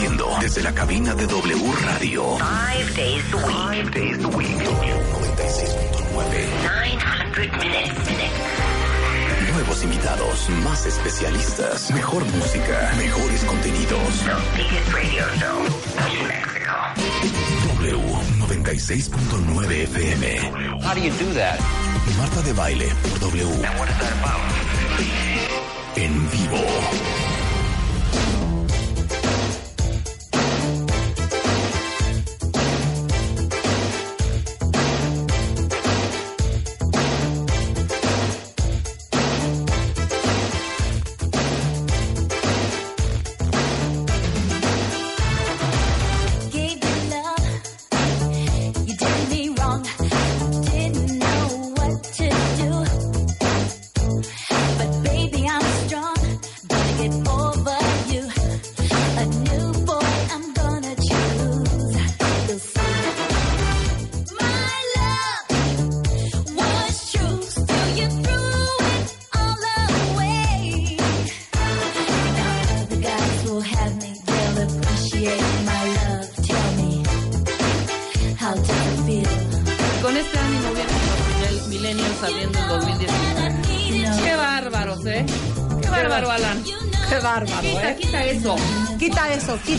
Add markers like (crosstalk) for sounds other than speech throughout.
transmitiendo desde la cabina de W Radio. Five days a week. Five days a week. W96.9. 900 minutes. Nuevos invitados, más especialistas, mejor música, mejores contenidos. The biggest radio show in Mexico. W96.9 FM. How do you do that? Marta de baile por W. Now what is that about? En vivo.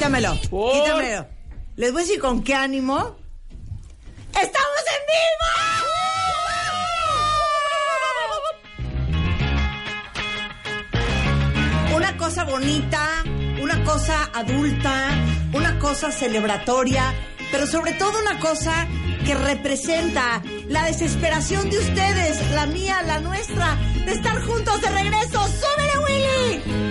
Quítamelo. ¿Por? Quítamelo. Les voy a decir con qué ánimo. ¡Estamos en vivo! Una cosa bonita, una cosa adulta, una cosa celebratoria, pero sobre todo una cosa que representa la desesperación de ustedes, la mía, la nuestra, de estar juntos de regreso. ¡Súbele, Willy!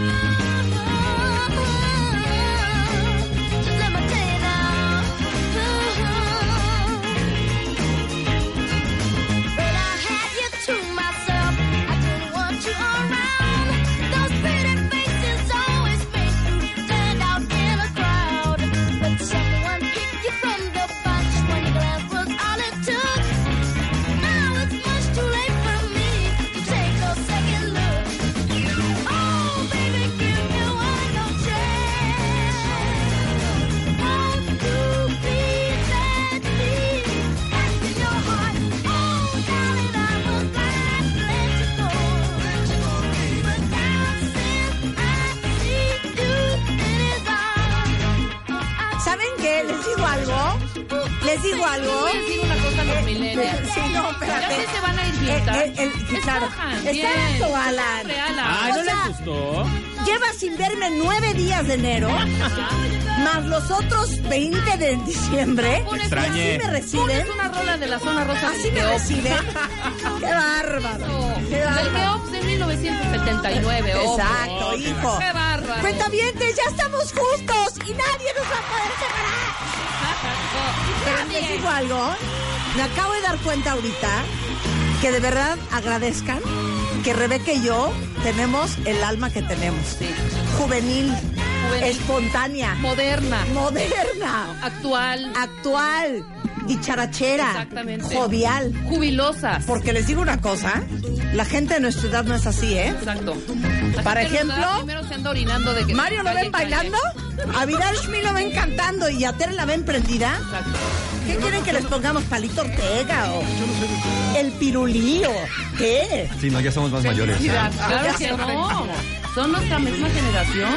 ¿Les digo algo? Voy a decir una cosa a los millennials. Sí, no, espérate. Ya se van a ir. El- el- el- claro. Está Alan. Ay, ¿no O sea, les gustó? Lleva sin verme nueve días de enero, (laughs) más los otros 20 de diciembre. Y así me reciben. Pones una rola de la zona rosa. Así me reciben. (laughs) Qué bárbaro. Qué Del bárbaro. Geops de 1979. ojo. Exacto, hijo. Qué bárbaro. Cuentavientes, ya estamos juntos y nadie nos va a poder separar. Les digo algo, me acabo de dar cuenta ahorita que de verdad agradezcan que Rebeca y yo tenemos el alma que tenemos. Sí. Juvenil, Juvenil. espontánea, Moderna. moderna, Actual. actual, dicharachera, Exactamente. jovial. Jubilosas. Porque les digo una cosa, la gente de nuestra edad no es así, ¿eh? Exacto. Para La nuestra ejemplo, Primero se anda orinando de que. Mario lo ven en calle. A Vidal Schmi lo ven cantando y a Tere la ven prendida. Exacto. ¿Qué quieren que les pongamos? ¿Palito Ortega o el pirulí o qué? Sí, no, ya somos más mayores. Claro que no. Son nuestra misma generación.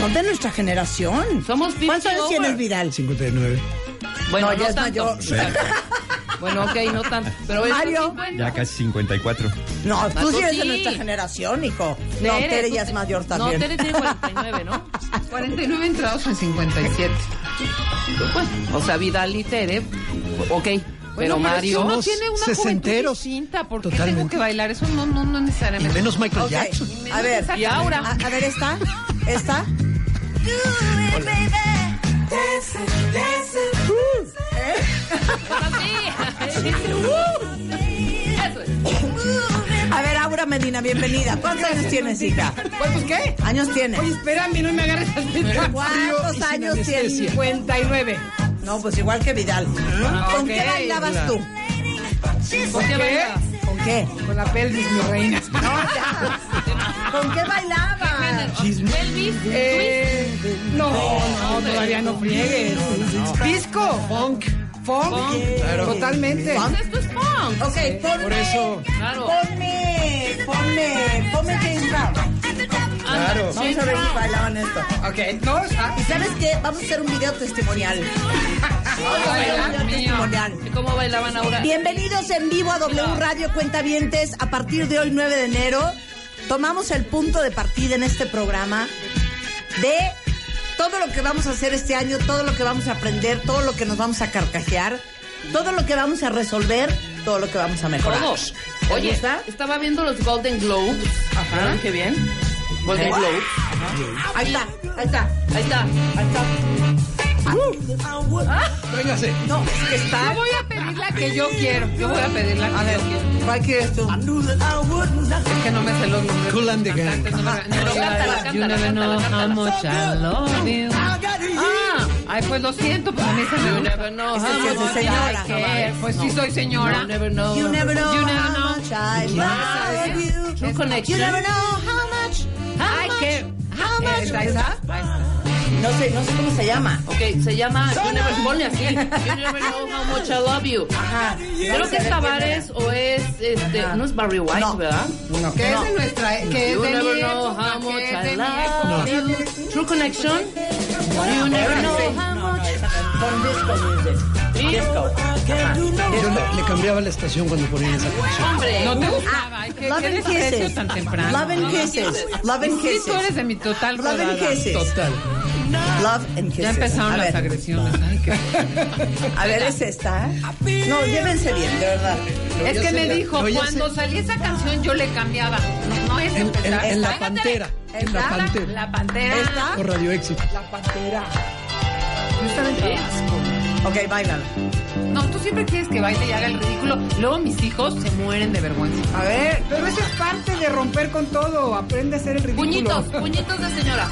Son de nuestra generación. Somos 50 ¿Cuántos años tienes, Vidal? 59. Bueno, No, ya es tanto. mayor. (laughs) Bueno, ok, no tanto. Pero Mario. Ya casi 54. No, tú Marco, sí eres de sí. nuestra generación, hijo. No, Tere, Tere tú ya te- es mayor también. No, Tere tiene 49, ¿no? (laughs) 49 entrados en 57. Bueno, o sea, Vidal y Tere, ok. Pero Mario no somos tiene una sesenteros. juventud distinta. ¿Por qué Totalmente. tengo que bailar? Eso no, no, no Y necesariamente. menos Michael Jackson. a ver. y ahora. A, a ver, esta. Esta. Eso es. A ver, Aura Medina, bienvenida. ¿Cuántos años tienes, hija? ¿Cuántos qué? ¿Años tienes? Oye, espérame, no me agarres así. ¿Cuántos años tienes? 59. No, pues igual que Vidal. ¿Con Ok, qué bailabas tú? ¿Por qué bailas? ¿Con qué? Con la pelvis, mi reina. (laughs) ¿Con qué bailabas? género. Elvis, Eh, no, no, todavía no friegues. Disco. Funk. Funk. Totalmente. Twist. Esto es punk. Ok, ponme. Por eso. Claro. Ponme. Ponme. Ponme James Brown. Claro. Vamos a ver si bailaban esto. Ok, no, ah, ¿Y sabes qué? Vamos a hacer un video testimonial. Vamos a hacer un video testimonial. ¿Y cómo bailaban ahora? Bienvenidos en vivo a W Radio Cuentavientes. A partir de hoy, 9 de enero, tomamos el punto de partida en este programa de todo lo que vamos a hacer este año, todo lo que vamos a aprender, todo lo que nos vamos a carcajear, todo lo que vamos a resolver, todo lo que vamos a mejorar. Todos. ¿Te Oye, gusta? estaba viendo los Golden Globes. Ajá. Qué bien. Golden Globes. Ahí está, ahí está, Ahí está. ahí está. Véngase. No, es que está. yo voy a pedir la que yo quiero. Yo voy a pedir la que A ver, yo quiero. ¿cuál quieres tú? Es que no me sé los nombres. Cool and the Gang. No me- Pero no, cántala, ya- cántala, cántala, cántala. Ah, ay, pues lo siento, pues a mí se me You never know how much señora. I care. Pues sí soy señora. You never know. You never know, You never how know. much I love you. True connection. You never know how much. Ay, qué. How much. ¿Esa, esa? No sé, no sé cómo se llama. Ok, se llama You Never Ponle así. You never know how much I love you. Ajá. Creo que es Tavares o es este. No es Barry White, No. ¿verdad? Que es de nuestra, que es You de mi never know how much es I de love you. True connection. You never know how much. Con disco music. Disco. Yo le, le cambiaba la estación cuando ponían esa canción. Hombre. No te gustaba. Ay, qué, Love and kisses. tan temprano. Love and kisses. Love and Sí, tú eres kisses. de mi total Love and kisses. Total. Love and kisses. Ya empezaron a las ver, agresiones. Ay, qué... A ver, ¿es esta? No, llévense bien, de verdad. Es que me la- dijo, no, cuando sé. salía esa canción yo le cambiaba. No, no es En, en- empezar. en la pantera. En la pantera. La pantera. ¿Esta? Por Radio Éxito. La pantera. Yo estaba en. Ok, bailan. No, tú siempre quieres que baile y haga el ridículo. Luego mis hijos se mueren de vergüenza. A ver. Pero eso es parte de romper con todo. Aprende a hacer el ridículo. Puñitos, puñitos de señora.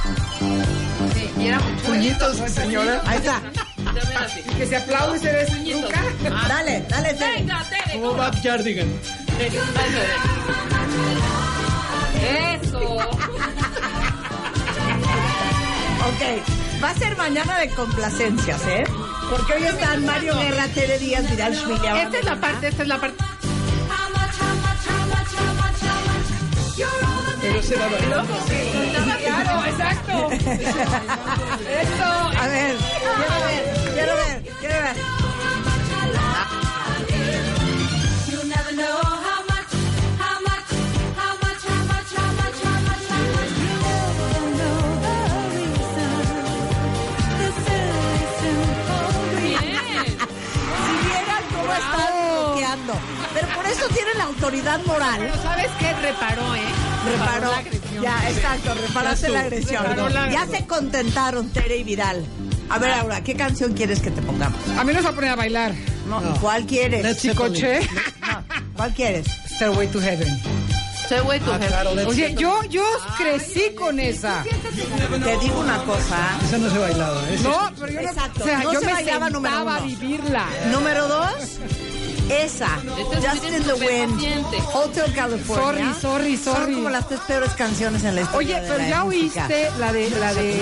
Sí, y era mucho. Puñitos, señora. Ahí está. (laughs) Así. Que se aplaude y se destruca. Dale, dale, dale. Venga, Tere, Como Backyardigan. Eso. Ok, va a ser mañana de complacencias, ¿eh? Porque hoy están Mario Guerra, Tere Díaz, Vidal Schmidt. Esta es la parte, esta es la parte. Pero se bailó. Claro, exacto. (laughs) Eso. A ver, quiero ver, quiero ver, quiero ver. Eso tienen la autoridad moral. Pero ¿sabes qué? Reparó, ¿eh? Reparó. la agresión. Ya, exacto, reparaste la agresión. La Ya se contentaron Tere y Vidal. A ver, Aura, ¿qué canción quieres que te pongamos? A mí nos va a poner a bailar. No, ¿Cuál quieres? Led Zeppelin. Coche. ¿Cuál quieres? Stairway to Heaven. Say way to Ah, heaven. claro, Oye, yo, yo crecí con esa. Te digo una cosa. Esa no se bailaba. esa No, pero yo no, Exacto. o sea, No yo se me bailaba número sentaba a uno. vivirla. Número dos, esa. Es Just in the Wind. Hotel California. Sorry, sorry, Son sorry. como las tres peores canciones en la historia Oye, de pero la ya música. oíste la de, la de, de-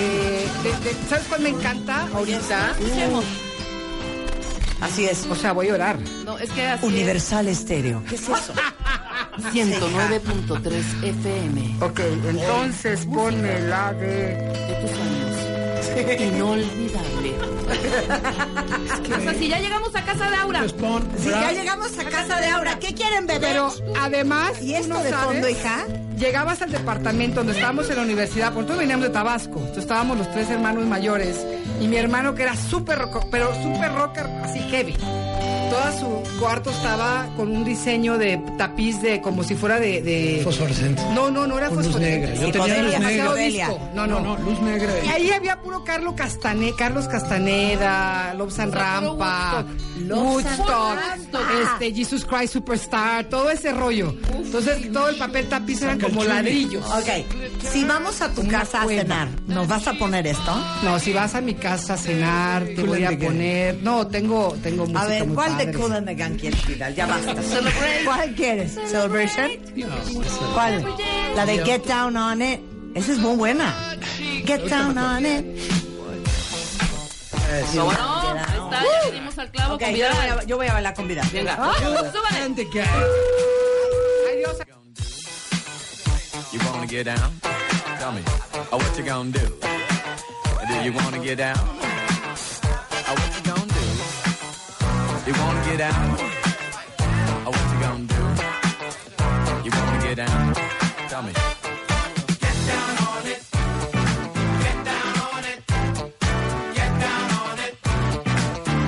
de- ¿sabes cuál me encanta ahorita? Así es. O sea, voy a llorar. No, es que así. Universal Estéreo. ¿Qué es eso? (laughs) 109.3 FM Ok, entonces ponme la de... de tus años. Inolvidable. (laughs) O sea, si ya llegamos a casa de Aura. Si ya llegamos a casa de Aura, ¿qué quieren beber? Pero además, ¿Y esto de sabes, fondo, hija? Llegabas al departamento donde estábamos en la universidad, porque nosotros veníamos de Tabasco, entonces estábamos los tres hermanos mayores y mi hermano que era súper rocker, pero súper rocker, así heavy. Todo su cuarto estaba con un diseño de tapiz de como si fuera de... de- Fosforescente. no, no, no era Con luz negra. Yo Sí, tenía luz negra. No, No, no, no, luz negra. Y ahí había puro Carlos Castane, Carlos Castaneda, Lobsan Rampa, Woodstock. Este, Jesus Christ Superstar, todo ese rollo. Entonces todo el papel tapiz eran como ladrillos. Ok, si vamos a tu casa a cenar, ¿nos vas a poner esto? No, si vas a mi casa a cenar, te voy a poner. No, tengo, tengo música A ver, muy ¿cuál de. Cool and the Gang quieres, Vidal? Ya basta. ¿Cuál quieres? ¿Celebration? ¿Cuál? La de Get Down on It. Esa es muy buena. Get down on it. No, bueno, ahí está, ya le dimos al clavo Ok, con yo, Vidal. voy a, yo voy a bailar con Vidal. Venga, Ah. súbale. Ay, Dios. You wanna get down? Tell me, oh, what you gonna do? Do you wanna get down? You wanna get down? Oh, what you gonna do? You wanna get down? Tell me. Get down on it. Get down on it. Get down on it.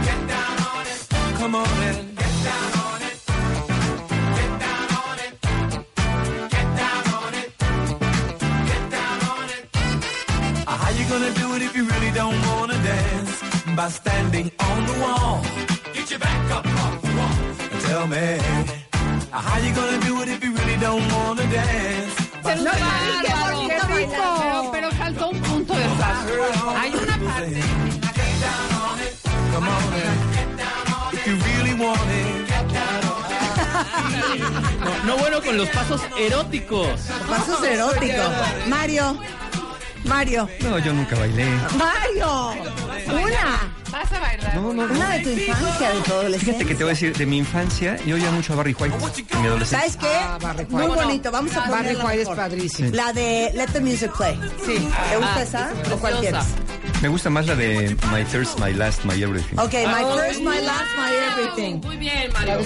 Get down on it. Come on in. Get down on it. Get down on it. Get down on it. Get down on it. How you gonna do it if you really don't wanna dance? By standing on the wall. Get your back up off the wall. Tell me. How you gonna do it if you really don't wanna dance? By No, standing- qué bonito bailar, pero, pero faltó un punto de paso. Hay una parte. Come on in. If you really want it. No, no bueno con los pasos eróticos. Pasos eróticos. Mario. Mario. No, yo nunca bailé. Mario. Una. Vas a bailar. No, no, no. Una de tu infancia, de tu adolescencia. Fíjate que te voy a decir, de mi infancia, yo oía mucho a Barry White en mi adolescencia. ¿Sabes qué? Ah, Barry Muy bonito. Vamos a poner Barry la White es padrísimo. La de Let the Music Play. Sí. ¿Te gusta Ah, esa? es ¿O cuál quieres? Me gusta más la de My First, My Last, My Everything. Ok, My Ay, First, My Last, My Everything. Muy bien, Mario.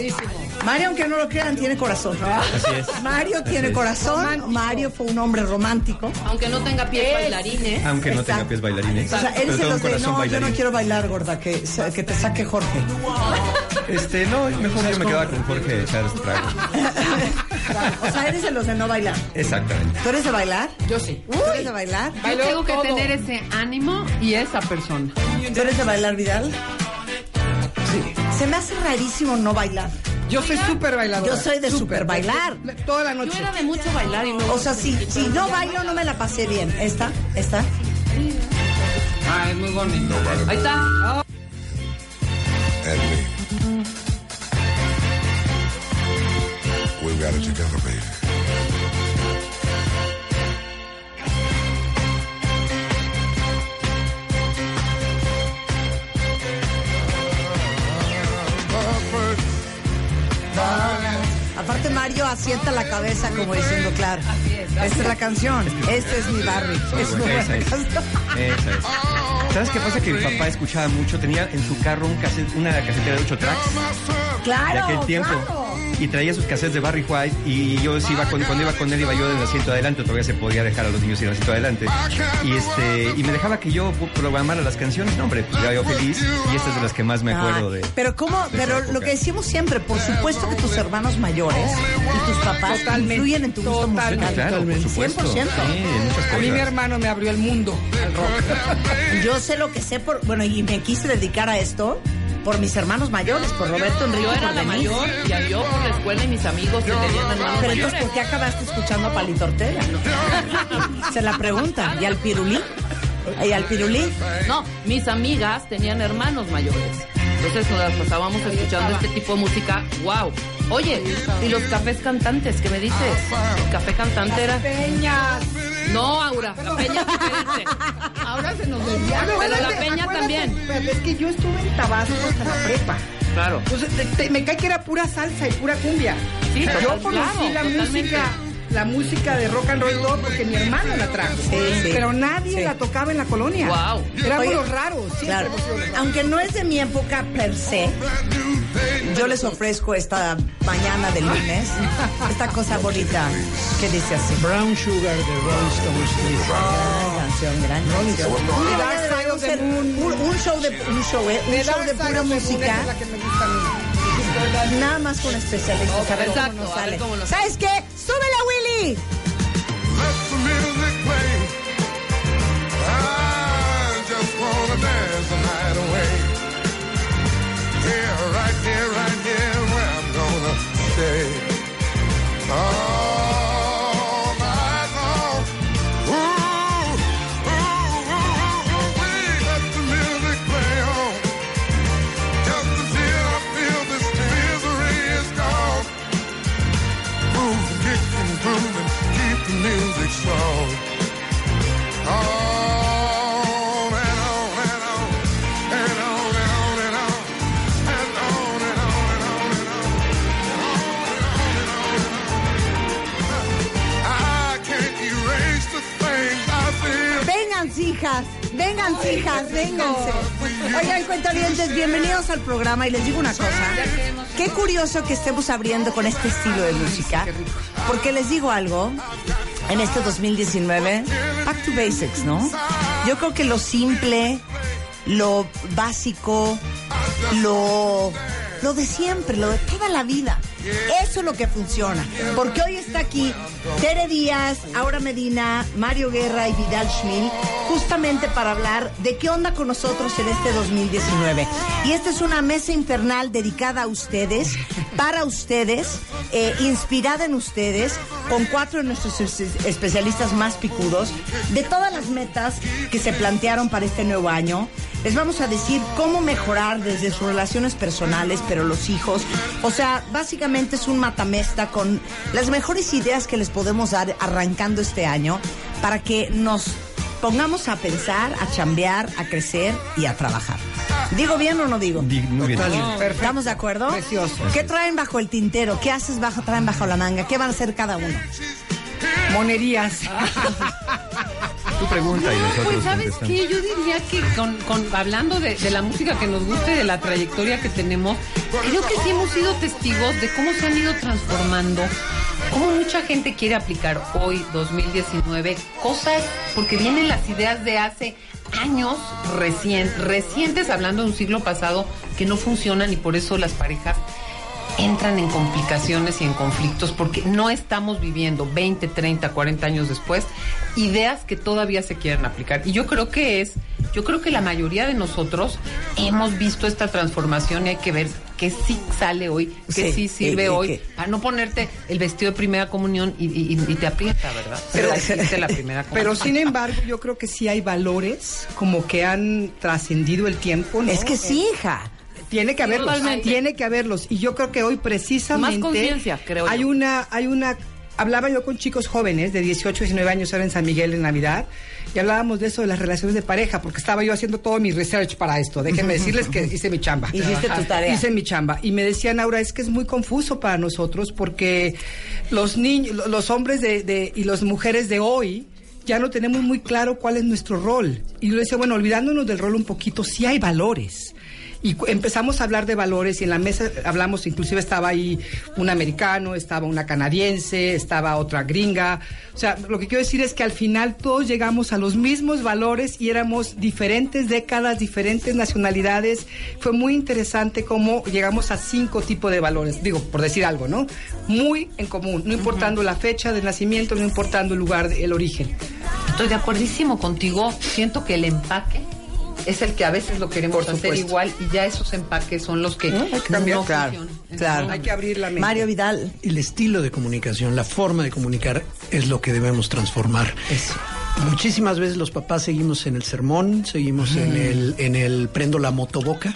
Mario, aunque no lo crean, tiene corazón. Así es. (laughs) Mario tiene es. corazón. Mario fue un hombre romántico. Aunque no tenga pies bailarines. Aunque no tenga pies bailarines. O sea, él pero se los de, corazón no, yo no quiero bailar, gorda, que, que te saque Jorge. Este, no, mejor yo me quedaba con Jorge Chávez Trago. (laughs) o sea, eres de los de no bailar. Exactamente. ¿Tú eres de bailar? Yo sí. ¿Tú eres de bailar? Yo tengo que todo. tener ese ánimo y esa persona. ¿Tú eres de bailar, Vidal? Sí. Se me hace rarísimo no bailar. Yo soy súper bailadora. Yo soy de súper bailar. Toda la Yo noche. era de mucho bailar y luego... O sea, si, si no bailo, no me la pasé bien. ¿Esta? ¿Esta? Ay, muy bonito. Ahí está. and me. We've got it together, baby. Aparte Mario asienta la cabeza como diciendo, claro, esta es la canción, este es mi Barry, es una buena canción. Esa es. ¿Sabes qué pasa? Que mi papá escuchaba mucho, tenía en su carro un cassette- una casetera de 8 tracks de Claro, aquel tiempo. claro. Y traía sus cassettes de Barry White y yo sí iba con, cuando iba con él iba yo del asiento adelante, todavía se podía dejar a los niños ir al asiento adelante. Y este y me dejaba que yo programara las canciones, no hombre, pues ya yo feliz y esta es de las que más me acuerdo de. Pero cómo, de pero lo que decimos siempre, por supuesto que tus hermanos mayores y tus papás Totalmente, influyen en tu gusto totalmente. musical. Claro, por supuesto. 100%. Sí, en muchas A mí mi hermano me abrió el mundo al rock. Yo sé lo que sé por, bueno, y me quise dedicar a esto por mis hermanos mayores, por Roberto Enrique. Yo y era por la Denise. mayor y yo por la escuela y mis amigos que tenían hermanos Pero entonces. ¿por qué acabaste escuchando a Palito Ortega? (laughs) Se la pregunta. ¿Y al Pirulí? ¿Y al Pirulí? No, mis amigas tenían hermanos mayores. Entonces nos las pasábamos escuchando este tipo de música. ¡Wow! Oye, ¿y los cafés cantantes? ¿Qué me dices? El café cantante era... Peñas. No, Aura, la peña es diferente. (laughs) Ahora se nos desvía. Pero la peña también. Es que yo estuve en Tabasco hasta la prepa. Claro. Entonces, te- te- me cae que era pura salsa y pura cumbia. Sí, yo total- conocí claro, la totalmente. música, la música de rock and roll todo porque mi hermano la trajo. Sí, sí. Pero nadie Sí. la tocaba en la colonia. Wow. Éramos los raros. Claro. Aunque no es de mi época per se, yo les ofrezco esta mañana del lunes esta cosa bonita que dice así. Brown Sugar de Rolling Stones. Gran canción, gran canción. Un show de un show, ¿eh? De un show de pura música. Nada más con especialistas. A ver cómo nos sale. ¿Sabes qué? ¡Súbela, Let the music play. I just wanna dance the night away. Here, right here, right here, where I'm gonna stay. All vénganse. Oigan, cuentavientes, bienvenidos al programa y les digo una cosa. Qué curioso que estemos abriendo con este estilo de música, porque les digo algo. En este 2019, back to basics, ¿no? Yo creo que lo simple, lo básico, lo, lo de siempre, lo de toda la vida. Eso es lo que funciona. Porque hoy está aquí Tere Díaz, Aura Medina, Mario Guerra y Vidal Schmil, justamente para hablar de qué onda con nosotros en este 2019. Y esta es una mesa infernal dedicada a ustedes, para ustedes, eh, inspirada en ustedes, con cuatro de nuestros es- especialistas más picudos, de todas las metas que se plantearon para este nuevo año. Les vamos a decir cómo mejorar desde sus relaciones personales, pero los hijos. O sea, básicamente es un matamesta con las mejores ideas que les podemos dar arrancando este año para que nos pongamos a pensar, a chambear, a crecer y a trabajar. ¿Digo bien o no digo? muy bien. ¿Estamos de acuerdo? Precioso. ¿Qué traen bajo el tintero? ¿Qué haces bajo, traen bajo la manga? ¿Qué van a hacer cada uno? Monerías. (laughs) Tu pregunta y nosotros Pues sabes qué, yo diría que con, con- hablando de, de la música que nos gusta y de la trayectoria que tenemos, creo que sí hemos sido testigos de cómo se han ido transformando, cómo mucha gente quiere aplicar hoy, 2019, cosas, porque vienen las ideas de hace años recien- recientes, hablando de un siglo pasado, que no funcionan y por eso las parejas entran en complicaciones y en conflictos porque no estamos viviendo 20, 30, 40 años después ideas que todavía se quieren aplicar. Y yo creo que es, yo creo que la mayoría de nosotros hemos visto esta transformación y hay que ver que sí sale hoy, que Sí, sí, sirve y- y hoy, que- para no ponerte el vestido de primera comunión y, y- y te aprieta, ¿verdad? Pero- Pero existe la primera (laughs) comunión. Pero sin embargo, yo creo que sí hay valores como que han trascendido el tiempo, ¿no? Es que sí, hija. Tiene que haberlos, Totalmente. tiene que haberlos. Y yo creo que hoy precisamente Más conciencia, creo hay yo. una, hay una, hablaba yo con chicos jóvenes de 18, 19 años ahora en San Miguel en Navidad y hablábamos de eso de las relaciones de pareja porque estaba yo haciendo todo mi research para esto. Déjenme (laughs) decirles que hice mi chamba. Hiciste tu tarea. Hice mi chamba y me decían Aura es que es muy confuso para nosotros porque los niños, los hombres de, de- y las mujeres de hoy ya no tenemos muy claro cuál es nuestro rol. Y yo le decía, bueno, olvidándonos del rol un poquito, sí hay valores. Y empezamos a hablar de valores y en la mesa hablamos, inclusive estaba ahí un americano, estaba una canadiense, estaba otra gringa. O sea, lo que quiero decir es que al final todos llegamos a los mismos valores y éramos diferentes décadas, diferentes nacionalidades. Fue muy interesante cómo llegamos a cinco tipos de valores, digo, por decir algo, ¿no? Muy en común, no importando la fecha de nacimiento, no importando el lugar, el origen. Estoy de acuerdísimo contigo. Siento que el empaque es el que a veces lo queremos Por hacer supuesto. igual y ya esos empaques son los que Hay que no claro. Hay que abrir la mente. Mario Vidal. El estilo de comunicación, la forma de comunicar es lo que debemos transformar. Muchísimas veces los papás seguimos en el sermón, seguimos en el en el prendo la motoboca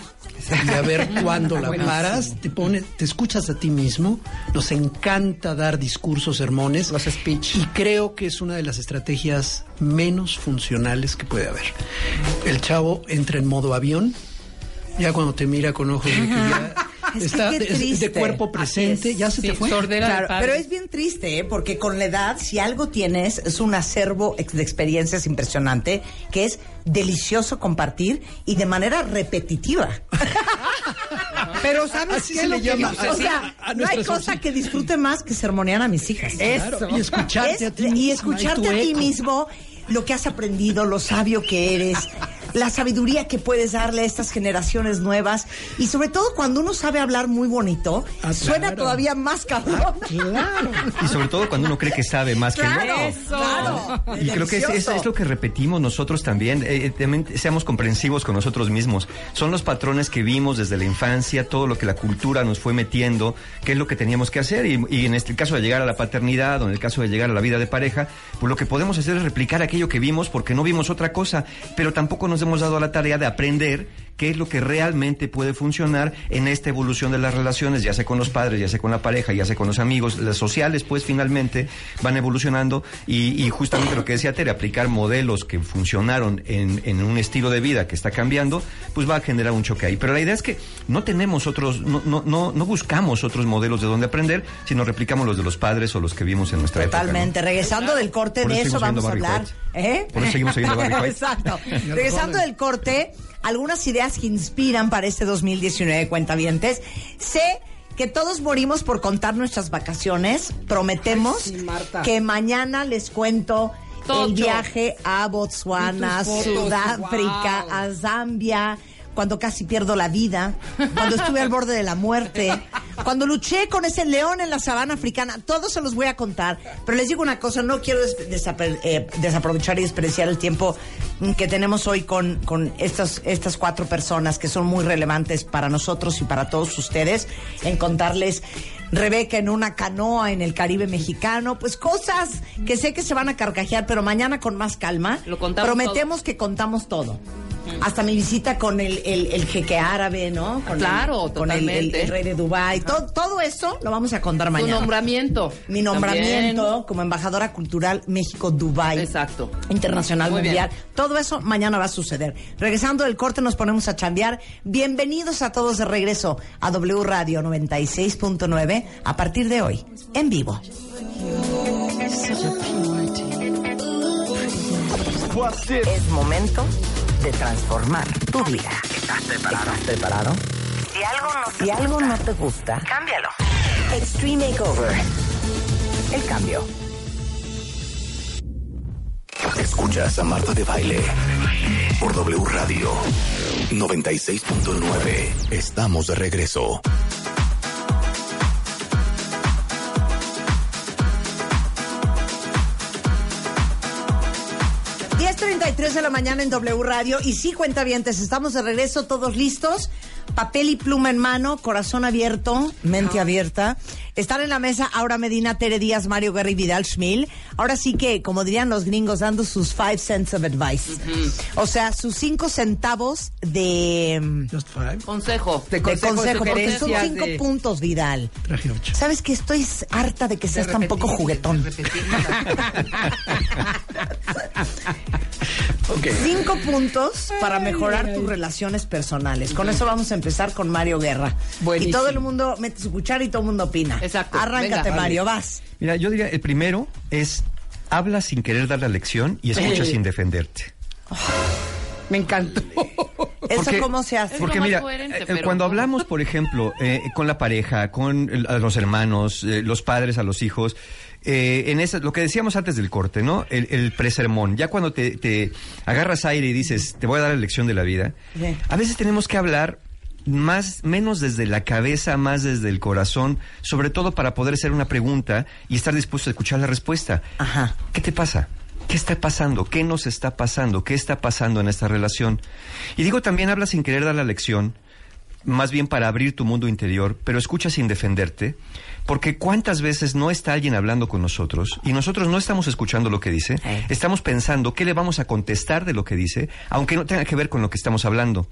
y a ver (laughs) cuándo la Buenísimo. paras, te pones, te escuchas a ti mismo. Nos encanta dar discursos, sermones. Los speech. Y creo que es una de las estrategias menos funcionales que puede haber. El chavo entra en modo avión, ya cuando te mira con ojos de que ya (laughs) Es que qué de- de, triste. cuerpo presente, ya se Sí, te fue. Claro, pero es bien triste, ¿eh? porque con la edad, si algo tienes, es un acervo ex- de experiencias impresionante, que es delicioso compartir y de manera repetitiva. (laughs) Pero ¿sabes Así qué se es le lo que llama. yo- o sea, a no hay cosa que disfrute más que sermonear a mis hijas. Claro, y escucharte Es- a ti y escucharte y tu a ti mismo lo que has aprendido, lo sabio que eres, la sabiduría que puedes darle a estas generaciones nuevas y sobre todo cuando uno sabe hablar muy bonito, Ah, suena claro. todavía más cabrón. Claro. Y sobre todo cuando uno cree que sabe más que el Claro, otro. claro. Y creo que es, es- lo que repetimos nosotros también. Eh, eh, también seamos comprensivos con nosotros mismos. Son los patrones que vimos desde la infancia, todo lo que la cultura nos fue metiendo, qué es lo que teníamos que hacer. Y, y en este caso de llegar a la paternidad o en el caso de llegar a la vida de pareja, pues lo que podemos hacer es replicar aquello que vimos porque no vimos otra cosa. Pero tampoco nos hemos dado la tarea de aprender qué es lo que realmente puede funcionar en esta evolución de las relaciones, ya sea con los padres, ya sea con la pareja, ya sea con los amigos, las sociales, pues finalmente van evolucionando y, y justamente lo que decía Tere, aplicar modelos que funcionaron en, en un estilo de vida que está cambiando, pues va a generar un choque ahí. Pero la idea es que no tenemos otros, no, no, no, no buscamos otros modelos de donde aprender, sino replicamos los de los padres o los que vimos en nuestra época. ¿no? Totalmente. Regresando del corte, Por de eso vamos a hablar. ¿Eh? Por eso seguimos. (laughs) Exacto. Regresando del corte, algunas ideas que inspiran para este 2019 cuentavientes. Sé que todos morimos por contar nuestras vacaciones. Prometemos Ay, sí, Marta. que mañana les cuento el viaje a Botswana, Sudáfrica, wow. a Zambia, cuando casi pierdo la vida, cuando estuve al borde de la muerte, cuando luché con ese león en la sabana africana, todos se los voy a contar. Pero les digo una cosa, no quiero des- eh, desaprovechar y despreciar el tiempo que tenemos hoy con, con estas, estas cuatro personas que son muy relevantes para nosotros y para todos ustedes, en contarles Rebeca en una canoa en el Caribe mexicano, pues cosas que sé que se van a carcajear, pero mañana con más calma. Lo contamos Prometemos que contamos todo. Hasta mi visita con el, el, el jeque árabe, ¿no? Con Claro, el, con el, el- totalmente. el rey de Dubái. Todo, todo eso lo vamos a contar Tu mañana. nombramiento. Mi nombramiento como embajadora cultural México-Dubái. Exacto. Internacional Muy Mundial. Todo eso mañana va a suceder. Regresando del corte nos ponemos a chambear. Bienvenidos a todos de regreso a W Radio 96.9 a partir de hoy, en vivo. Es momento de transformar tu vida. ¿Estás preparado? ¿Estás preparado? Si algo no te, si algo no te gusta, cámbialo. Extreme Makeover. El cambio. Escuchas a Marta de Baile por W Radio 96.9. Estamos de regreso. 10.33 de la mañana en W Radio. Y sí, cuentavientes, estamos de regreso, todos listos. Papel y pluma en mano, corazón abierto, mente abierta. Están en la mesa Aura Medina, Tere Díaz, Mario Guerra y Vidal Schmil. Ahora sí que, como dirían los gringos, dando sus five cents of advice. O sea, sus cinco centavos de, Just five. Consejo. De de consejo, consejo, porque son cinco de- puntos, Vidal. Traje ocho. ¿Sabes que Estoy harta de que seas tan poco juguetón. (laughs) Cinco puntos para mejorar tus relaciones personales. Con eso vamos a empezar con Mario Guerra. Buenísimo. Y todo el mundo mete su cuchara y todo el mundo opina. Exacto. Arráncate, Venga. Mario, vas. Mira, yo diría, el primero es habla sin querer dar la lección y escucha sin defenderte. Me encantó. ¿Eso Porque- cómo se hace? Porque mira, coherente, eh, pero- cuando hablamos, por ejemplo, eh, con la pareja, con el- a los hermanos, eh, los padres a los hijos, eh, en esa, lo que decíamos antes del corte, ¿no? El, el presermón. Ya cuando te, te agarras aire y dices, te voy a dar la lección de la vida, Sí. a veces tenemos que hablar más, menos desde la cabeza, más desde el corazón, sobre todo para poder hacer una pregunta y estar dispuesto a escuchar la respuesta. Ajá. ¿Qué te pasa? ¿Qué está pasando? ¿Qué nos está pasando? ¿Qué está pasando en esta relación? Y digo, también habla sin querer dar la lección, más bien para abrir tu mundo interior, pero escucha sin defenderte, porque cuántas veces no está alguien hablando con nosotros y nosotros no estamos escuchando lo que dice, Eh. estamos pensando qué le vamos a contestar de lo que dice, aunque no tenga que ver con lo que estamos hablando.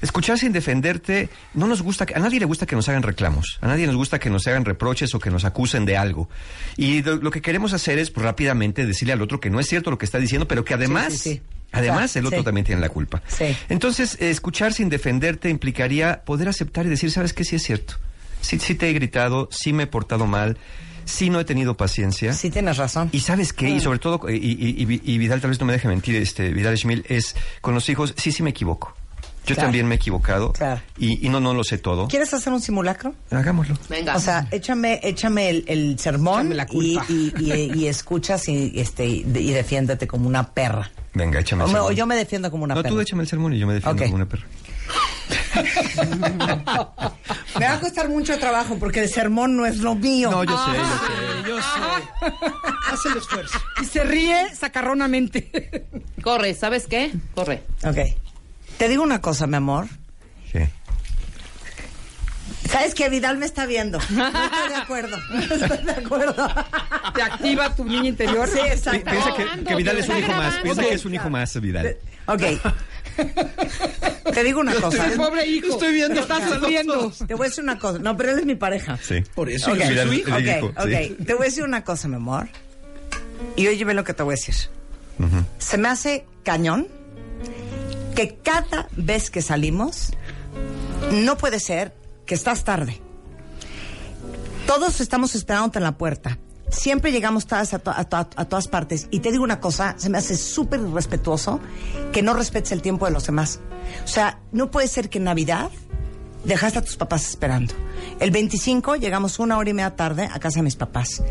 Escuchar sin defenderte, no nos gusta, a nadie le gusta que nos hagan reclamos, a nadie nos gusta que nos hagan reproches o que nos acusen de algo. Y lo, lo que queremos hacer es pues, rápidamente decirle al otro que no es cierto lo que está diciendo, pero que además, sí, sí. además el otro sí. también tiene la culpa. Sí. Entonces, escuchar sin defenderte implicaría poder aceptar y decir, ¿sabes qué? Sí es cierto. Sí, sí te he gritado, sí me he portado mal, sí no he tenido paciencia. Sí, tienes razón. Y sabes qué, y sobre todo, y, y- y- y Vidal tal vez no me deje mentir, este Vidal Schmil, es con los hijos, sí, sí me equivoco. Yo Claro. también me he equivocado. Claro. Y, y no, no lo sé todo. ¿Quieres hacer un simulacro? Hagámoslo. Venga. O sea, échame, échame el, el sermón Échame la y, culpa. y- y- y escuchas y, este, y, defiéndete como una perra. Venga, échame O, el me- o sermón. yo me defiendo como una No, perra. tú échame el sermón y yo me defiendo como una perra. Me va a costar mucho trabajo porque el sermón no es lo mío. No, yo sé, yo Ah. sé. Yo sé. Haz el esfuerzo. Y se ríe sacarronamente. Corre, ¿sabes qué? Corre. Ok. Te digo una cosa, mi amor. Sí. ¿Sabes que Vidal me está viendo? No estoy de acuerdo. No estoy de acuerdo. Te activa tu niña interior. Sí, exacto. Piensa que, que Vidal es un hijo más. Piensa que es un hijo más, Vidal. Ok. (laughs) Te digo una cosa. El pobre hijo. Estoy viendo que está a los sufriendo. dos. Te voy a decir una cosa. No, pero él es mi pareja. Sí. Por eso Ok, yo soy hijo. el ok, hijo, ok. sí. Te voy a decir una cosa, mi amor. Y oye, ve lo que te voy a decir. Se me hace cañón que cada vez que salimos, no puede ser que estás tarde. Todos estamos esperándote en la puerta. Siempre llegamos tarde a, to- a to- a todas partes. Y te digo una cosa, se me hace súper irrespetuoso que no respetes el tiempo de los demás. O sea, no puede ser que en Navidad dejaste a tus papás esperando. El 25 llegamos una hora y media tarde a casa de mis papás.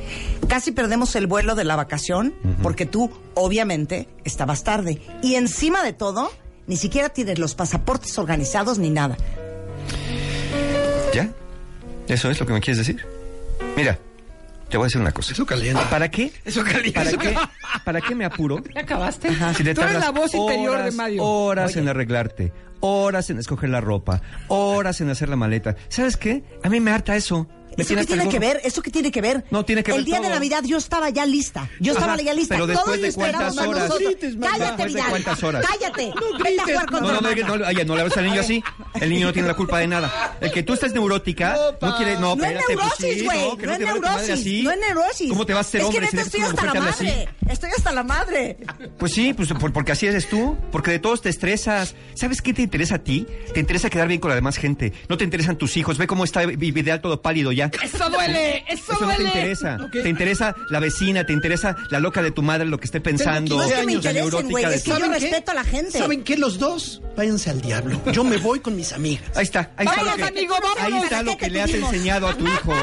Casi perdemos el vuelo de la vacación porque tú, obviamente, estabas tarde. Y encima de todo, ni siquiera tienes los pasaportes organizados ni nada. ¿Ya? ¿Eso es lo que me quieres decir? Mira, te voy a decir una cosa. Eso calienta. ¿Para qué? Eso calienta. ¿Para qué? (laughs) ¿Para qué me apuro? (laughs) ¿Ya acabaste? Si te Tú eres la voz interior horas, de Mario. Horas en arreglarte, horas en escoger la ropa, horas en hacer la maleta. ¿Sabes qué? A mí me harta eso. ¿Eso qué el tiene que ver? ¿Eso qué tiene que ver? No, tiene que El ver día de. Navidad yo estaba ya lista. Yo estaba ya lista. pero Todos después de esperábamos cuántas horas. No grites. Cállate, de Vidal. cuántas horas. Cállate. No Vete a grites, jugar con No, no, no, no, oye, no le hables al niño así. El niño no tiene la culpa de nada. El que tú estés neurótica, No, no, quiere, no, No es espérate, pues neurosis, güey. no, es neurosis. No es neurosis. ¿Cómo te vas a ser es hombre que si neta eres estoy hasta la madre. Estoy hasta la madre. Pues sí, pues por- porque así eres tú, porque de todos te estresas. ¿Sabes qué te interesa a ti? Te interesa quedar bien con la demás gente. No te interesan tus hijos. Ve cómo está Vidal todo pálido ya. ¡Eso duele! ¡Eso, Eso no te duele! interesa. Te interesa la vecina, te interesa la loca de tu madre, lo que esté pensando. No es que me interesen, güey. Es que yo ¿Saben qué? respeto a la gente. ¿Saben qué? Los dos, váyanse al diablo. Yo me voy con mis amigas. Ahí está, ahí está, Vámonos, lo que, amigo, vámonos. ahí está lo que le has enseñado a tu hijo.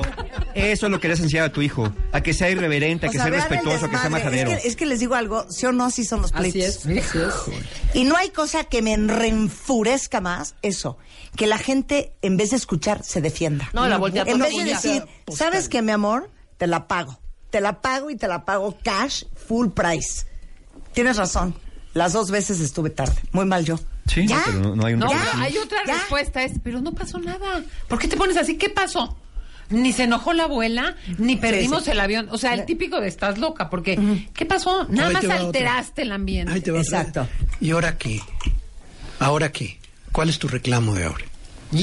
Eso es lo que le has enseñado a tu hijo. A que sea irreverente, a O que sea, sea respetuoso, a que sea majadero. Es que, es que les digo algo, sí o no, sí son los pleitos. Así es. Así es. Y no hay cosa que me reenfurezca más eso, que la gente en vez de escuchar se defienda. No, la voltea En vez de decir, ¿sabes qué, mi amor? Te la pago. Te la pago y te la pago cash, full price. Tienes razón. Las dos veces estuve tarde. Muy mal yo. Sí, ¿Ya? pero no, no hay una No, hay otra ¿Ya? respuesta, es, pero no pasó nada. ¿Por qué te pones así? ¿Qué pasó? Ni se enojó la abuela, ni perdimos sí. el avión. O sea, el típico de estás loca, porque ¿qué pasó? Nada más otra. alteraste el ambiente. Ahí te va otra. Exacto. ¿Y ahora qué? ¿Ahora qué? ¿Cuál es tu reclamo de ahora?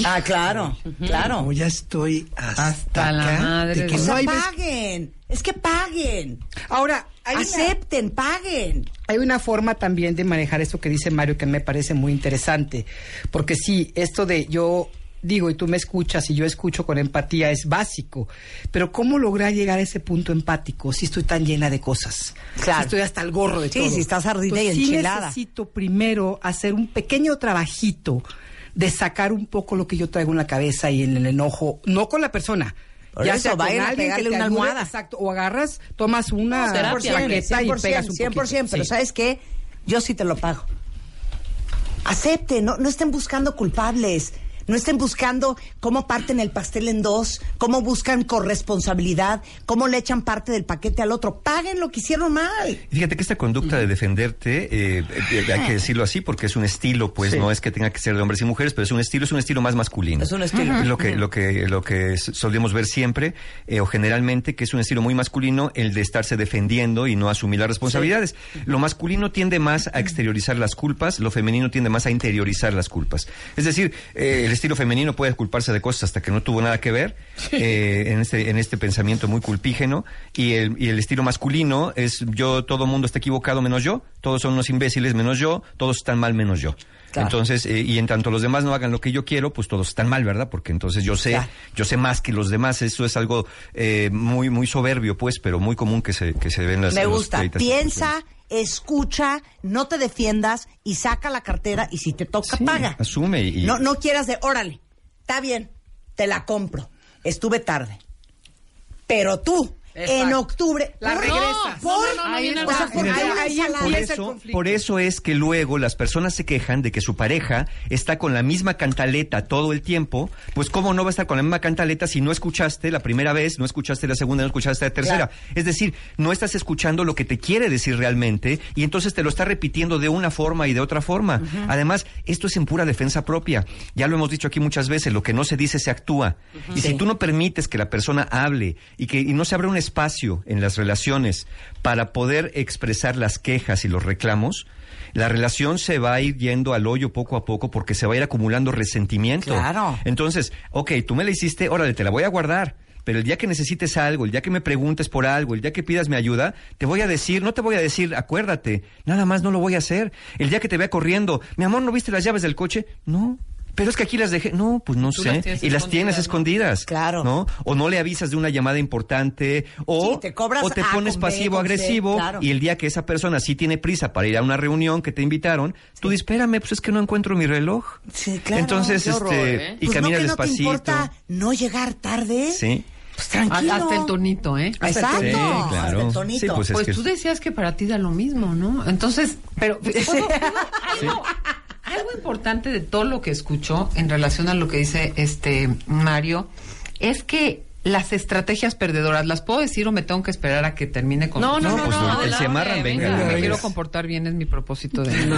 Ah, claro, claro. Como ya estoy hasta, Hasta la madre de que de- no hay paguen. Es que paguen. Ahora, hay una- Acepten, paguen. Hay una forma también de manejar esto que dice Mario que me parece muy interesante, porque sí, esto de yo digo y tú me escuchas y yo escucho con empatía es básico, pero ¿cómo lograr llegar a ese punto empático si estoy tan llena de cosas? Claro. Si estoy hasta el gorro de Sí, todo. si estás ardida y sí enchilada. necesito primero hacer un pequeño trabajito de sacar un poco lo que yo traigo en la cabeza y en el enojo, no con la persona. Por eso, vayan a alguien pegarle que te una ayude, almohada. Exacto, o agarras, tomas una raqueta y 100%, pegas un 100%, poquito. pero Sí. ¿sabes qué? Yo sí te lo pago. Acepten, no, no estén buscando culpables. No estén buscando cómo parten el pastel en dos, cómo buscan corresponsabilidad, cómo le echan parte del paquete al otro. Paguen lo que hicieron mal. Y Fíjate que esta conducta de defenderte, eh, eh, hay que decirlo así porque es un estilo, pues Sí. no es que tenga que ser de hombres y mujeres, pero es un estilo, es un estilo más masculino. Es un estilo. Es lo que, lo que, lo que solemos ver siempre, eh, o generalmente, que es un estilo muy masculino, el de estarse defendiendo y no asumir las responsabilidades. Lo masculino tiende más a exteriorizar las culpas, lo femenino tiende más a interiorizar las culpas. Es decir, eh, el estilo femenino puede culparse de cosas hasta que no tuvo nada que ver, eh, en este, en este pensamiento muy culpígeno, y el, y el estilo masculino es yo, todo mundo está equivocado menos yo, todos son unos imbéciles menos yo, todos están mal menos yo. Claro. Entonces, eh, y en tanto los demás no hagan lo que yo quiero, pues todos están mal, ¿verdad? Porque entonces yo sé, Claro. yo sé más que los demás. Eso es algo eh, muy, muy soberbio, pues, pero muy común que se, que se ve en las Me los gusta. Piensa, escucha, no te defiendas y saca la cartera y si te toca, Sí, paga. asume y- No, no quieras de, órale, está bien, te la compro. Estuve tarde. Pero tú, Exacto. en octubre... La ¿por- regresas. por- eso, por eso es que luego las personas se quejan de que su pareja está con la misma cantaleta todo el tiempo. Pues cómo no va a estar con la misma cantaleta si no escuchaste la primera vez, no escuchaste la segunda, no escuchaste la tercera. Claro. Es decir, no estás escuchando lo que te quiere decir realmente y entonces te lo está repitiendo de una forma y de otra forma. Además, esto es en pura defensa propia. Ya lo hemos dicho aquí muchas veces, lo que no se dice se actúa. Y si tú no permites que la persona hable y que y no se abre un espacio en las relaciones para poder expresar las quejas y los reclamos, la relación se va a ir yendo al hoyo poco a poco porque se va a ir acumulando resentimiento. Claro. Entonces, ok, tú me la hiciste, órale, te la voy a guardar. Pero el día que necesites algo, el día que me preguntes por algo, el día que pidas mi ayuda, te voy a decir, no te voy a decir, acuérdate, nada más no lo voy a hacer. El día que te vea corriendo, mi amor, ¿no viste las llaves del coche? No. Pero es que aquí las dejé. No, pues no Tú sé. las y las tienes escondidas. Claro. ¿No? O no le avisas de una llamada importante. O Sí, te cobras o te pones pasivo-agresivo. claro. Y el día que esa persona sí tiene prisa para ir a una reunión que te invitaron, tú di, espérame, pues es que no encuentro mi reloj. Sí, claro. Entonces, qué horror, este, ¿eh? y Pues no caminas que no te despacito. importa no llegar tarde. Sí. Pues tranquilo. Hasta el tonito, ¿eh? Exacto. Sí, claro. Hasta el tonito. Sí, pues es Pues que tú decías que para ti da lo mismo, ¿no? Entonces, pero ¿puedo- puedo- algo, algo importante de todo lo que escucho en relación a lo que dice este Mario es que las estrategias perdedoras, ¿las puedo decir o me tengo que esperar a que termine con No, no, no, pues, no, el adelante, se amarran, venga, me quiero comportar bien, es mi propósito de (laughs)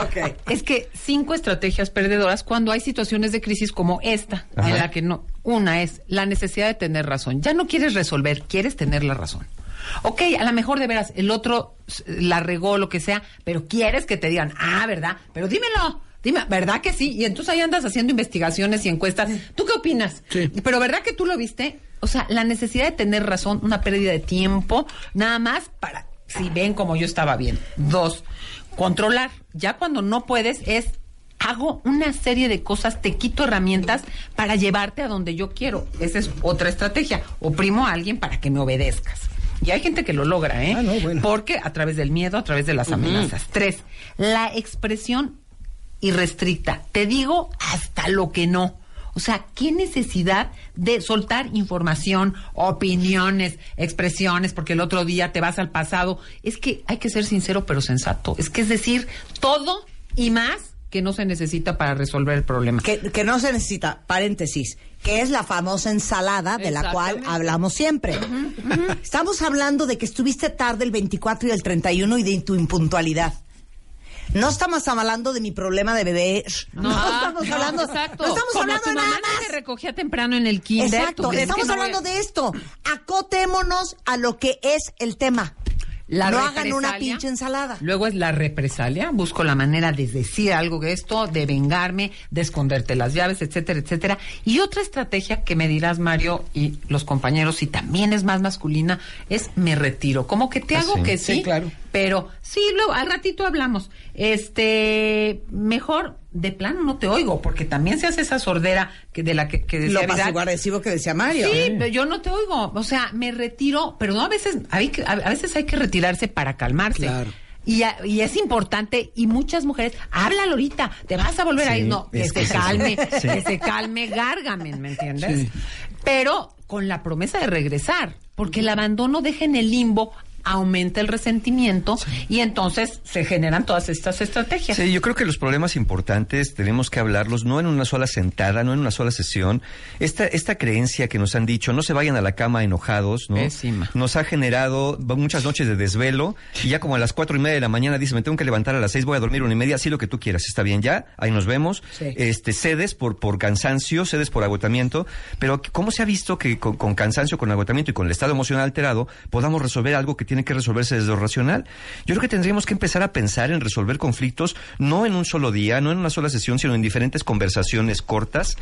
Ok. Es que cinco estrategias perdedoras cuando hay situaciones de crisis como esta, Ajá. en la que no. Una es la necesidad de tener razón. Ya no quieres resolver, quieres tener la razón. Ok, a lo mejor de veras el otro la regó, lo que sea, pero quieres que te digan, ah, ¿verdad? Pero dímelo. Dime, ¿verdad que sí? Y entonces ahí andas haciendo investigaciones y encuestas. ¿Tú qué opinas? Sí. Pero ¿verdad que tú lo viste? O sea, la necesidad de tener razón, una pérdida de tiempo, nada más para si ven como yo estaba bien. Dos, controlar. Ya cuando no puedes es hago una serie de cosas, te quito herramientas para llevarte a donde yo quiero. Esa es otra estrategia. Oprimo a alguien para que me obedezcas. Y hay gente que lo logra, ¿eh? Ah, no, bueno. Porque a través del miedo, a través de las amenazas. Tres, la expresión irrestricta. Te digo hasta lo que no. O sea, ¿qué necesidad de soltar información, opiniones, expresiones, porque el otro día te vas al pasado? Es que hay que ser sincero pero sensato. Es que es decir, todo y más que no se necesita para resolver el problema. Que, que no se necesita, paréntesis, que es la famosa ensalada de la cual hablamos siempre. Estamos hablando de que estuviste tarde el 24 y el 31 y de tu impuntualidad. No estamos hablando de mi problema de bebé. No, estamos no, hablando, exacto. no estamos Como hablando tu de mamá nada no más. te recogía temprano en el kinder. Exacto, ¿tú crees estamos que no hablando de esto. Acotémonos a lo que es el tema. La no hagan una represalia. pinche ensalada. Luego es la represalia, busco la manera de decir algo de esto, de vengarme, de esconderte las llaves, etcétera, etcétera. Y otra estrategia que me dirás, Mario, y los compañeros, y también es más masculina, es me retiro. Como que te Ah, hago sí. que sí, Sí, claro. pero sí, luego al ratito hablamos. Este, mejor de plano no te oigo, porque también se hace esa sordera que de la que, que decía Lo Vidal. pasivo agresivo que decía Mario. Sí, pero yo no te oigo. O sea, me retiro, pero no a veces hay que, a a veces hay que retirarse para calmarse. Claro. Y, a- y es importante, y muchas mujeres, háblalo ahorita, te vas a volver a Sí, ir. No, que es se que calme, (laughs) Sí. que se calme, gárgame, ¿me entiendes? Pero con la promesa de regresar, porque el abandono deja en el limbo aumenta el resentimiento y entonces se generan todas estas estrategias. Sí, yo creo que los problemas importantes tenemos que hablarlos no en una sola sentada, no en una sola sesión. Esta, esta creencia que nos han dicho, no se vayan a la cama enojados, ¿no? Pésima. Nos ha generado muchas noches de desvelo y ya como a las cuatro y media de la mañana dice, me tengo que levantar a las seis, voy a dormir una y media, así lo que tú quieras, está bien ya, ahí nos vemos. Sí. Este, cedes por, por cansancio, cedes por agotamiento, pero ¿cómo se ha visto que con, con cansancio, con agotamiento y con el estado emocional alterado podamos resolver algo que tiene que resolverse desde lo racional? Yo creo que tendríamos que empezar a pensar en resolver conflictos no en un solo día, no en una sola sesión, sino en diferentes conversaciones cortas,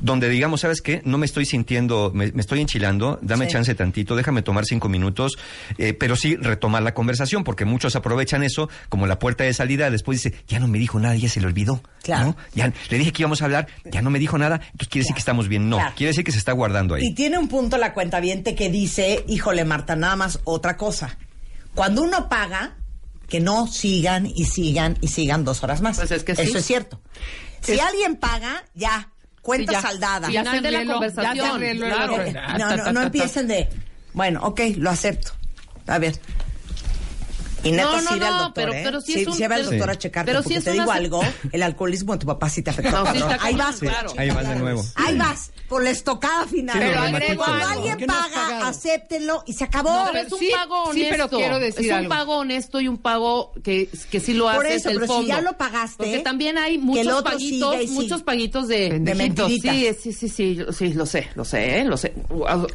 donde digamos, ¿sabes qué? No me estoy sintiendo, me, me estoy enchilando, dame Sí. chance tantito, déjame tomar cinco minutos, eh, pero sí retomar la conversación, porque muchos aprovechan eso como la puerta de salida, después dice, ya no me dijo nada, ya se le olvidó. Claro. ¿no? Ya le dije que íbamos a hablar, ya no me dijo nada, entonces quiere decir que estamos bien. No, Claro. quiere decir que se está guardando ahí. Y tiene un punto la cuentaviente que dice, híjole Marta, nada más otra cosa. Cuando uno paga, que no sigan y sigan y sigan dos horas más. Pues es que sí. Eso es cierto. Si alguien paga, ya, cuenta Sí, ya. saldada. Sí, ya Final se de la conversación, ya se claro. Eh, no, no, no empiecen de, bueno, ok, lo acepto. A ver. Y neta, No, no, sí ve al no, doctor, pero- ¿eh? pero sí sí, es un- sí ve al doctor a checarte, pero porque te una digo algo, el alcoholismo de tu papá sí te afecta. No, sí cabrón. está Ahí vas. claro. Ahí vas de nuevo. Ahí vas, por la estocada final. Sí, Pero lo agrego. Cuando alguien ¿Qué no paga, acéptenlo y se acabó. No, pero es un Sí, pago honesto. sí, pero quiero decir es un algo. pago honesto y un pago que, que sí lo Por haces eso, el pero si fondo. ya lo pagaste, Porque también hay que muchos paguitos, muchos paguitos de, De. Sí, sí, sí, sí, lo sé, lo sé, ¿eh? lo sé.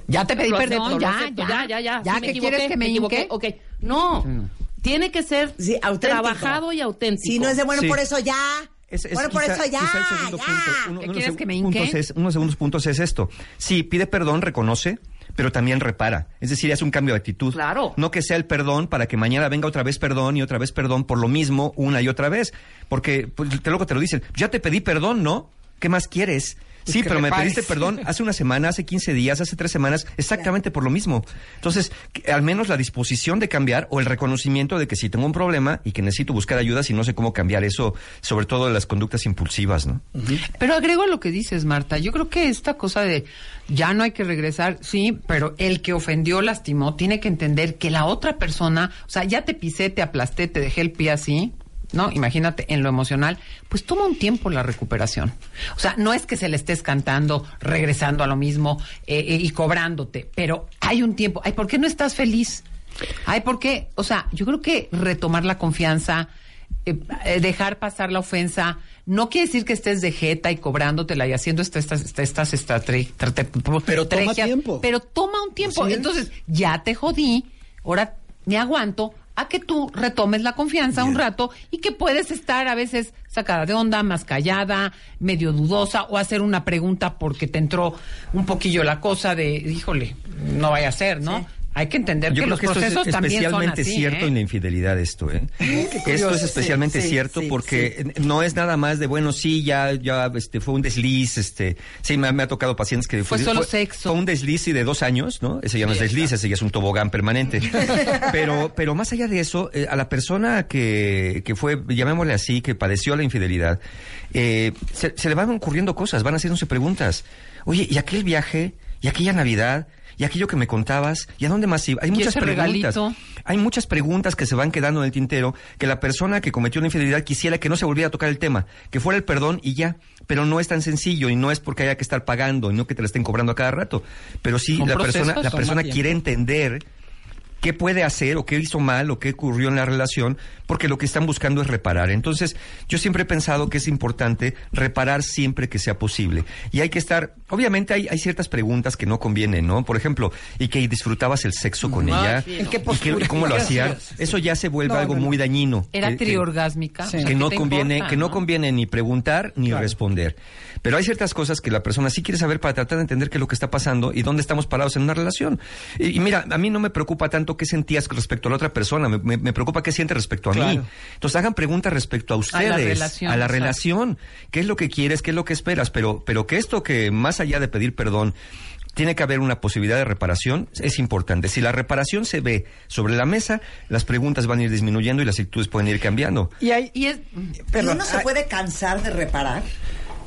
Ya te pedí perdón, ya, ya. ya, ya, ya. Ya, Sí, me ¿qué equivoqué, quieres que me equivoqué. Ok, no. Tiene que ser Sí, auténtico. trabajado y auténtico. Si no es de bueno, Sí. por eso ya. Es- es bueno, por quizá- eso ya. quizá el segundo ya. punto. Uno- ¿Qué uno de quieres los que me puntos es- unos segundos puntos es esto. Sí, pide perdón, reconoce, pero también repara. Es decir, hace un cambio de actitud. Claro. No que sea el perdón para que mañana venga otra vez perdón y otra vez perdón por lo mismo una y otra vez. Porque pues, te luego te lo dicen, ya te pedí perdón, ¿no? ¿Qué más quieres? Sí, pero me pediste perdón (laughs) hace una semana, hace 15 días, hace tres semanas, exactamente por lo mismo. Entonces, que al menos la disposición de cambiar o el reconocimiento de que si tengo un problema y que necesito buscar ayuda si no sé cómo cambiar eso, sobre todo de las conductas impulsivas, ¿no? Pero agrego a lo que dices, Marta. Yo creo que esta cosa de ya no hay que regresar, sí, pero el que ofendió, lastimó, tiene que entender que la otra persona, o sea, ya te pisé, te aplasté, te dejé el pie así. ¿No? Imagínate, en lo emocional, pues toma un tiempo la recuperación. O sea, no es que se le estés cantando, regresando a lo mismo eh, eh, y cobrándote, pero hay un tiempo. Ay, ¿por qué no estás feliz? Ay, ¿por qué? O sea, yo creo que retomar la confianza, eh, dejar pasar la ofensa, no quiere decir que estés de jeta y cobrándotela y haciendo esta- estas, estas, estas Pero toma tiempo. Pero toma un tiempo. Entonces, ya te jodí, ahora me aguanto a que tú retomes la confianza un rato y que puedes estar a veces sacada de onda, más callada, medio dudosa o hacer una pregunta porque te entró un poquillo la cosa de, híjole, no vaya a ser, ¿no? Hay que entender Yo que los que esto es procesos también son especialmente así, cierto ¿eh? en la infidelidad esto, ¿eh? (laughs) esto es especialmente Sí, cierto sí, porque no es nada más de bueno sí ya ya este fue un desliz, este sí me, me ha tocado pacientes que Fue solo sexo. fue un desliz y de dos años, ¿no? Ese ya no es desliz, ese ya es un tobogán permanente. (laughs) pero pero más allá de eso eh, a la persona que que fue llamémosle así que padeció la infidelidad eh, se, se le van ocurriendo cosas, van haciéndose preguntas. Oye, ¿y aquel viaje? ¿Y aquella Navidad? ¿Y aquello que me contabas? ¿Y a dónde más iba? Hay ¿Y muchas preguntas. regalito? Hay muchas preguntas que se van quedando en el tintero que la persona que cometió la infidelidad quisiera que no se volviera a tocar el tema, que fuera el perdón y ya. Pero no es tan sencillo y no es porque haya que estar pagando y no que te la estén cobrando a cada rato. Pero sí, la persona, la persona quiere entender qué puede hacer o qué hizo mal o qué ocurrió en la relación, porque lo que están buscando es reparar. Entonces, yo siempre he pensado que es importante reparar siempre que sea posible. Y hay que estar, obviamente hay, hay ciertas preguntas que no convienen, ¿no? Por ejemplo, ¿y que disfrutabas el sexo con ella? ¿En qué ¿Y, qué- postura? y cómo lo hacías? Eso ya se vuelve No, algo no, no. muy dañino. Era que- triorgásmica. que no conviene importa, que no conviene ni preguntar ni responder pero hay ciertas cosas que la persona sí quiere saber para tratar de entender qué es lo que está pasando y dónde estamos parados en una relación y, y mira a mí no me preocupa tanto qué sentías respecto a la otra persona me, me- me preocupa qué siente respecto a mí Claro. entonces hagan preguntas respecto a ustedes relación, a la relación qué es lo que quieres qué es lo que esperas pero pero que esto que más allá de pedir perdón tiene que haber una posibilidad de reparación, es importante. Si la reparación se ve sobre la mesa, las preguntas van a ir disminuyendo y las actitudes pueden ir cambiando. Y hay, Y es, ¿Y perdón, uno se hay- puede cansar de reparar?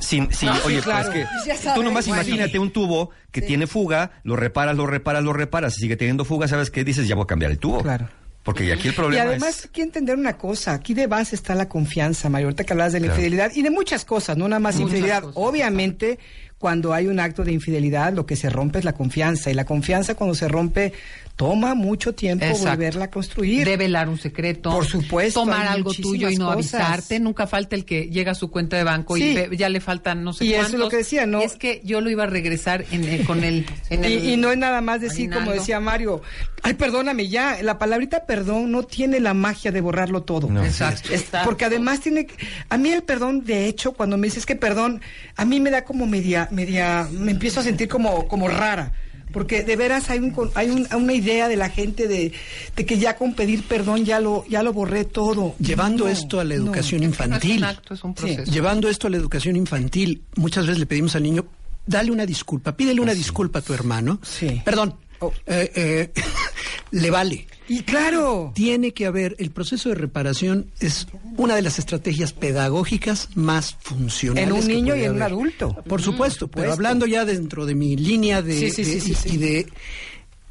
Sin, sin- Ah, sí, oye, claro. pues Ya que sabes, tú nomás bueno. imagínate un tubo que tiene fuga, lo reparas, lo reparas, lo reparas, y sigue teniendo fuga, ¿sabes qué? Dices, ya voy a cambiar el tubo. Claro. Porque aquí el Y problema además es... hay que entender una cosa, aquí de base está la confianza, Mayor, ahorita que hablabas de la Claro. infidelidad y de muchas cosas, no nada más Muchas infidelidad. cosas. Obviamente, cuando hay un acto de infidelidad, lo que se rompe es la confianza y la confianza cuando se rompe toma mucho tiempo Exacto. volverla a construir. Develar un secreto. Por supuesto, Tomar algo tuyo y no cosas. avisarte. Nunca falta el que llega a su cuenta de banco y ve- ya le faltan no sé Y eso es lo que decía, ¿no? Es que yo lo iba a regresar en, el- con el... (laughs) En el Y, y no es nada más decir, como decía Mario, ay, perdóname ya, la palabrita perdón no tiene la magia de borrarlo todo. No. Exacto. Es- porque además tiene que- a mí el perdón de hecho cuando me dices que perdón a mí me da como media media me empiezo a sentir como como rara porque de veras hay un con- hay un- una idea de la gente de, de que ya con pedir perdón ya lo ya lo borré todo Llevando No, esto a la no. educación No es infantil. un acto, es un proceso. Llevando esto a la educación infantil, muchas veces le pedimos al niño, dale una disculpa, pídele una disculpa a tu hermano. Sí. Perdón, Oh. eh, eh, (laughs) le vale. Y claro Tiene que haber, el proceso de reparación es una de las estrategias pedagógicas más funcionales. En un niño y en un adulto. Por supuesto, pero supuesto. hablando ya dentro de mi línea de, sí. y de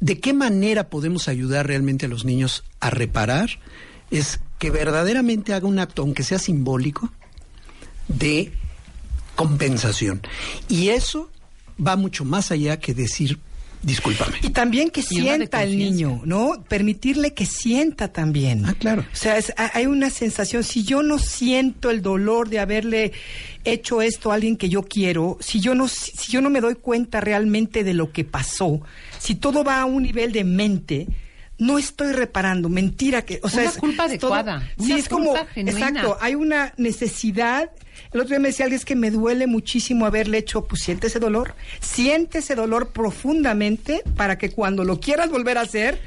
de qué manera podemos ayudar realmente a los niños a reparar, es que verdaderamente haga un acto, aunque sea simbólico, de compensación. Y eso va mucho más allá que decir discúlpame. Y también que Y una sienta el conciencia. niño, ¿no? Permitirle que sienta también. Ah, claro. O sea, es- ha- hay una sensación, si yo no siento el dolor de haberle hecho esto a alguien que yo quiero, si yo no si yo no me doy cuenta realmente de lo que pasó, si todo va a un nivel de mente, no estoy reparando, mentira que, o sea, Una es culpa es todo- adecuada, sí, una es como, culpa genuina. exacto, hay una necesidad. El otro día me decía alguien es que me duele muchísimo haberle hecho, pues siente ese dolor, siente ese dolor profundamente para que cuando lo quieras volver a hacer,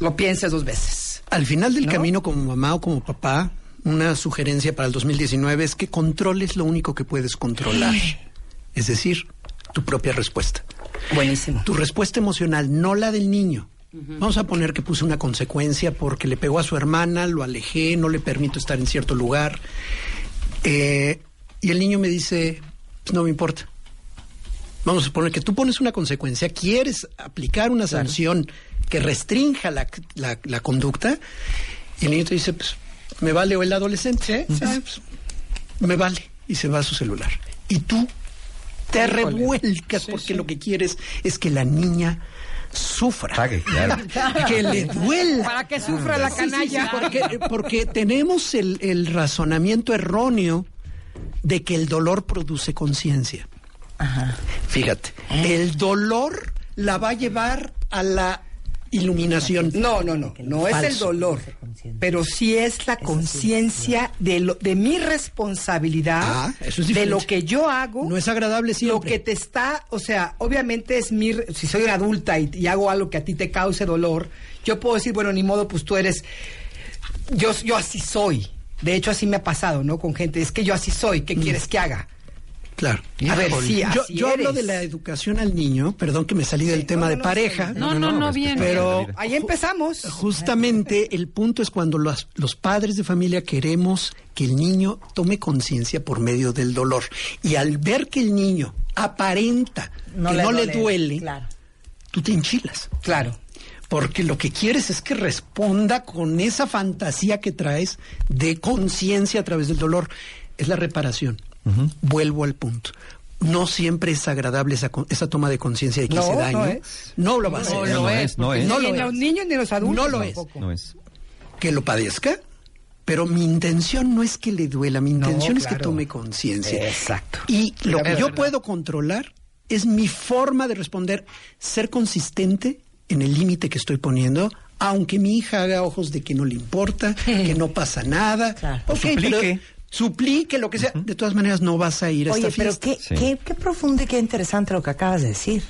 lo pienses dos veces. Al final del ¿No? camino, como mamá o como papá, una sugerencia para el 2019 es que controles lo único que puedes controlar. Es decir, tu propia respuesta. Buenísimo. Tu respuesta emocional, no la del niño. Vamos a poner que puse una consecuencia porque le pegó a su hermana, lo alejé, no le permito estar en cierto lugar. Eh, y el niño me dice, "Pues no me importa. Vamos a suponer que tú pones una consecuencia, quieres aplicar una sanción que restrinja la, la- la conducta, y el niño te dice, pues, me vale, o el adolescente, "Ah, pues, me vale, y se va a su celular. Y tú te revuelcas porque lo que quieres es que la niña sufra. Pague, (laughs) claro. Que le duela. Para que sufra la Sí, sí, sí, canalla. porque, porque tenemos el, el razonamiento erróneo de que el dolor produce conciencia. Fíjate, el dolor la va a llevar a la iluminación. No, no, no, no es el dolor, pero sí es la conciencia de, lo- de mi responsabilidad, Ah, eso es de lo que yo hago. No es agradable Lo siempre. que te está, o sea, obviamente es mi, si soy una adulta y, y hago algo que a ti te cause dolor, yo puedo decir, bueno, ni modo, pues tú eres, yo, yo así soy. De hecho, así me ha pasado, ¿no? Con gente, es que yo así soy, ¿qué quieres que haga? Claro. A ver, sí, yo, así yo hablo eres. de la educación al niño, perdón que me salí del tema no, de no, pareja. No, no, no, bien. Pero Ahí empezamos. justamente el punto es cuando los, los padres de familia queremos que el niño tome conciencia por medio del dolor. Y al ver que el niño aparenta que no le duele, Claro. tú te enchilas. Claro. Porque lo que quieres es que responda con esa fantasía que traes de conciencia a través del dolor. Es la reparación. Vuelvo al punto. No siempre es agradable esa, con- esa toma de conciencia de que No, hice no daño. es. No lo va a ser. No No lo es, no es. No ni lo en es. los niños ni en los adultos. No lo es. tampoco. No es. que lo padezca, pero mi intención no es que le duela, mi intención es que tome conciencia. Exacto. Y lo que yo puedo controlar es mi forma de responder, ser consistente en el límite que estoy poniendo, aunque mi hija haga ojos de que no le importa, que no pasa nada. (laughs) Claro. Ok, Suplique. pero suplique, lo que sea. De todas maneras, no vas a ir a Oye, esta pero fiesta. qué, Sí. qué, qué profundo y qué interesante lo que acabas de decir.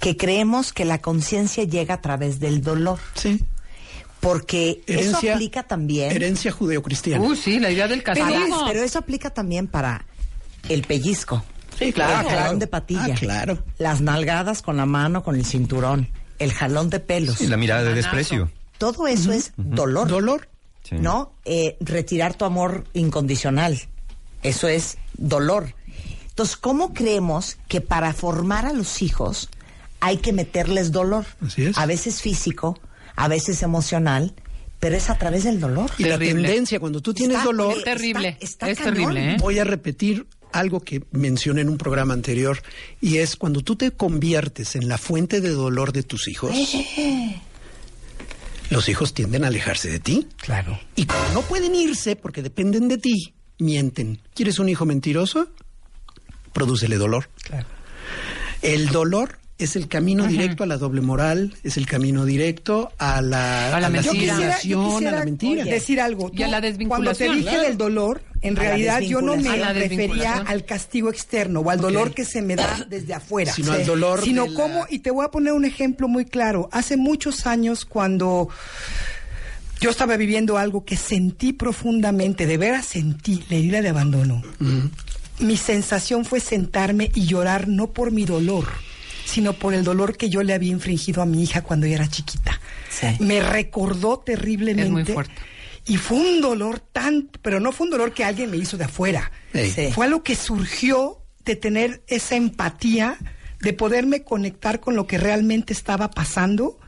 Que creemos que la conciencia llega a través del dolor. Sí. Porque eso aplica también. Herencia judeocristiana. Uy, sí, la idea del castigo. pero eso aplica también para el pellizco. Sí, El claro. jalón de patilla. Ah, claro. Las nalgadas con la mano, con el cinturón. El jalón de pelos. Y la mirada de desprecio. Todo eso es dolor. Dolor. Sí. ¿No? Eh, retirar tu amor incondicional. Eso es dolor. Entonces, ¿cómo creemos que para formar a los hijos hay que meterles dolor? Así es. A veces físico, a veces emocional, pero es a través del dolor. Y la tendencia, cuando tú tienes Está- dolor, Es terrible, está es cañón. terrible, ¿eh? Voy a repetir algo que mencioné en un programa anterior y es cuando tú te conviertes en la fuente de dolor de tus hijos, los hijos tienden a alejarse de ti. Claro. Y como no pueden irse porque dependen de ti, mienten. ¿Quieres un hijo mentiroso? Prodúcele dolor. Claro. El dolor es el camino directo a la doble moral, es el camino directo a la, A la mentira. Yo quisiera, yo humillación, a la mentira. decir algo. Y a la Cuando te desvinculación. dije Claro. del dolor, en realidad yo no me refería al castigo externo o al dolor que se me da desde afuera. Sino al dolor Sino la- cómo, y te voy a poner un ejemplo muy claro. Hace muchos años cuando yo estaba viviendo algo que sentí profundamente, de veras sentí la herida de abandono. Mi sensación fue sentarme y llorar no por mi dolor, sino por el dolor que yo le había infringido a mi hija cuando ella era chiquita. Sí. Me recordó terriblemente. Es muy fuerte. Y fue un dolor tan, pero no fue un dolor que alguien me hizo de afuera. Sí. Fue algo que surgió de tener esa empatía, de poderme conectar con lo que realmente estaba pasando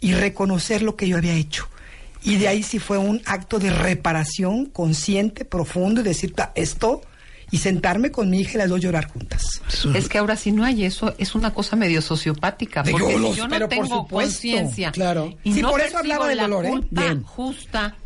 y reconocer lo que yo había hecho. Y de ahí sí fue un acto de reparación consciente, profundo, y decir "Ta, esto y sentarme con mi hija y las dos llorar juntas. Es que ahora si no hay eso, es una cosa medio sociopática. Porque yolos, si yo no tengo conciencia claro. y Sí, no por eso hablaba del dolor, ¿eh? Bien. justa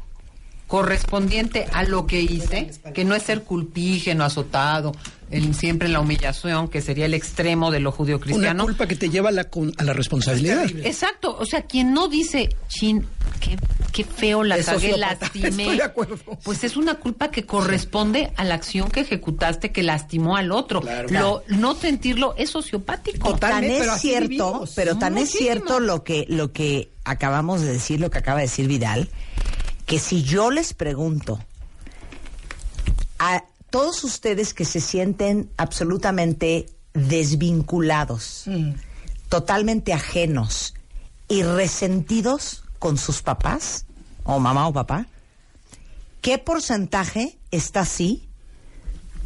correspondiente a lo que hice, que no es ser culpígeno, azotado, en siempre la humillación, que sería el extremo de lo Una judío-cristiano. culpa que te lleva a la, con- a la responsabilidad. Exacto, o sea, quien no dice, chin, qué, qué feo la cagué, (laughs) lastimé. estoy de acuerdo. Pues es una culpa que corresponde a la acción que ejecutaste que lastimó al otro. Lo, no sentirlo es sociopático. tan es cierto, pero tan es cierto lo que lo que acabamos de decir, lo que acaba de decir Vidal, que si yo les pregunto a todos ustedes que se sienten absolutamente desvinculados, totalmente ajenos y resentidos con sus papás o mamá o papá, ¿qué porcentaje está así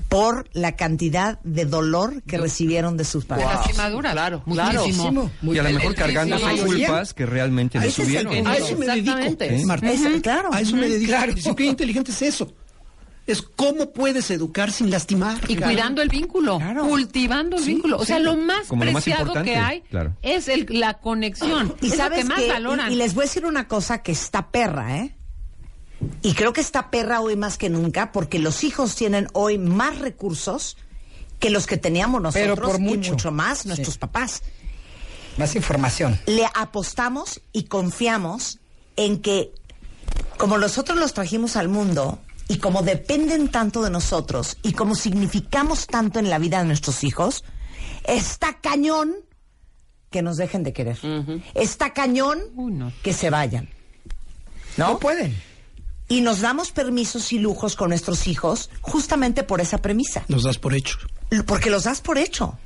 por la cantidad de dolor que recibieron de sus padres? lastimadura. Claro, muchísimo. Y a lo mejor cargando Sí, sí, sus culpas que realmente le es subieron. que- a eso me dedico. Marta. Es- claro. A eso me dedico. Claro. La disciplina inteligente es eso. Es cómo puedes educar sin lastimar. Y cuidando el vínculo, cultivando el Sí, vínculo. O sea, sí. lo más Como lo más preciado que hay claro. es el, la conexión. Y es sabes lo que más qué? valoran. Y, y les voy a decir una cosa que está perra, ¿eh? Y creo que está perra hoy más que nunca porque los hijos tienen hoy más recursos que los que teníamos nosotros Pero por y mucho. más nuestros papás. Más información. Le apostamos y confiamos en que como nosotros los trajimos al mundo y como dependen tanto de nosotros y como significamos tanto en la vida de nuestros hijos, está cañón que nos dejen de querer. Está cañón que se vayan. ¿No? No pueden. Y nos damos permisos y lujos con nuestros hijos justamente por esa premisa. Nos das por hecho. Porque los das por hecho.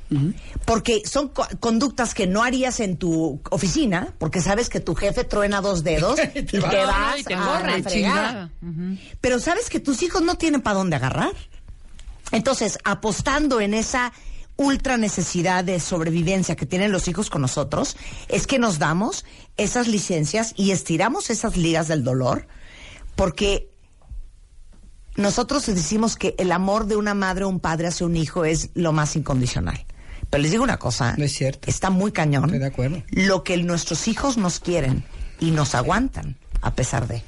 Porque son co- conductas que no harías en tu oficina, porque sabes que tu jefe truena dos dedos (laughs) y te, va. vas y te a. Pero sabes que tus hijos no tienen para dónde agarrar. Entonces, apostando en esa ultra necesidad de sobrevivencia que tienen los hijos con nosotros, es que nos damos esas licencias y estiramos esas ligas del dolor, porque nosotros decimos que el amor de una madre o un padre hacia un hijo es lo más incondicional. Pero les digo una cosa, No es cierto. está muy cañón Estoy de acuerdo. lo que nuestros hijos nos quieren y nos aguantan a pesar de.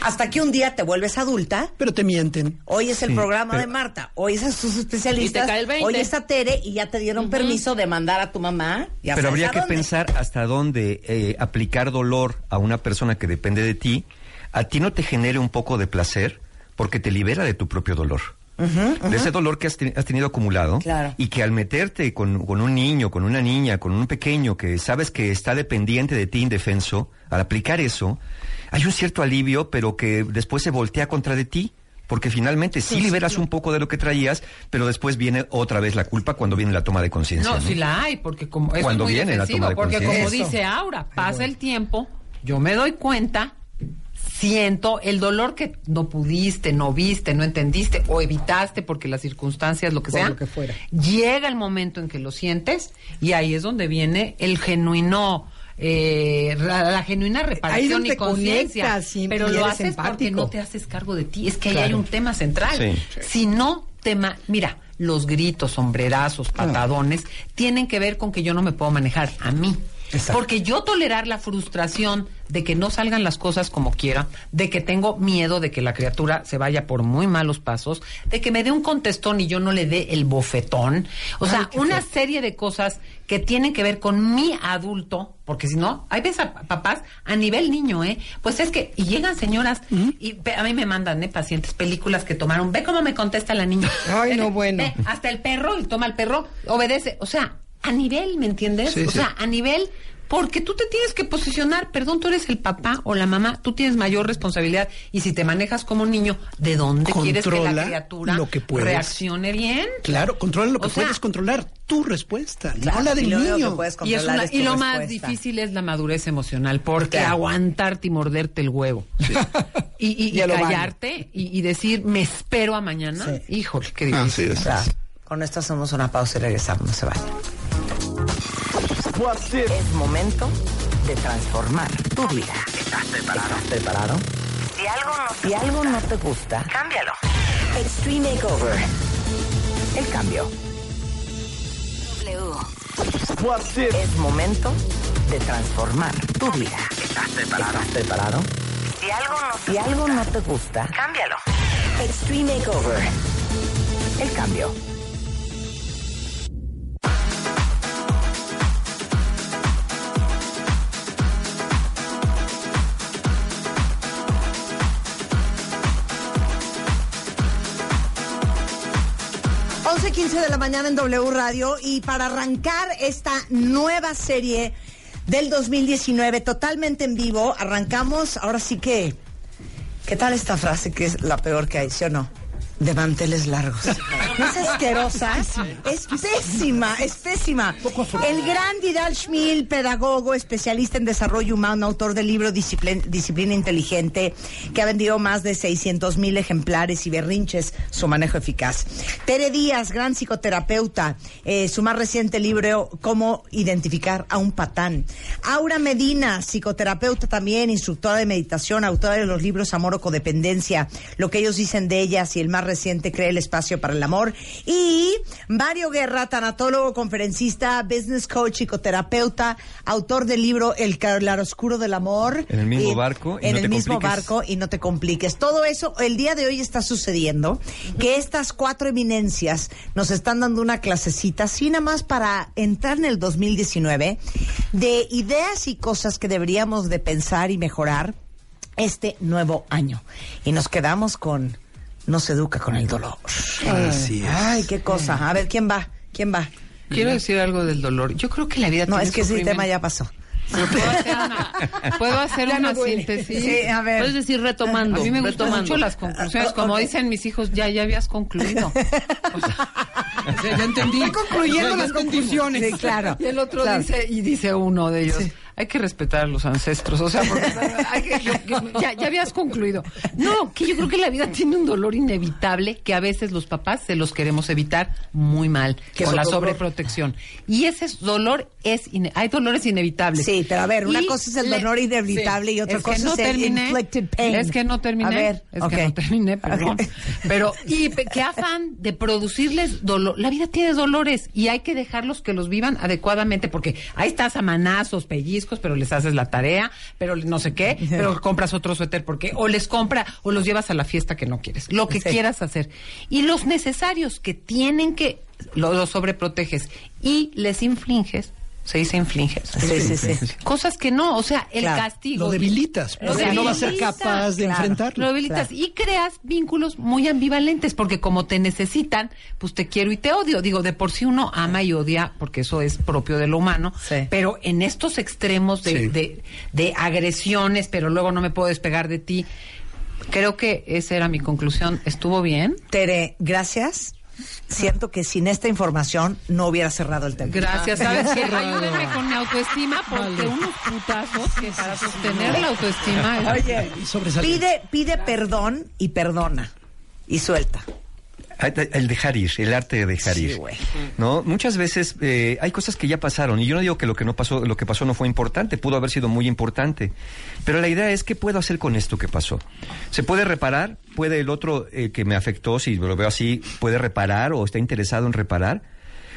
Hasta que un día te vuelves adulta, Pero te mienten. hoy es el Sí, programa pero- de Marta, hoy es a sus especialistas, Y te cae el 20. hoy está Tere y ya te dieron permiso de mandar a tu mamá. ya Pero habría a que dónde. pensar hasta dónde eh, aplicar dolor a una persona que depende de ti, a ti no te genere un poco de placer porque te libera de tu propio dolor. De ese dolor que has, te- has tenido acumulado Claro. y que al meterte con, con un niño, con una niña, con un pequeño que sabes que está dependiente de ti indefenso, al aplicar eso, hay un cierto alivio, pero que después se voltea contra de ti. Porque finalmente sí liberas un poco de lo que traías, pero después viene otra vez la culpa cuando viene la toma de conciencia. No, ¿no? sí la hay, porque como eso Cuando es muy viene la ofensivo, toma de porque como dice Aura, pasa el tiempo, yo me doy cuenta, siento el dolor que no pudiste, no viste, no entendiste o evitaste porque las circunstancias, lo que sea, lo que fuera. llega el momento en que lo sientes y ahí es donde viene el genuino eh, la, la genuina reparación y conciencia, pero y lo haces porque no te haces cargo de ti. Es que ahí Claro. hay un tema central. Sí. Si no te ma- mira, los gritos, sombrerazos, patadones tienen que ver con que yo no me puedo manejar a mí. Exacto. Porque yo tolerar la frustración de que no salgan las cosas como quiera, de que tengo miedo de que la criatura se vaya por muy malos pasos, de que me dé un contestón y yo no le dé el bofetón. O sea, una serie de cosas que tienen que ver con mi adulto, porque si no, hay veces a papás a nivel niño, ¿eh? Pues es que, y llegan señoras, y a mí me mandan, ¿eh? Pacientes, películas que tomaron, ve cómo me contesta la niña. Ay, (laughs) no, bueno. ve, hasta el perro, y toma el perro, obedece. O sea, a nivel, ¿me entiendes? Sí, o sí. sea, a nivel, porque tú te tienes que posicionar, perdón, tú eres el papá o la mamá, tú tienes mayor responsabilidad. Y si te manejas como niño, ¿de dónde quieres que la criatura lo que puedes. reaccione bien? Claro, controla lo que O sea, puedes controlar. Tu respuesta, Claro, no la y del lo niño. que Y, es una- es y lo más difícil es la madurez emocional, porque Claro. aguantarte y morderte el huevo. (laughs) Y, y- callarte y, y decir, me espero a mañana. Sí. Híjole, qué difícil. Así es. Ya. Con esto hacemos una pausa y regresamos, no se vayan. Es momento de transformar tu vida. ¿Estás preparado? ¿Estás preparado? Si algo no Si algo no te gusta, cámbialo. Extreme Makeover. El cambio. Es momento de transformar tu vida. ¿Estás preparado? ¿Estás preparado? Si algo no Si algo no te gusta, cámbialo. Extreme Makeover. El cambio. 9.15 de la mañana en W Radio y para arrancar esta nueva serie del 2019 totalmente en vivo, arrancamos ahora sí que... ¿Qué tal esta frase que es la peor que hay, sí o no? De manteles largos. ¿No (laughs) es asquerosa? Es pésima, es pésima. El gran Vidal Schmil, pedagogo, especialista en desarrollo humano, autor del libro Disciplin- Disciplina Inteligente, que ha vendido más de 600 mil ejemplares y berrinches, su manejo eficaz. Tere Díaz, gran psicoterapeuta, eh, su más reciente libro, Cómo identificar a un patán. Aura Medina, psicoterapeuta también, instructora de meditación, autora de los libros Amor o Codependencia, lo que ellos dicen de ellas y el más reciente, Cree el espacio para el amor. Y Mario Guerra, tanatólogo, conferencista, business coach, psicoterapeuta, autor del libro El claroscuro del amor. En el mismo Y- barco y en no el te mismo compliques. barco y no te compliques. Todo eso el día de hoy está sucediendo, que estas cuatro eminencias nos están dando una clasecita, así nada más para entrar en el 2019, de ideas y cosas que deberíamos de pensar y mejorar este nuevo año. Y nos quedamos con No se educa con el dolor. Así es. Ay, qué cosa. A ver, ¿quién va? ¿Quién va? Quiero decir algo del dolor. Yo creo que la vida No, tiene es que ese tema ya pasó. Pero puedo hacer una, (laughs) puedo hacer Ya una no duele. síntesis. Sí, a ver. Puedes decir retomando. A mí me gustan mucho las conclusiones. Como Ok. dicen mis hijos, ya, ya habías concluido. (laughs) O sea, ya entendí. Estoy concluyendo las entendimos. conclusiones. Sí, claro. Y el otro Claro. dice, y dice uno de ellos, hay que respetar a los ancestros. O sea, porque, (laughs) hay que- yo- yo- ya, ya habías concluido. No, que yo creo que la vida tiene un dolor inevitable que a veces los papás se los queremos evitar muy mal, ¿Qué con la dolor? sobreprotección. Y ese dolor es, ine- hay dolores inevitables. Sí, pero a ver, una Y cosa es el le- dolor inevitable y otra es que cosa no es el terminé, inflicted pain. Es que no terminé. A ver, es ok. que no terminé, perdón. Pero, y qué afán de producirles dolor. La vida tiene dolores y hay que dejarlos que los vivan adecuadamente, porque ahí estás a manazos, pellizcos, pero les haces la tarea, pero no sé qué, (laughs) pero compras otro suéter, porque o les compra o los llevas a la fiesta que no quieres, lo que Sí. quieras hacer. Y los necesarios que tienen que, lo- los sobreproteges y les infliges. Se dice infliges. Sí, sí, sí. Cosas que no, o sea, el Claro. castigo. Lo debilitas, Lo porque no va a ser capaz de claro. enfrentarlo. Lo debilitas y creas vínculos muy ambivalentes, porque como te necesitan, pues te quiero y te odio. Digo, de por sí uno ama y odia, porque eso es propio de lo humano, Sí. pero en estos extremos de, Sí. de, de agresiones, pero luego no me puedo despegar de ti, creo que esa era mi conclusión. ¿Estuvo bien? Tere, gracias. Siento que sin esta información no hubiera cerrado el tema. Gracias, ¿sabes qué? Ayúdenme con mi autoestima, porque unos putazos que para sostener la autoestima... es- Oye, pide perdón y perdona. Y suelta. El dejar ir, el arte de dejar Sí, ir. güey. ¿No? Muchas veces eh, hay cosas que ya pasaron y yo no digo que lo que no pasó, lo que pasó no fue importante, pudo haber sido muy importante. Pero la idea es qué puedo hacer con esto que pasó. ¿Se puede reparar? ¿Puede el otro eh, que me afectó, si lo veo así, puede reparar o está interesado en reparar?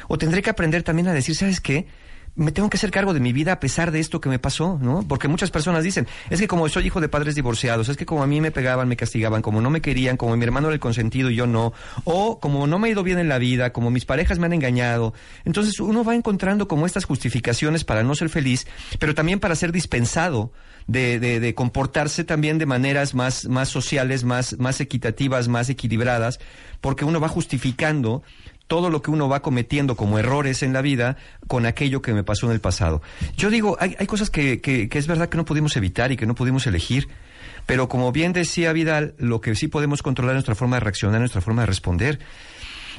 ¿O tendré que aprender también a decir, ¿sabes qué? Me tengo que hacer cargo de mi vida a pesar de esto que me pasó, ¿no? Porque muchas personas dicen, es que como soy hijo de padres divorciados, es que como a mí me pegaban, me castigaban, como no me querían, como mi hermano era el consentido y yo no, o como no me ha ido bien en la vida, como mis parejas me han engañado. Entonces uno va encontrando como estas justificaciones para no ser feliz, pero también para ser dispensado de, de, de comportarse también de maneras más, más sociales, más, más equitativas, más equilibradas, porque uno va justificando todo lo que uno va cometiendo como errores en la vida con aquello que me pasó en el pasado. Yo digo, hay, hay cosas que, que, que es verdad que no pudimos evitar y que no pudimos elegir, pero como bien decía Vidal, lo que sí podemos controlar es nuestra forma de reaccionar, nuestra forma de responder.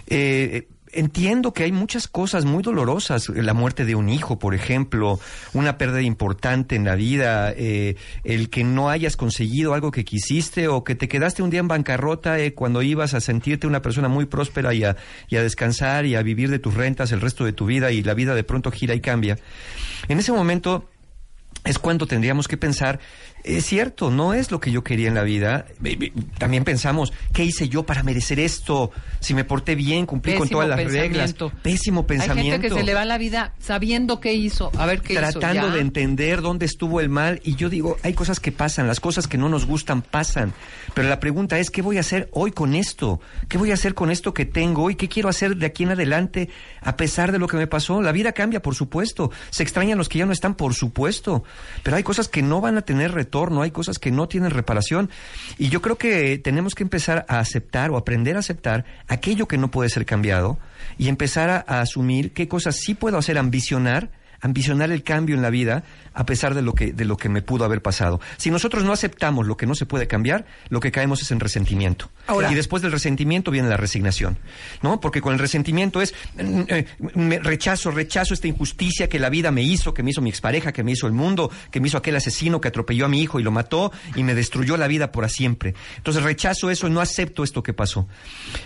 Eh, entiendo que hay muchas cosas muy dolorosas, la muerte de un hijo, por ejemplo, una pérdida importante en la vida, eh, el que no hayas conseguido algo que quisiste o que te quedaste un día en bancarrota eh, cuando ibas a sentirte una persona muy próspera y a, y a descansar y a vivir de tus rentas el resto de tu vida y la vida de pronto gira y cambia. En ese momento es cuando tendríamos que pensar, es cierto, no es lo que yo quería en la vida. También pensamos, ¿qué hice yo para merecer esto? Si me porté bien, cumplí con todas las reglas. Pésimo pensamiento. Hay gente que se le va la vida sabiendo qué hizo, a ver qué hizo. tratando de entender dónde estuvo el mal y yo digo, hay cosas que pasan, las cosas que no nos gustan pasan, pero la pregunta es, ¿qué voy a hacer hoy con esto? ¿Qué voy a hacer con esto que tengo hoy? ¿Qué quiero hacer de aquí en adelante a pesar de lo que me pasó? La vida cambia, por supuesto, se extrañan los que ya no están, por supuesto, pero hay cosas que no van a tener retorno, hay cosas que no tienen reparación. Y yo creo que tenemos que empezar a aceptar o aprender a aceptar aquello que no puede ser cambiado y empezar a, a asumir qué cosas sí puedo hacer, ambicionar, ambicionar el cambio en la vida a pesar de lo que de lo que me pudo haber pasado. Si nosotros no aceptamos lo que no se puede cambiar, lo que caemos es en resentimiento. Ahora- y después del resentimiento viene la resignación, ¿no? Porque con el resentimiento es eh, me rechazo, rechazo esta injusticia que la vida me hizo, que me hizo mi expareja, que me hizo el mundo, que me hizo aquel asesino que atropelló a mi hijo y lo mató y me destruyó la vida para siempre. Entonces rechazo eso y no acepto esto que pasó.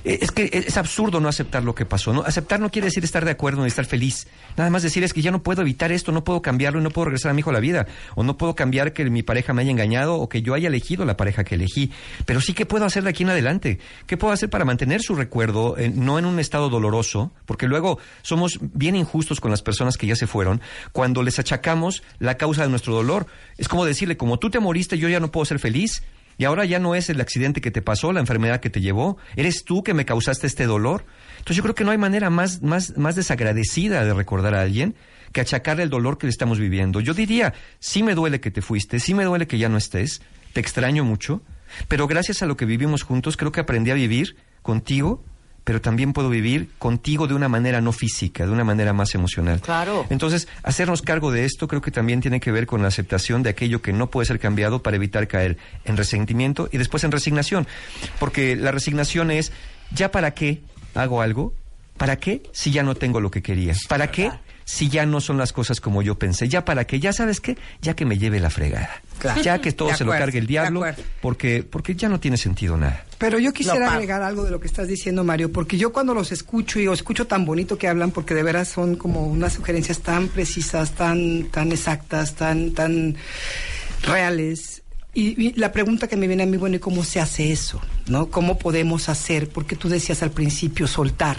Eh, Es que es absurdo no aceptar lo que pasó. ¿no? Aceptar no quiere decir estar de acuerdo ni estar feliz. Nada más decir es que ya no puedo evitar esto, no puedo cambiarlo y no puedo regresar a mi hijo a la vida. O no puedo cambiar que mi pareja me haya engañado o que yo haya elegido la pareja que elegí. Pero sí que puedo hacer de aquí en adelante. ¿Qué puedo hacer para mantener su recuerdo, eh, no en un estado doloroso? Porque luego somos bien injustos con las personas que ya se fueron cuando les achacamos la causa de nuestro dolor. Es como decirle, como tú te moriste, yo ya no puedo ser feliz. Y ahora ya no es el accidente que te pasó, la enfermedad que te llevó, eres tú que me causaste este dolor. Entonces yo creo que no hay manera más, más, más desagradecida de recordar a alguien que achacarle el dolor que le estamos viviendo. Yo diría, sí me duele que te fuiste, sí me duele que ya no estés, te extraño mucho, pero gracias a lo que vivimos juntos creo que aprendí a vivir contigo, pero también puedo vivir contigo de una manera no física, de una manera más emocional. Claro. Entonces, hacernos cargo de esto creo que también tiene que ver con la aceptación de aquello que no puede ser cambiado para evitar caer en resentimiento y después en resignación. Porque la resignación es, ¿ya para qué hago algo? ¿Para qué si ya no tengo lo que quería? ¿Para qué si ya no son las cosas como yo pensé? ¿Ya para qué? ¿Ya sabes qué? Ya que me lleve la fregada. Claro. Ya que todo se lo cargue el diablo, porque, porque ya no tiene sentido nada. Pero yo quisiera agregar algo de lo que estás diciendo, Mario, porque yo cuando los escucho y os escucho tan bonito que hablan, porque de veras son como unas sugerencias tan precisas, tan, tan exactas, tan, tan reales. Y, y la pregunta que me viene a mí, bueno, ¿y cómo se hace eso? ¿No? ¿Cómo podemos hacer? Porque tú decías al principio soltar.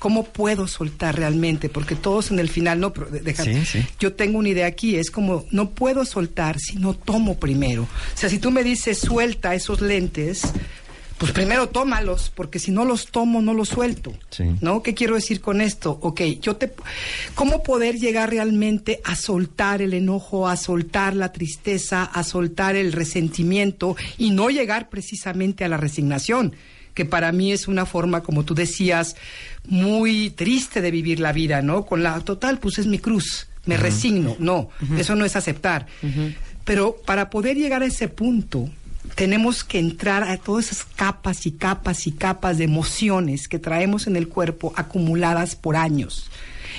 ¿Cómo puedo soltar realmente? Porque todos en el final, no, pero Sí, sí. yo tengo una idea aquí, es como, no puedo soltar si no tomo primero. O sea, si tú me dices suelta esos lentes, pues primero tómalos, porque si no los tomo, no los suelto. Sí. ¿No? ¿Qué quiero decir con esto? Ok, yo te... ¿Cómo poder llegar realmente a soltar el enojo, a soltar la tristeza, a soltar el resentimiento y no llegar precisamente a la resignación? que para mí es una forma, como tú decías, muy triste de vivir la vida, ¿no? Con la total, pues es mi cruz, me resigno. No, eso no es aceptar. Pero para poder llegar a ese punto, tenemos que entrar a todas esas capas y capas y capas de emociones que traemos en el cuerpo acumuladas por años.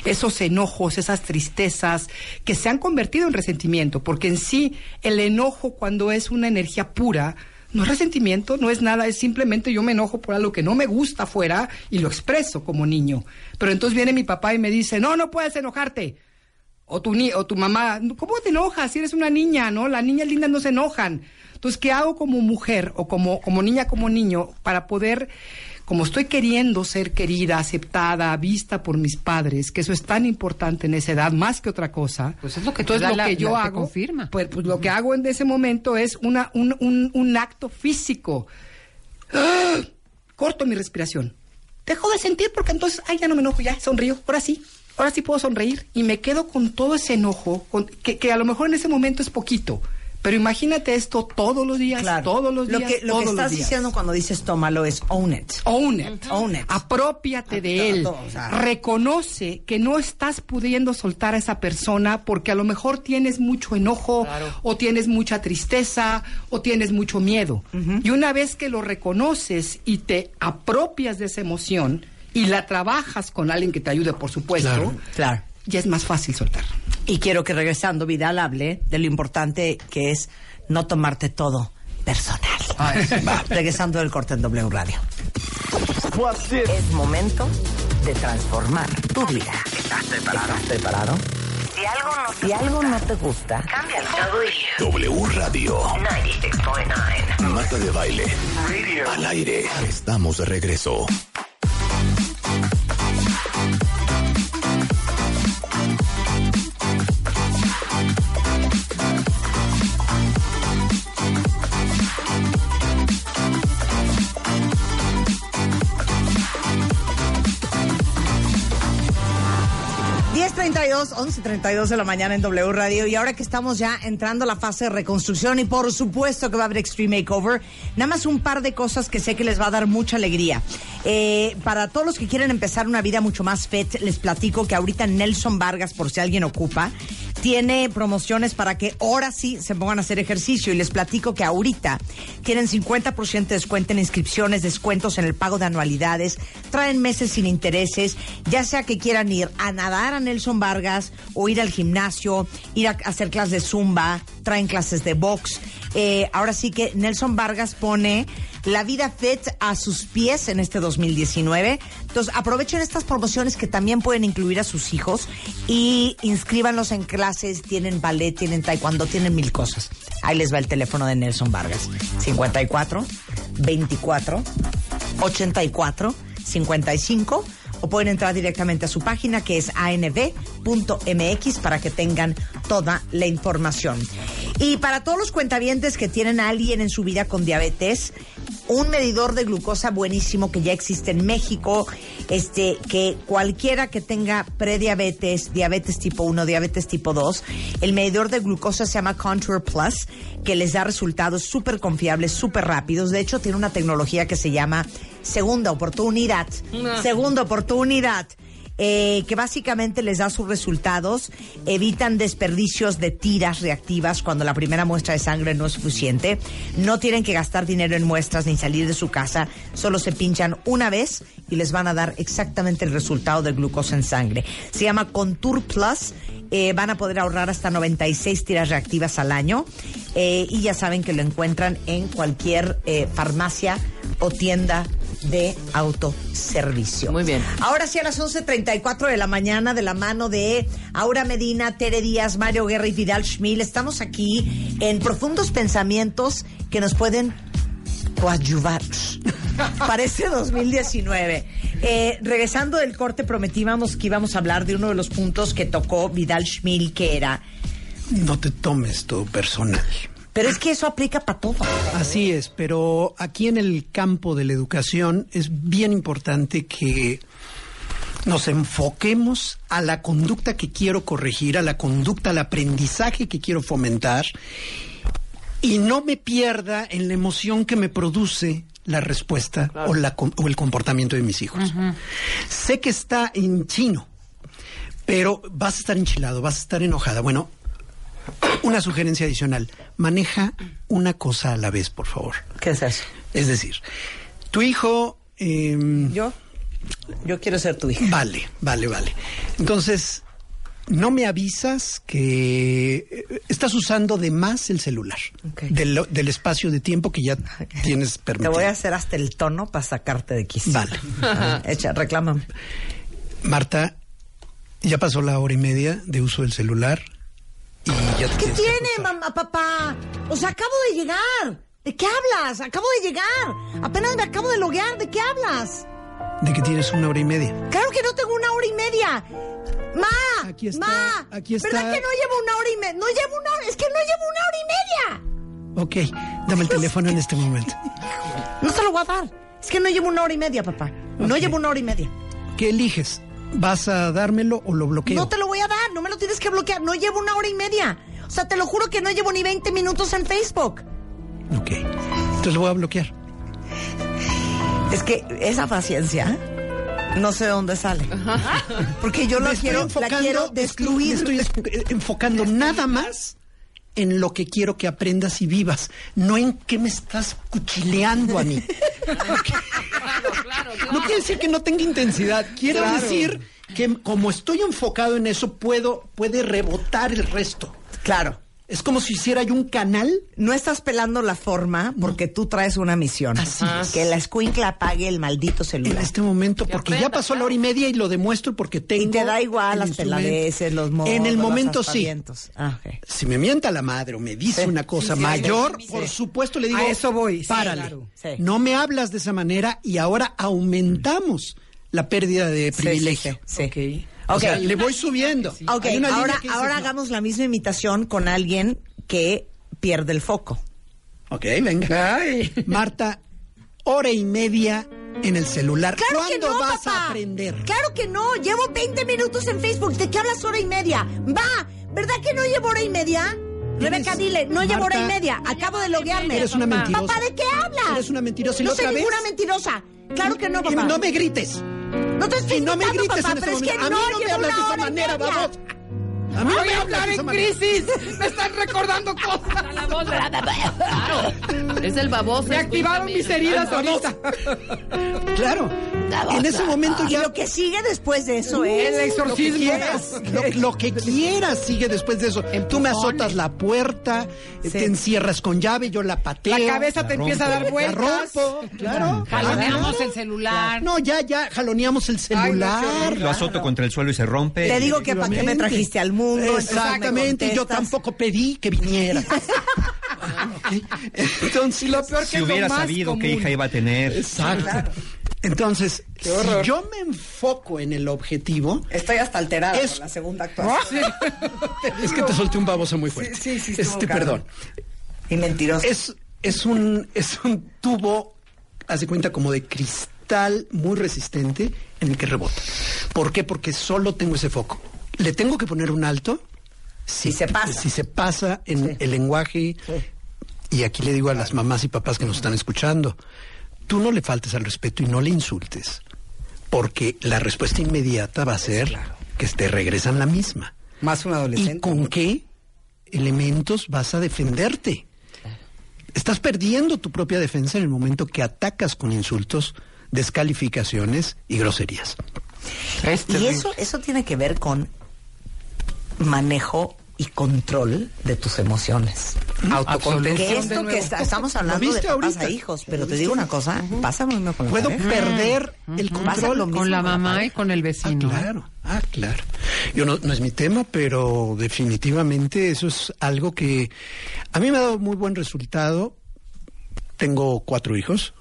Esos enojos, esas tristezas que se han convertido en resentimiento, porque en sí el enojo cuando es una energía pura, no es resentimiento, no es nada, es simplemente yo me enojo por algo que no me gusta afuera y lo expreso como niño. Pero entonces viene mi papá y me dice, no, no puedes enojarte. O tu, ni o tu mamá, ¿cómo te enojas si eres una niña, no? Las niñas lindas no se enojan. Entonces, ¿qué hago como mujer o como, como niña, como niño, para poder, como estoy queriendo ser querida, aceptada, vista por mis padres, que eso es tan importante en esa edad, más que otra cosa? Pues es lo que Entonces, lo la- que yo la- te hago, confirma. Pues, pues lo que hago en ese momento es una, un, un, un acto físico. ¡Ah! Corto mi respiración. Dejo de sentir porque entonces, ay, ya no me enojo, ya sonrío, ahora sí, ahora sí puedo sonreír y me quedo con todo ese enojo, con- que, que a lo mejor en ese momento es poquito, pero imagínate esto todos los días, Claro. todos los Lo días, que, lo que todos los estás días. diciendo cuando dices tómalo es own it. Own it. Own it. Apropiate de él. todo, o sea. Reconoce que no estás pudiendo soltar a esa persona porque a lo mejor tienes mucho enojo o tienes mucha tristeza o tienes mucho miedo. Y una vez que lo reconoces y te apropias de esa emoción y la trabajas con alguien que te ayude, por supuesto, Claro. Claro. Ya es más fácil soltar. Y quiero que regresando Vidal hable de lo importante que es no tomarte todo personal. Va, regresando del corte en W Radio. Es momento de transformar tu vida. ¿Estás preparado? ¿Estás preparado? Si algo no, si algo no te gusta, cámbialo. W Radio. 96.9. Marta de baile. Al aire. Estamos de regreso. 10.32, 11.32 de la mañana en W Radio y ahora que estamos ya entrando a la fase de reconstrucción y por supuesto que va a haber Extreme Makeover, nada más un par de cosas que sé que les va a dar mucha alegría. Eh, para todos los que quieren empezar una vida mucho más fit, les platico que ahorita Nelson Vargas, por si alguien ocupa, tiene promociones para que ahora sí se pongan a hacer ejercicio y les platico que ahorita tienen 50% de descuento en inscripciones, descuentos en el pago de anualidades, traen meses sin intereses, ya sea que quieran ir a nadar a Nelson Vargas o ir al gimnasio, ir a hacer clases de zumba, traen clases de box. Eh, ahora sí que Nelson Vargas pone la vida fit a sus pies en este 2019. Entonces aprovechen estas promociones que también pueden incluir a sus hijos y inscríbanlos en clases. Tienen ballet, tienen taekwondo, tienen mil cosas. Ahí les va el teléfono de Nelson Vargas. 54 24 84 55 o pueden entrar directamente a su página que es anb.mx para que tengan toda la información. Y para todos los cuentavientes que tienen a alguien en su vida con diabetes, un medidor de glucosa buenísimo que ya existe en México, este que cualquiera que tenga prediabetes, diabetes tipo 1, diabetes tipo 2, el medidor de glucosa se llama Contour Plus, que les da resultados súper confiables, súper rápidos. De hecho, tiene una tecnología que se llama segunda oportunidad. Ah. Segunda oportunidad. Eh, que básicamente les da sus resultados, evitan desperdicios de tiras reactivas cuando la primera muestra de sangre no es suficiente, no tienen que gastar dinero en muestras ni salir de su casa, solo se pinchan una vez y les van a dar exactamente el resultado del glucosa en sangre. Se llama Contour Plus, eh, van a poder ahorrar hasta 96 tiras reactivas al año eh, y ya saben que lo encuentran en cualquier farmacia o tienda de autoservicio. Muy bien. Ahora sí, a las 11.34 de la mañana, de la mano de Aura Medina, Tere Díaz, Mario Guerra y Vidal Schmil, estamos aquí en profundos pensamientos que nos pueden coadyuvar para este 2019. Eh, regresando del corte, prometíamos que íbamos a hablar de uno de los puntos que tocó Vidal Schmil, que era... No te tomes todo personal. Pero es que eso aplica para todo. Así es, pero aquí en el campo de la educación es bien importante que nos enfoquemos a la conducta que quiero corregir, a la conducta, al aprendizaje que quiero fomentar y no me pierda en la emoción que me produce la respuesta o, la, o el comportamiento de mis hijos. Sé que está en chino, pero vas a estar enchilado, vas a estar enojada. Bueno, una sugerencia adicional. Maneja una cosa a la vez, por favor. ¿Qué es eso? Es decir, tu hijo... em, Yo, yo quiero ser tu hija. Vale, vale, vale. Entonces, no me avisas que eh, estás usando de más el celular. Del, del espacio de tiempo que ya tienes Te permitido. voy a hacer hasta el tono para sacarte de quicio. Vale. Echa, reclámame. Marta, ya pasó la hora y media de uso del celular y ya te ¿Qué tiene, mamá, papá? O sea, acabo de llegar. ¿De qué hablas? Acabo de llegar. Apenas me acabo de loguear. ¿De qué hablas? De que tienes una hora y media. Claro que no tengo una hora y media. Ma, Aquí está, ma, aquí está. ¿verdad que no llevo una hora y media? No llevo una hora, es que no llevo una hora y media. Ok, dame el teléfono en este momento. No te lo voy a dar. Es que no llevo una hora y media, papá. No llevo una hora y media. ¿Qué eliges? ¿Vas a dármelo o lo bloqueo? No te lo voy a dar, no me lo tienes que bloquear. No llevo una hora y media. O sea, te lo juro que no llevo ni 20 minutos en Facebook. Ok, entonces lo voy a bloquear. Es que esa paciencia no sé de dónde sale. Porque yo la quiero, la quiero me destruir. estoy enfocando nada más en lo que quiero que aprendas y vivas, no en qué me estás cuchileando a mí. (laughs) No quiere decir que no tenga intensidad, quiere Claro. decir que como estoy enfocado en eso, puedo, puede rebotar el resto. Claro. Es como si hiciera yo un canal. No estás pelando la forma porque tú traes una misión. Así es. Que la escuincla apague el maldito En celular. este momento, porque ya pasó la hora y media y lo demuestro porque tengo. Y te da igual las peladeces, los modos, En el los momento sí. Ah. Si me mienta la madre o me dice Sí. una cosa Sí, sí, mayor, sí, sí. por supuesto le digo, A eso voy, sí, párale. claro. Sí. No me hablas de esa manera y ahora aumentamos la pérdida de Sí, privilegio. sí, sí. Ok. O sea, le voy subiendo. Ok, Hay una línea ahora, que dices, ahora no. hagamos la misma imitación con alguien que pierde el foco. Ok, venga. Marta, hora y media en el celular. Claro que ¿Cuándo no, vas papá. a aprender? Claro que no. Llevo 20 minutos en Facebook. ¿De qué hablas hora y media? Va. ¿Verdad que no llevo hora y media? Rebeca, dile, no llevo hora y media. Acabo de loguearme. Eres una mentirosa. Papá, ¿de qué hablas? Eres una mentirosa. ¿Y No soy otra ninguna vez? mentirosa. Claro que no, Y papá. no me grites. No te estoy Y no me grites papá, en este pero es que momento. A mí no me hablas de esa manera, babosa. A mí no Voy me hablar en crisis. Me están recordando cosas. La voz, Claro. Es el baboso. Me activaron mis heridas ahorita. Claro. En ese momento Y ya lo que sigue después de eso El es... lo que exorcismo. lo, que quieras sigue después de eso. Tú me azotas la puerta, eh, te encierras con llave, yo la pateo. La cabeza te empieza a dar vueltas. rompo, claro. Jaloneamos el celular. No, ya, ya, jaloneamos el celular. Lo azoto contra el suelo y se rompe. Te digo que para qué me trajiste al mundo. Me Exactamente, yo tampoco pedí que viniera. (laughs) Entonces, Lo peor que Si lo hubiera más sabido qué hija iba a tener. Exacto. Entonces, si yo me enfoco en el objetivo, Estoy hasta alterada Es- por la segunda actuación. (laughs) es que te solté un baboso muy fuerte. Sí, sí, sí, Este, perdón. Y mentiroso. Es, es un es un tubo, hace cuenta como de cristal muy resistente en el que rebota. ¿Por qué? Porque solo tengo ese foco. Le tengo que poner un alto Si se pasa. Si se pasa en Sí. el lenguaje. Y aquí le digo a las mamás y papás que nos están escuchando, tú no le faltes al respeto y no le insultes, porque la respuesta inmediata va a ser que te regresan la misma. Más un ¿Y adolescente. con qué elementos vas a defenderte? Estás perdiendo tu propia defensa en el momento que atacas con insultos, descalificaciones y groserías. Y eso, eso tiene que ver con manejo y control de tus emociones. Autocontención de esto que está- estamos hablando ¿Lo de papás a hijos, pero ¿Lo te digo una cosa, pasa lo mismo con la Puedo pareja. perder el control. lo mismo Con la con la mamá y con el Ah, vecino. claro, ah, claro. Yo no, no es mi tema, pero definitivamente eso es algo que a mí me ha dado muy buen resultado. Tengo cuatro hijos,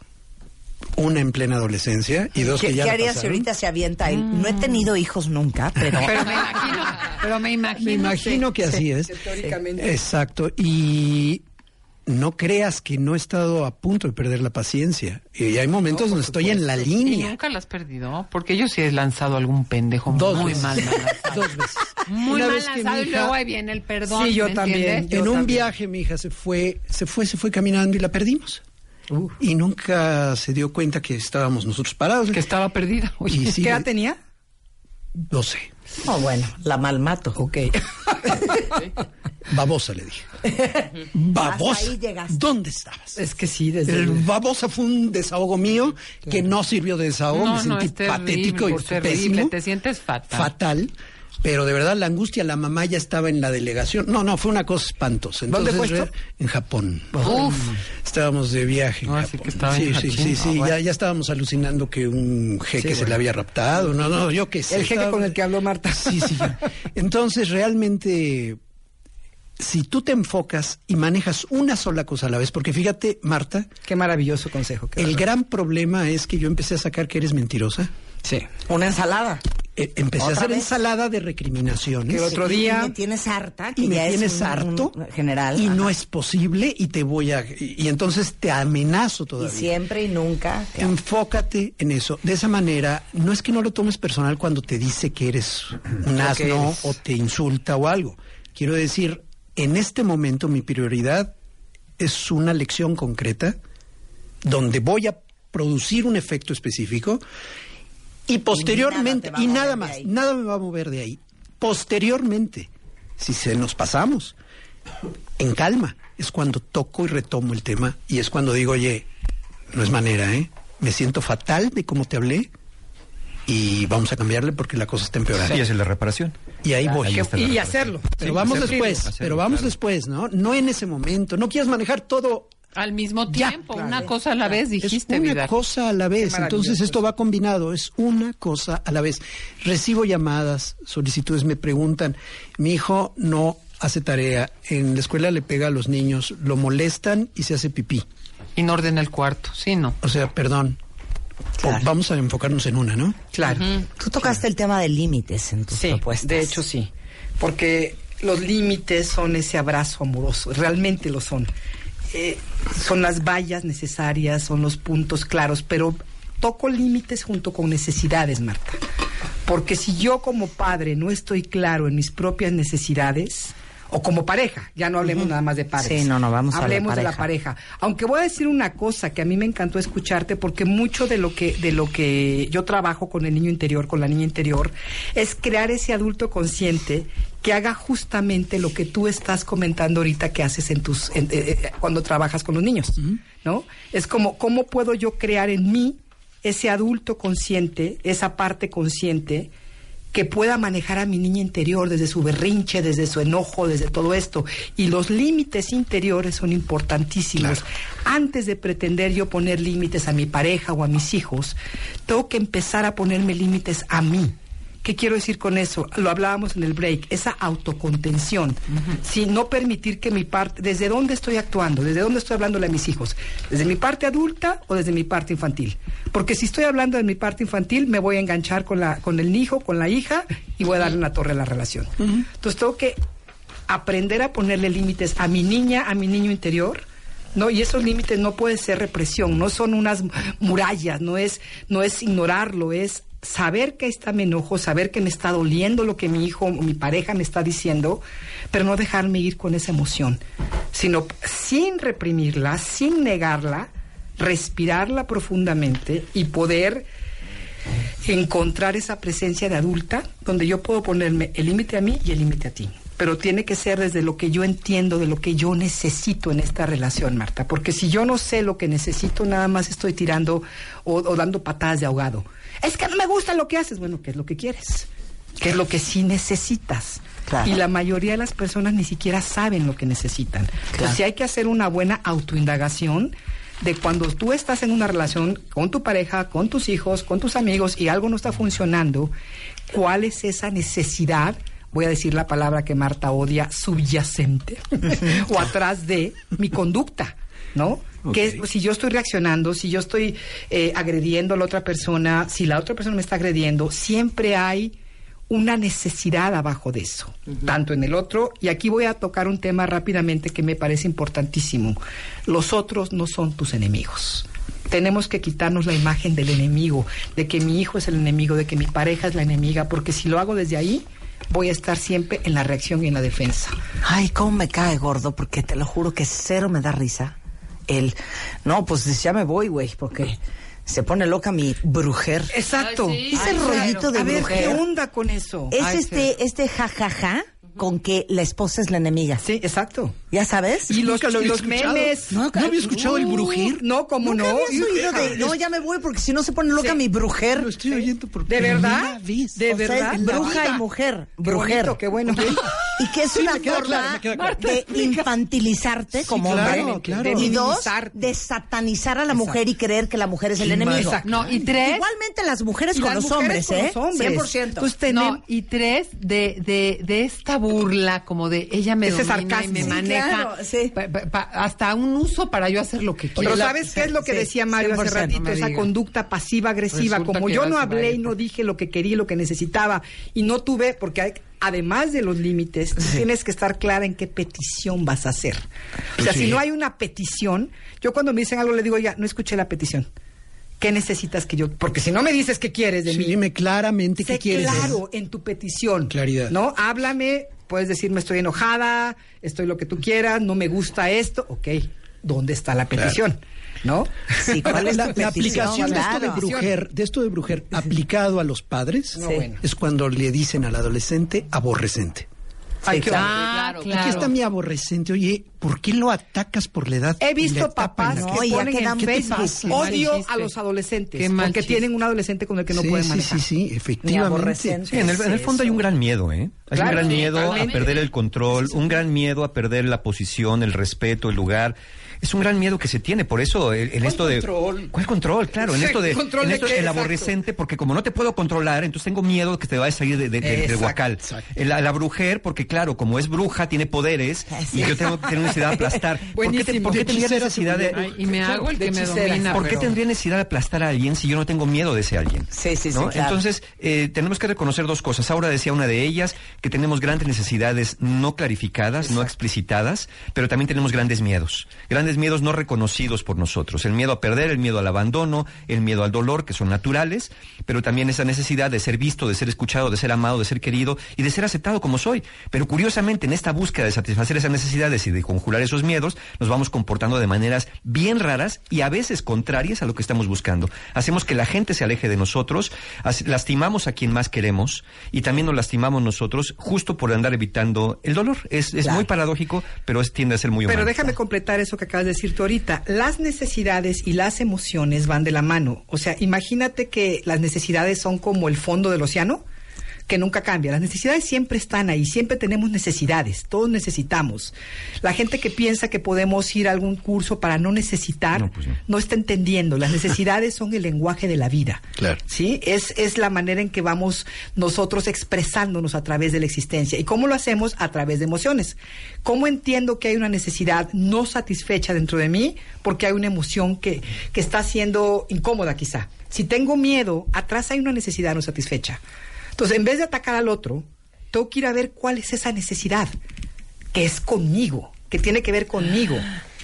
una en plena adolescencia y dos ¿Qué, que ya qué harías si ahorita se avienta él? No he tenido hijos nunca, pero... (laughs) Pero me imagino, pero me imagino. Me imagino que así es. (laughs) Teóricamente. Exacto. Y no creas que no he estado a punto de perder la paciencia. Y hay momentos donde estoy en la ¿Y línea. nunca la has perdido? Porque yo sí he lanzado algún pendejo Dos muy veces. mal (laughs) lanzado. Dos veces. Muy Una mal vez que mi lanzado y hija- luego ahí viene el perdón. Sí, yo ¿me también. En un también. viaje mi hija se fue, se fue, se fue caminando y la perdimos. Y nunca se dio cuenta que estábamos nosotros parados. Que estaba perdida. Y Oye, sí, ¿Qué edad tenía? No sé. Oh, bueno, la malmato. Ok. Babosa le dije. Babosa. Ahí llegaste. ¿Dónde estabas? Es que sí, desde El babosa fue un desahogo mío que no sirvió de desahogo. no, me no, sentí terrible, patético y terrible. pésimo. Te sientes fatal. Fatal. Pero de verdad la angustia, la mamá ya estaba en la delegación. No, no, fue una cosa espantosa. ¿Dónde Entonces, fue esto? En Japón. Uf. Estábamos de viaje. en así Japón. que estaba sí, en sí, sí, sí, Ah, bueno. ya, ya estábamos alucinando que un jeque Sí, se le había raptado. No, no, yo qué sé. El jeque estaba- con el que habló Marta. (laughs) Sí, sí. Entonces, realmente, si tú te enfocas y manejas una sola cosa a la vez, porque fíjate, Marta, Qué maravilloso consejo. qué el verdad. gran problema es que yo empecé a sacar que eres mentirosa. Sí. Una ensalada. Eh, empecé a ¿Otra hacer vez? ensalada de recriminaciones. Que otro Y día- me tienes harta, que y me ya tienes es un- harto un general. y ajá. no es posible y te voy a y, y entonces te amenazo Y todavía. siempre y nunca. Enfócate en eso. De esa manera, no es que no lo tomes personal cuando te dice que eres un asno eres. o te insulta o algo. Quiero decir, en este momento mi prioridad es una lección concreta donde voy a producir un efecto específico y posteriormente, nada y nada más, nada me va a mover de ahí. Posteriormente, si se nos pasamos, en calma, es cuando toco y retomo el tema y es cuando digo, oye, no es manera, ¿eh? Me siento fatal de cómo te hablé y vamos a cambiarle porque la cosa está empeorando. Y es la reparación. Y ahí voy. Ahí está la Y hacerlo. Pero Sí, vamos hacerlo, después, hacerlo, pero vamos claro. después, ¿no? No en ese momento. No quieras manejar todo Al mismo Ya, tiempo, claro. una cosa a la vez, dijiste, es una cosa a la vez. Entonces esto va combinado, es una cosa a la vez. Recibo llamadas, solicitudes, me preguntan, mi hijo no hace tarea, en la escuela le pega a los niños, lo molestan y se hace pipí. Y no ordena el cuarto, sí, no. O sea, perdón. Claro. O vamos a enfocarnos en una, ¿no? Claro. Tú tocaste el tema de límites en tus Sí, propuestas. de hecho sí. Porque los límites son ese abrazo amoroso, realmente lo son. Eh, son las vallas necesarias, son los puntos claros, pero toco límites junto con necesidades, Marta. Porque si yo como padre no estoy claro en mis propias necesidades, o como pareja, ya no hablemos nada más de padres. Sí, no, no, vamos a la hablemos de la pareja. pareja. Aunque voy a decir una cosa que a mí me encantó escucharte, porque mucho de lo que, de lo que yo trabajo con el niño interior, con la niña interior, es crear ese adulto consciente que haga justamente lo que tú estás comentando ahorita que haces en tus, en- eh, eh, cuando trabajas con los niños, ¿no? Es como, ¿cómo puedo yo crear en mí ese adulto consciente, esa parte consciente, que pueda manejar a mi niña interior desde su berrinche, desde su enojo, desde todo esto. Y los límites interiores son importantísimos. Antes de pretender yo poner límites a mi pareja o a mis hijos, tengo que empezar a ponerme límites a mí. ¿Qué quiero decir con eso? Lo hablábamos en el break, esa autocontención. Si no permitir que mi parte, ¿desde dónde estoy actuando? ¿Desde dónde estoy hablándole a mis hijos? ¿Desde mi parte adulta o desde mi parte infantil? Porque si estoy hablando de mi parte infantil, me voy a enganchar con, la, con el hijo, con la hija y voy a darle una torre a la relación. Entonces tengo que aprender a ponerle límites a mi niña, a mi niño interior. ¿no? Y esos límites no puede ser represión, no son unas murallas, no es, no es ignorarlo, es saber que está mi enojo, saber que me está doliendo lo que mi hijo o mi pareja me está diciendo, pero no dejarme ir con esa emoción, sino sin reprimirla, sin negarla, respirarla profundamente y poder encontrar esa presencia de adulta donde yo puedo ponerme el límite a mí y el límite a ti. Pero tiene que ser desde lo que yo entiendo, de lo que yo necesito en esta relación, Marta. Porque si yo no sé lo que necesito, nada más estoy tirando o, o dando patadas de ahogado. Es que no me gusta lo que haces. Bueno, ¿qué es lo que quieres? ¿Qué es lo que sí necesitas? Claro. Y la mayoría de las personas ni siquiera saben lo que necesitan. Entonces, sí hay que hacer una buena autoindagación de cuando tú estás en una relación con tu pareja, con tus hijos, con tus amigos y algo no está funcionando, ¿cuál es esa necesidad? Voy a decir la palabra que Marta odia, subyacente, (laughs) o atrás de mi conducta, ¿no? Que si yo estoy reaccionando, si yo estoy eh, agrediendo a la otra persona, si la otra persona me está agrediendo, siempre hay una necesidad abajo de eso, tanto en el otro, y aquí voy a tocar un tema rápidamente que me parece importantísimo. Los otros no son tus enemigos. Tenemos que quitarnos la imagen del enemigo, de que mi hijo es el enemigo, de que mi pareja es la enemiga, porque si lo hago desde ahí, voy a estar siempre en la reacción y en la defensa. Ay, cómo me cae gordo, porque te lo juro que cero me da risa. El, no, pues ya me voy, güey, porque se pone loca mi brujer. Exacto. Ese Ay, rollito claro. de A ver, brujer. ¿qué onda con eso? Es Ay, este, este jajaja con que la esposa es la enemiga. Sí, exacto. ¿Ya sabes? Y los, los memes. ¿No, no había escuchado el brujer? No, como ¿Nunca no. habías oído de, no, ya me voy porque si no se pone loca Sí. mi brujer? Lo estoy oyendo por ¿De verdad? ¿De O sea, verdad? bruja y mujer. Qué Brujer. bonito, qué bueno. (laughs) Y que es Sí, una forma claro, de infantilizarte Sí, como claro, hombre. claro. Y dos, de satanizar a la mujer y creer que la mujer es el enemigo. Exacto. No, y tres. Igualmente las mujeres con las los mujeres hombres, con ¿eh? los hombres. 100%. Entonces tenemos... No, y tres, de, de, de esta burla, como de ella me Ese domina y me Sí, maneja. claro, sí. Pa- pa- pa- hasta un uso para yo hacer lo que quiero. Pero la- ¿sabes qué es lo que sí, decía Mario hace 100%, ratito? no Esa conducta pasiva-agresiva. Resulta Como yo no hablé y no dije lo que quería y lo que necesitaba y no tuve, porque hay- además de los límites, tienes que estar clara en qué petición vas a hacer. O sea, Sí. si no hay una petición, yo cuando me dicen algo le digo, ya, no escuché la petición. ¿Qué necesitas que yo...? Porque si no me dices qué quieres de Sí, mí, dime claramente qué quieres. claro en tu petición. Claridad. ¿No? Háblame, puedes decirme estoy enojada, estoy lo que tú quieras, no me gusta esto. Ok, ¿dónde está la petición? ¿No? Sí, ¿cuál es la, aplicación de esto de Claro. brujer, de esto de brujer aplicado a los padres No, bueno. es cuando le dicen al adolescente aborrecente. Ay, qué Ah, horrible. claro. Aquí está mi aborrecente. Oye, ¿por qué lo atacas por la edad? He visto papás que No, ya ponen en odio a los adolescentes porque chiste. tienen un adolescente con el que no sí, pueden sí, manejar. sí, sí, Ni efectivamente. Sí, en el, en el fondo hay un gran miedo, ¿eh? Hay Claro, un gran sí, miedo a perder el control, un gran miedo a perder la posición, el respeto, el lugar. Es un gran miedo que se tiene, por eso el- en ¿Cuál esto de control? ¿Cuál control? Claro, en Sí, esto de ¿control en de esto qué? el Exacto. aborrecente porque como no te puedo controlar, entonces tengo miedo que te vaya a salir de, de- de- del Exacto, guacal. La, la brujer porque claro, como es bruja tiene poderes (laughs) sí. y yo tengo que tener un necesidad de aplastar? (laughs) ¿Por qué, te- por qué De tendría necesidad de, Ay, y me hago el de que me domina. ¿Por qué pero- tendría necesidad de aplastar a alguien si yo no tengo miedo de ese alguien? Sí, sí, sí. Entonces, eh, tenemos que reconocer dos cosas. Ahora decía una de ellas que tenemos grandes necesidades no clarificadas, no explicitadas, pero también tenemos grandes miedos. Grandes miedos no reconocidos por nosotros. El miedo a perder, el miedo al abandono, el miedo al dolor, que son naturales, pero también esa necesidad de ser visto, de ser escuchado, de ser amado, de ser querido y de ser aceptado como soy. Pero curiosamente, en esta búsqueda de satisfacer esas necesidades y de conjurar esos miedos, nos vamos comportando de maneras bien raras y a veces contrarias a lo que estamos buscando. Hacemos que la gente se aleje de nosotros, as- lastimamos a quien más queremos y también nos lastimamos nosotros justo por andar evitando el dolor. Es, es Claro. muy paradójico, pero es, tiende a ser muy humano. Pero déjame completar eso que acabas de decir tú ahorita. Las necesidades y las emociones van de la mano. O sea, imagínate que las necesidades son como el fondo del océano, que nunca cambia. Las necesidades siempre están ahí, siempre tenemos necesidades, todos necesitamos. La gente que piensa que podemos ir a algún curso para no necesitar, No, no, pues no. está entendiendo. Las necesidades son el lenguaje de la vida. Claro. ¿sí? Es, es la manera en que vamos nosotros expresándonos a través de la existencia. ¿Y cómo lo hacemos? A través de emociones. ¿Cómo entiendo que hay una necesidad no satisfecha dentro de mí? Porque hay una emoción que, que está siendo incómoda quizá. Si tengo miedo, atrás hay una necesidad no satisfecha. Entonces, en vez de atacar al otro, tengo que ir a ver cuál es esa necesidad que es conmigo, que tiene que ver conmigo.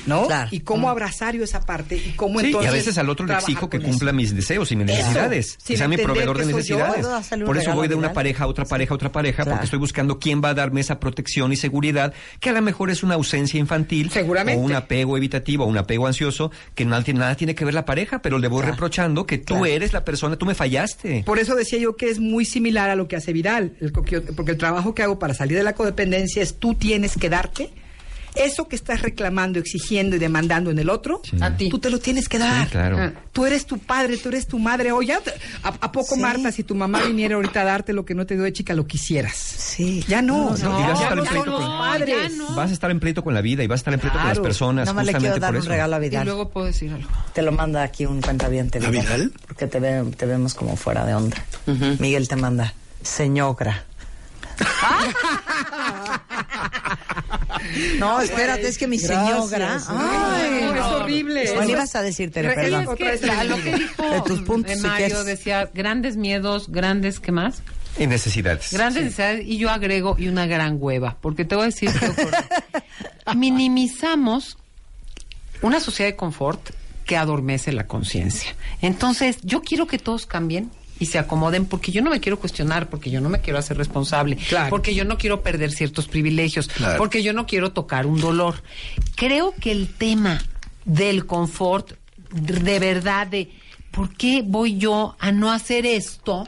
¿No? Claro. Y cómo abrazar yo esa parte y cómo Sí, y entonces. a veces al otro le exijo que eso. cumpla mis deseos y mis Eso, necesidades. que sea mi proveedor de necesidades. ¿Puedo hacerle un Por eso voy de una pareja a otra pareja a otra pareja, Claro. porque estoy buscando quién va a darme esa protección y seguridad, que a lo mejor es una ausencia infantil, Seguramente. o un apego evitativo, o un apego ansioso, que nada, tiene- nada tiene que ver la pareja, pero le voy Claro. reprochando que tú Claro. eres la persona, tú me fallaste. Por eso decía yo que es muy similar a lo que hace Vidal, el porque el trabajo que hago para salir de la codependencia es tú tienes que darte eso que estás reclamando, exigiendo y demandando en el otro, Sí. A ti. tú te lo tienes que dar. Sí, claro. Ah. Tú eres tu padre, tú eres tu madre. Oye, ¿a, a poco Sí. Marta, si tu mamá viniera ahorita a darte lo que no te dio de chica, lo quisieras? Sí. Ya no, No, no, y vas a ya estar no en pleito los con- padres. Ya no. Vas a estar en pleito con la vida y vas a estar en pleito con las personas. Nada más le quiero dar por un regalo a Y Vidal. luego puedo decir algo. Te lo manda aquí un cuentaviente. ¿A Vidal? Porque te, ve- te vemos como fuera de onda. Miguel te manda, señogra. (laughs) no, espérate, es que mi. Ay, No, es horrible. Bueno, ibas a decir, Tere, Re- perdón. es que lo que dijo De tus puntos, si Mario decía grandes miedos, grandes, ¿qué más? Y necesidades. Grandes necesidades y yo agrego y una gran hueva, porque te voy a decir ocurre. (laughs) minimizamos una sociedad de confort que adormece la conciencia. Entonces, yo quiero que todos cambien y se acomoden porque yo no me quiero cuestionar, porque yo no me quiero hacer responsable, Claro. porque yo no quiero perder ciertos privilegios, Claro. porque yo no quiero tocar un dolor. Creo que el tema del confort, de verdad, de por qué voy yo a no hacer esto,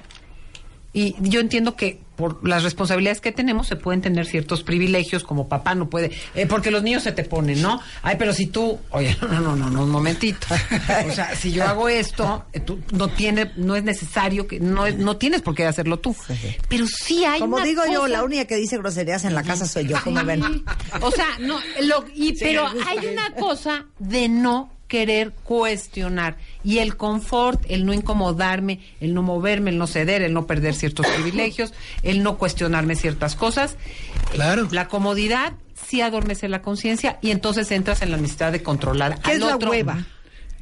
y yo entiendo que por las responsabilidades que tenemos se pueden tener ciertos privilegios, como papá no puede, eh, porque los niños se te ponen, ¿no? Ay, pero si tú, oye, (laughs) no, no, no, no, un momentito. (laughs) O sea, si yo hago esto, eh, tú no tiene, no es necesario que, no, no tienes por qué hacerlo tú. Pero sí hay Como una digo yo, la única que dice groserías en la casa soy yo, como ven. o sea, no, lo- y, pero hay una cosa de no querer cuestionar y el confort, el no incomodarme, el no moverme, el no ceder, el no perder ciertos (coughs) privilegios, el no cuestionarme ciertas cosas. Claro. La comodidad sí adormece la conciencia y entonces entras en la necesidad de controlar ¿Qué al es la hueva?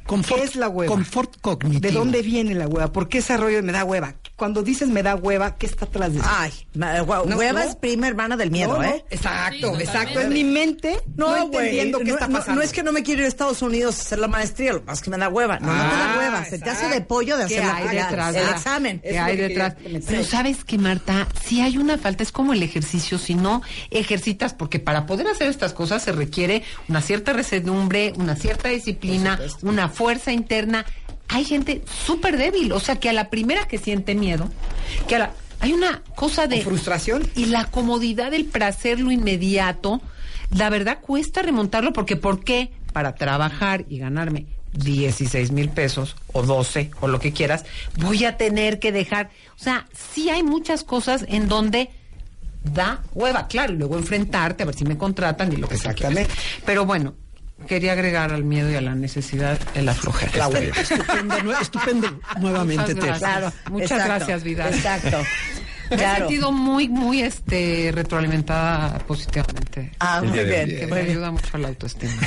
Confort, ¿Qué es la hueva? Confort cognitivo. ¿De dónde viene la hueva? ¿Por qué ese rollo me da hueva? Cuando dices me da hueva, ¿qué está atrás de eso? Ay, hue- No, hueva no. es prima hermana del miedo, No, no, ¿eh? Exacto, exacto. En mi mente, no, entendiendo qué no, está no- pasando. no es que no me quiero ir a Estados Unidos a hacer la maestría, lo es que me da hueva. No, no te da Ah, hueva, se te hace exacto. de pollo de ¿Qué hacer la- detrás? el Ah, examen. ¿Qué Es hay detrás? Pero sabes que, Marta, si hay una falta, es como el ejercicio, si no ejercitas, porque para poder hacer estas cosas se requiere una cierta resedumbre, una cierta disciplina, una fuerza interna. Hay gente súper débil, o sea, que a la primera que siente miedo, que a la... Hay una cosa de... ¿O frustración? Y la comodidad del placer, lo inmediato, la verdad cuesta remontarlo porque ¿por qué? Para trabajar y ganarme 16 mil pesos o 12 o lo que quieras, voy a tener que dejar. O sea, sí hay muchas cosas en donde da hueva, claro, y luego enfrentarte a ver si me contratan y lo que sea. Exactamente. Pero bueno, quería agregar al miedo y a la necesidad el bien. Estupendo, (laughs) estupendo nuevamente, Muchas gracias. Claro, Muchas exacto, gracias, Vidal. Exacto. (laughs) Me he Claro. sentido muy, muy este retroalimentada positivamente. Ah, muy bien, Que me ayuda mucho a la autoestima. (laughs)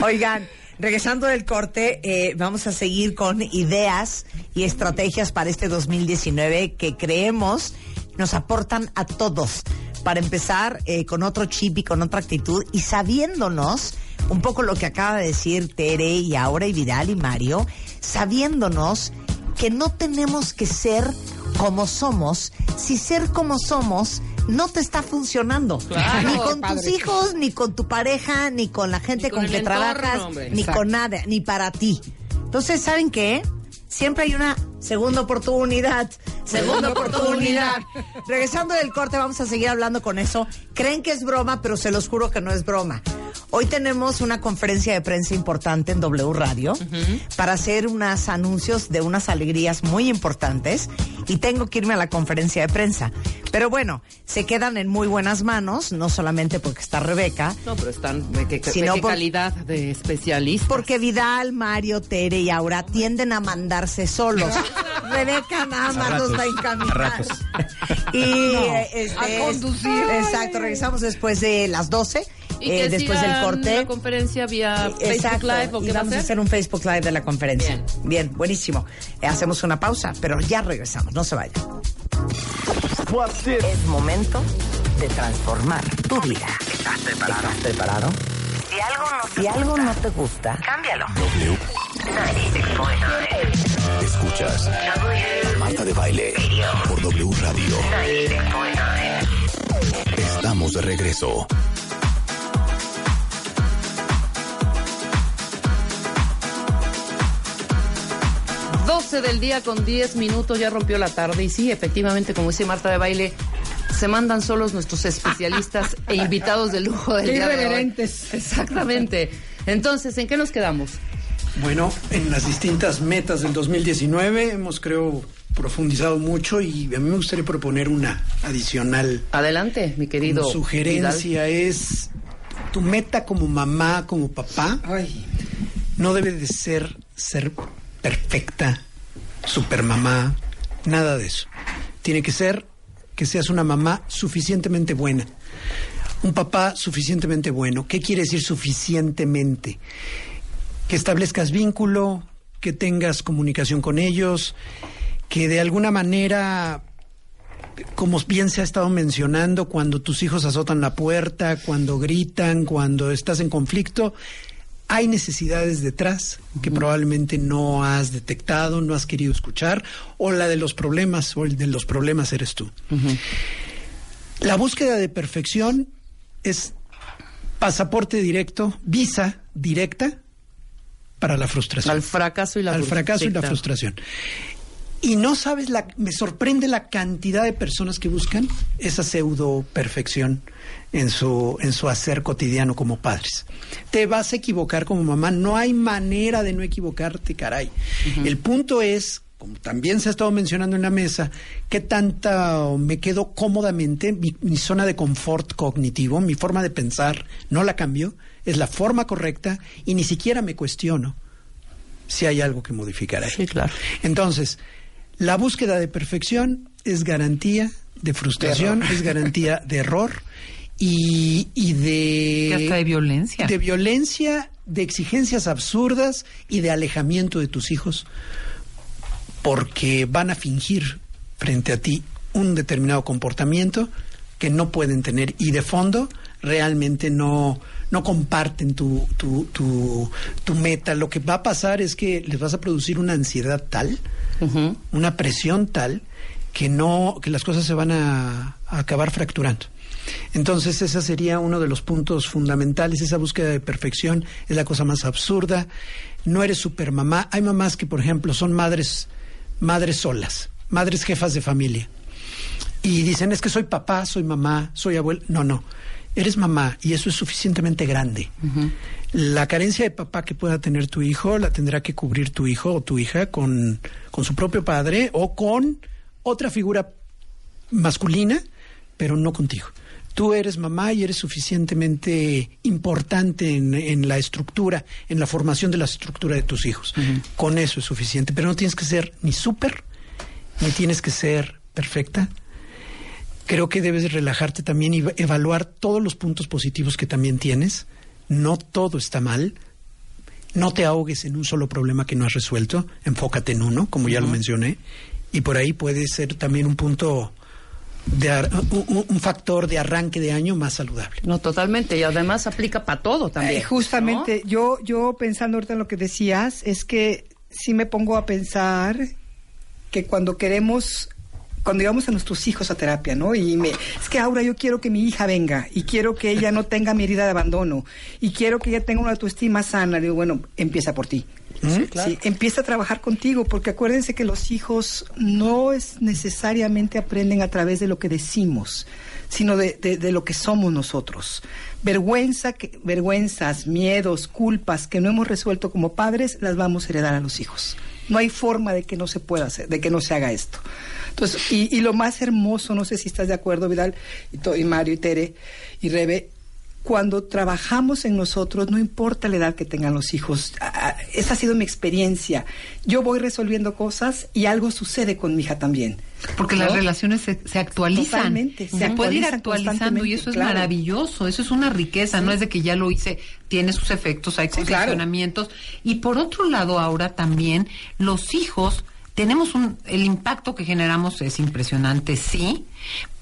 Oigan, regresando del corte, eh, vamos a seguir con ideas y estrategias para este 2019 que creemos nos aportan a todos. Para empezar eh, con otro chip y con otra actitud y sabiéndonos un poco lo que acaba de decir Tere y ahora y Vidal y Mario, sabiéndonos que no tenemos que ser como somos si ser como somos no te está funcionando. Claro, ni con tus hijos, ni con tu pareja, ni con la gente Ni con con, que entorno, trabajas, hombre. ni Exacto. con nada, ni para ti. Entonces, ¿saben qué? Siempre hay una segunda oportunidad. Segunda oportunidad. Regresando del corte, vamos a seguir hablando con eso. Creen que es broma, pero se los juro que no es broma. Hoy tenemos una conferencia de prensa importante en W Radio para hacer unos anuncios de unas alegrías muy importantes y tengo que irme a la conferencia de prensa. Pero bueno, se quedan en muy buenas manos, no solamente porque está Rebeca, No, pero están de qué, Si de no, qué por- calidad de especialista. porque Vidal, Mario, Tere y Aura tienden a mandarse solos. (laughs) Rebeca nada más ratos, los va a encaminar. a ratos. Y (laughs) este, a conducir. Exacto, regresamos después de las 12, Y eh, que después del corte. La conferencia vía Exacto, Facebook Live o y qué va a vamos a hacer un Facebook Live de la conferencia. Bien. Bien, buenísimo. Eh, hacemos una pausa, pero ya regresamos, no se vayan. Es momento de transformar tu vida. ¿Estás preparado? ¿Estás preparado? Si algo no, si algo no te gusta, cámbialo. W. Escuchas Marta de Baile por W Radio. Estamos de regreso. 12 del día con 10 minutos, ya rompió la tarde. Y sí, efectivamente, como dice Marta de Baile, se mandan solos nuestros especialistas (laughs) e invitados de lujo del Qué día de hoy. irreverentes. Exactamente. Entonces, ¿en qué nos quedamos? Bueno, en las distintas metas del 2019 hemos, creo, profundizado mucho y a mí me gustaría proponer una adicional Adelante, mi querido. como sugerencia. Es tu meta como mamá, como papá, Ay, no debe de ser ser perfecta, supermamá, nada de eso. Tiene que ser que seas una mamá suficientemente buena, un papá suficientemente bueno. ¿Qué quiere decir suficientemente? Que establezcas vínculo, que tengas comunicación con ellos, que de alguna manera como bien se ha estado mencionando, cuando tus hijos azotan la puerta, cuando gritan, cuando estás en conflicto, hay necesidades detrás que probablemente no has detectado, no has querido escuchar, o la de los problemas, o el de los problemas eres tú. La búsqueda de perfección es pasaporte directo, visa directa para la frustración Al fracaso y la al fracaso y la frustración. Y no sabes la, me sorprende la cantidad de personas que buscan esa pseudo perfección en su en su hacer cotidiano como padres. Te vas a equivocar como mamá, no hay manera de no equivocarte, caray. El punto es como también se ha estado mencionando en la mesa, qué tanta me quedo cómodamente, mi, mi zona de confort cognitivo, mi forma de pensar, no la cambio, es la forma correcta y ni siquiera me cuestiono si hay algo que modificar ahí. Sí, claro. Entonces, la búsqueda de perfección es garantía de frustración, es garantía de error y, y de... Que hasta de violencia. De violencia, de exigencias absurdas y de alejamiento de tus hijos porque van a fingir frente a ti un determinado comportamiento que no pueden tener y de fondo realmente no, no comparten tu, tu, tu, tu meta. Lo que va a pasar es que les vas a producir una ansiedad tal, una presión tal, que no, que las cosas se van a, a acabar fracturando. Entonces, ese sería uno de los puntos fundamentales. Esa búsqueda de perfección es la cosa más absurda. No eres supermamá. Hay mamás que, por ejemplo, son madres, madres solas, madres jefas de familia. Y dicen, es que soy papá, soy mamá, soy abuela. No, no. Eres mamá y eso es suficientemente grande. La carencia de papá que pueda tener tu hijo la tendrá que cubrir tu hijo o tu hija con, con su propio padre o con otra figura masculina, pero no contigo. Tú eres mamá y eres suficientemente importante en, en la estructura, en la formación de la estructura de tus hijos. Con eso es suficiente, pero no tienes que ser ni súper ni tienes que ser perfecta. Creo que debes relajarte también y eva- evaluar todos los puntos positivos que también tienes. No todo está mal. No te ahogues en un solo problema que no has resuelto. Enfócate en uno, como ya lo mencioné. Y por ahí puede ser también un punto, de ar- un, un- un factor de arranque de año más saludable. No, totalmente. Y además aplica para todo también. Eh, justamente, yo, yo pensando ahorita en lo que decías, es que sí me pongo a pensar que cuando queremos, cuando llevamos a nuestros hijos a terapia, ¿no? Y me, es que Aura, yo quiero que mi hija venga y quiero que ella no tenga mi herida de abandono y quiero que ella tenga una autoestima sana. Digo, bueno, empieza por ti. Sí, empieza a trabajar contigo, porque acuérdense que los hijos no es necesariamente aprenden a través de lo que decimos, sino de, de- de lo que somos nosotros. Vergüenza, que, vergüenzas, miedos, culpas que no hemos resuelto como padres, las vamos a heredar a los hijos. No hay forma de que no se pueda hacer, de que no se haga esto. Entonces, y, y lo más hermoso, no sé si estás de acuerdo, Vidal, y, y Mario, y Tere, y Rebe, cuando trabajamos en nosotros, no importa la edad que tengan los hijos, esa ha sido mi experiencia. Yo voy resolviendo cosas y algo sucede con mi hija también. Porque ¿No? las relaciones se, se actualizan. Totalmente, se se puede ir actualizan actualizando y eso es claro. maravilloso, eso es una riqueza, no es de que ya lo hice, tiene sus efectos, hay Sí, claro. condicionamientos. Y por otro lado, ahora también, los hijos, tenemos un, el impacto que generamos es impresionante, sí,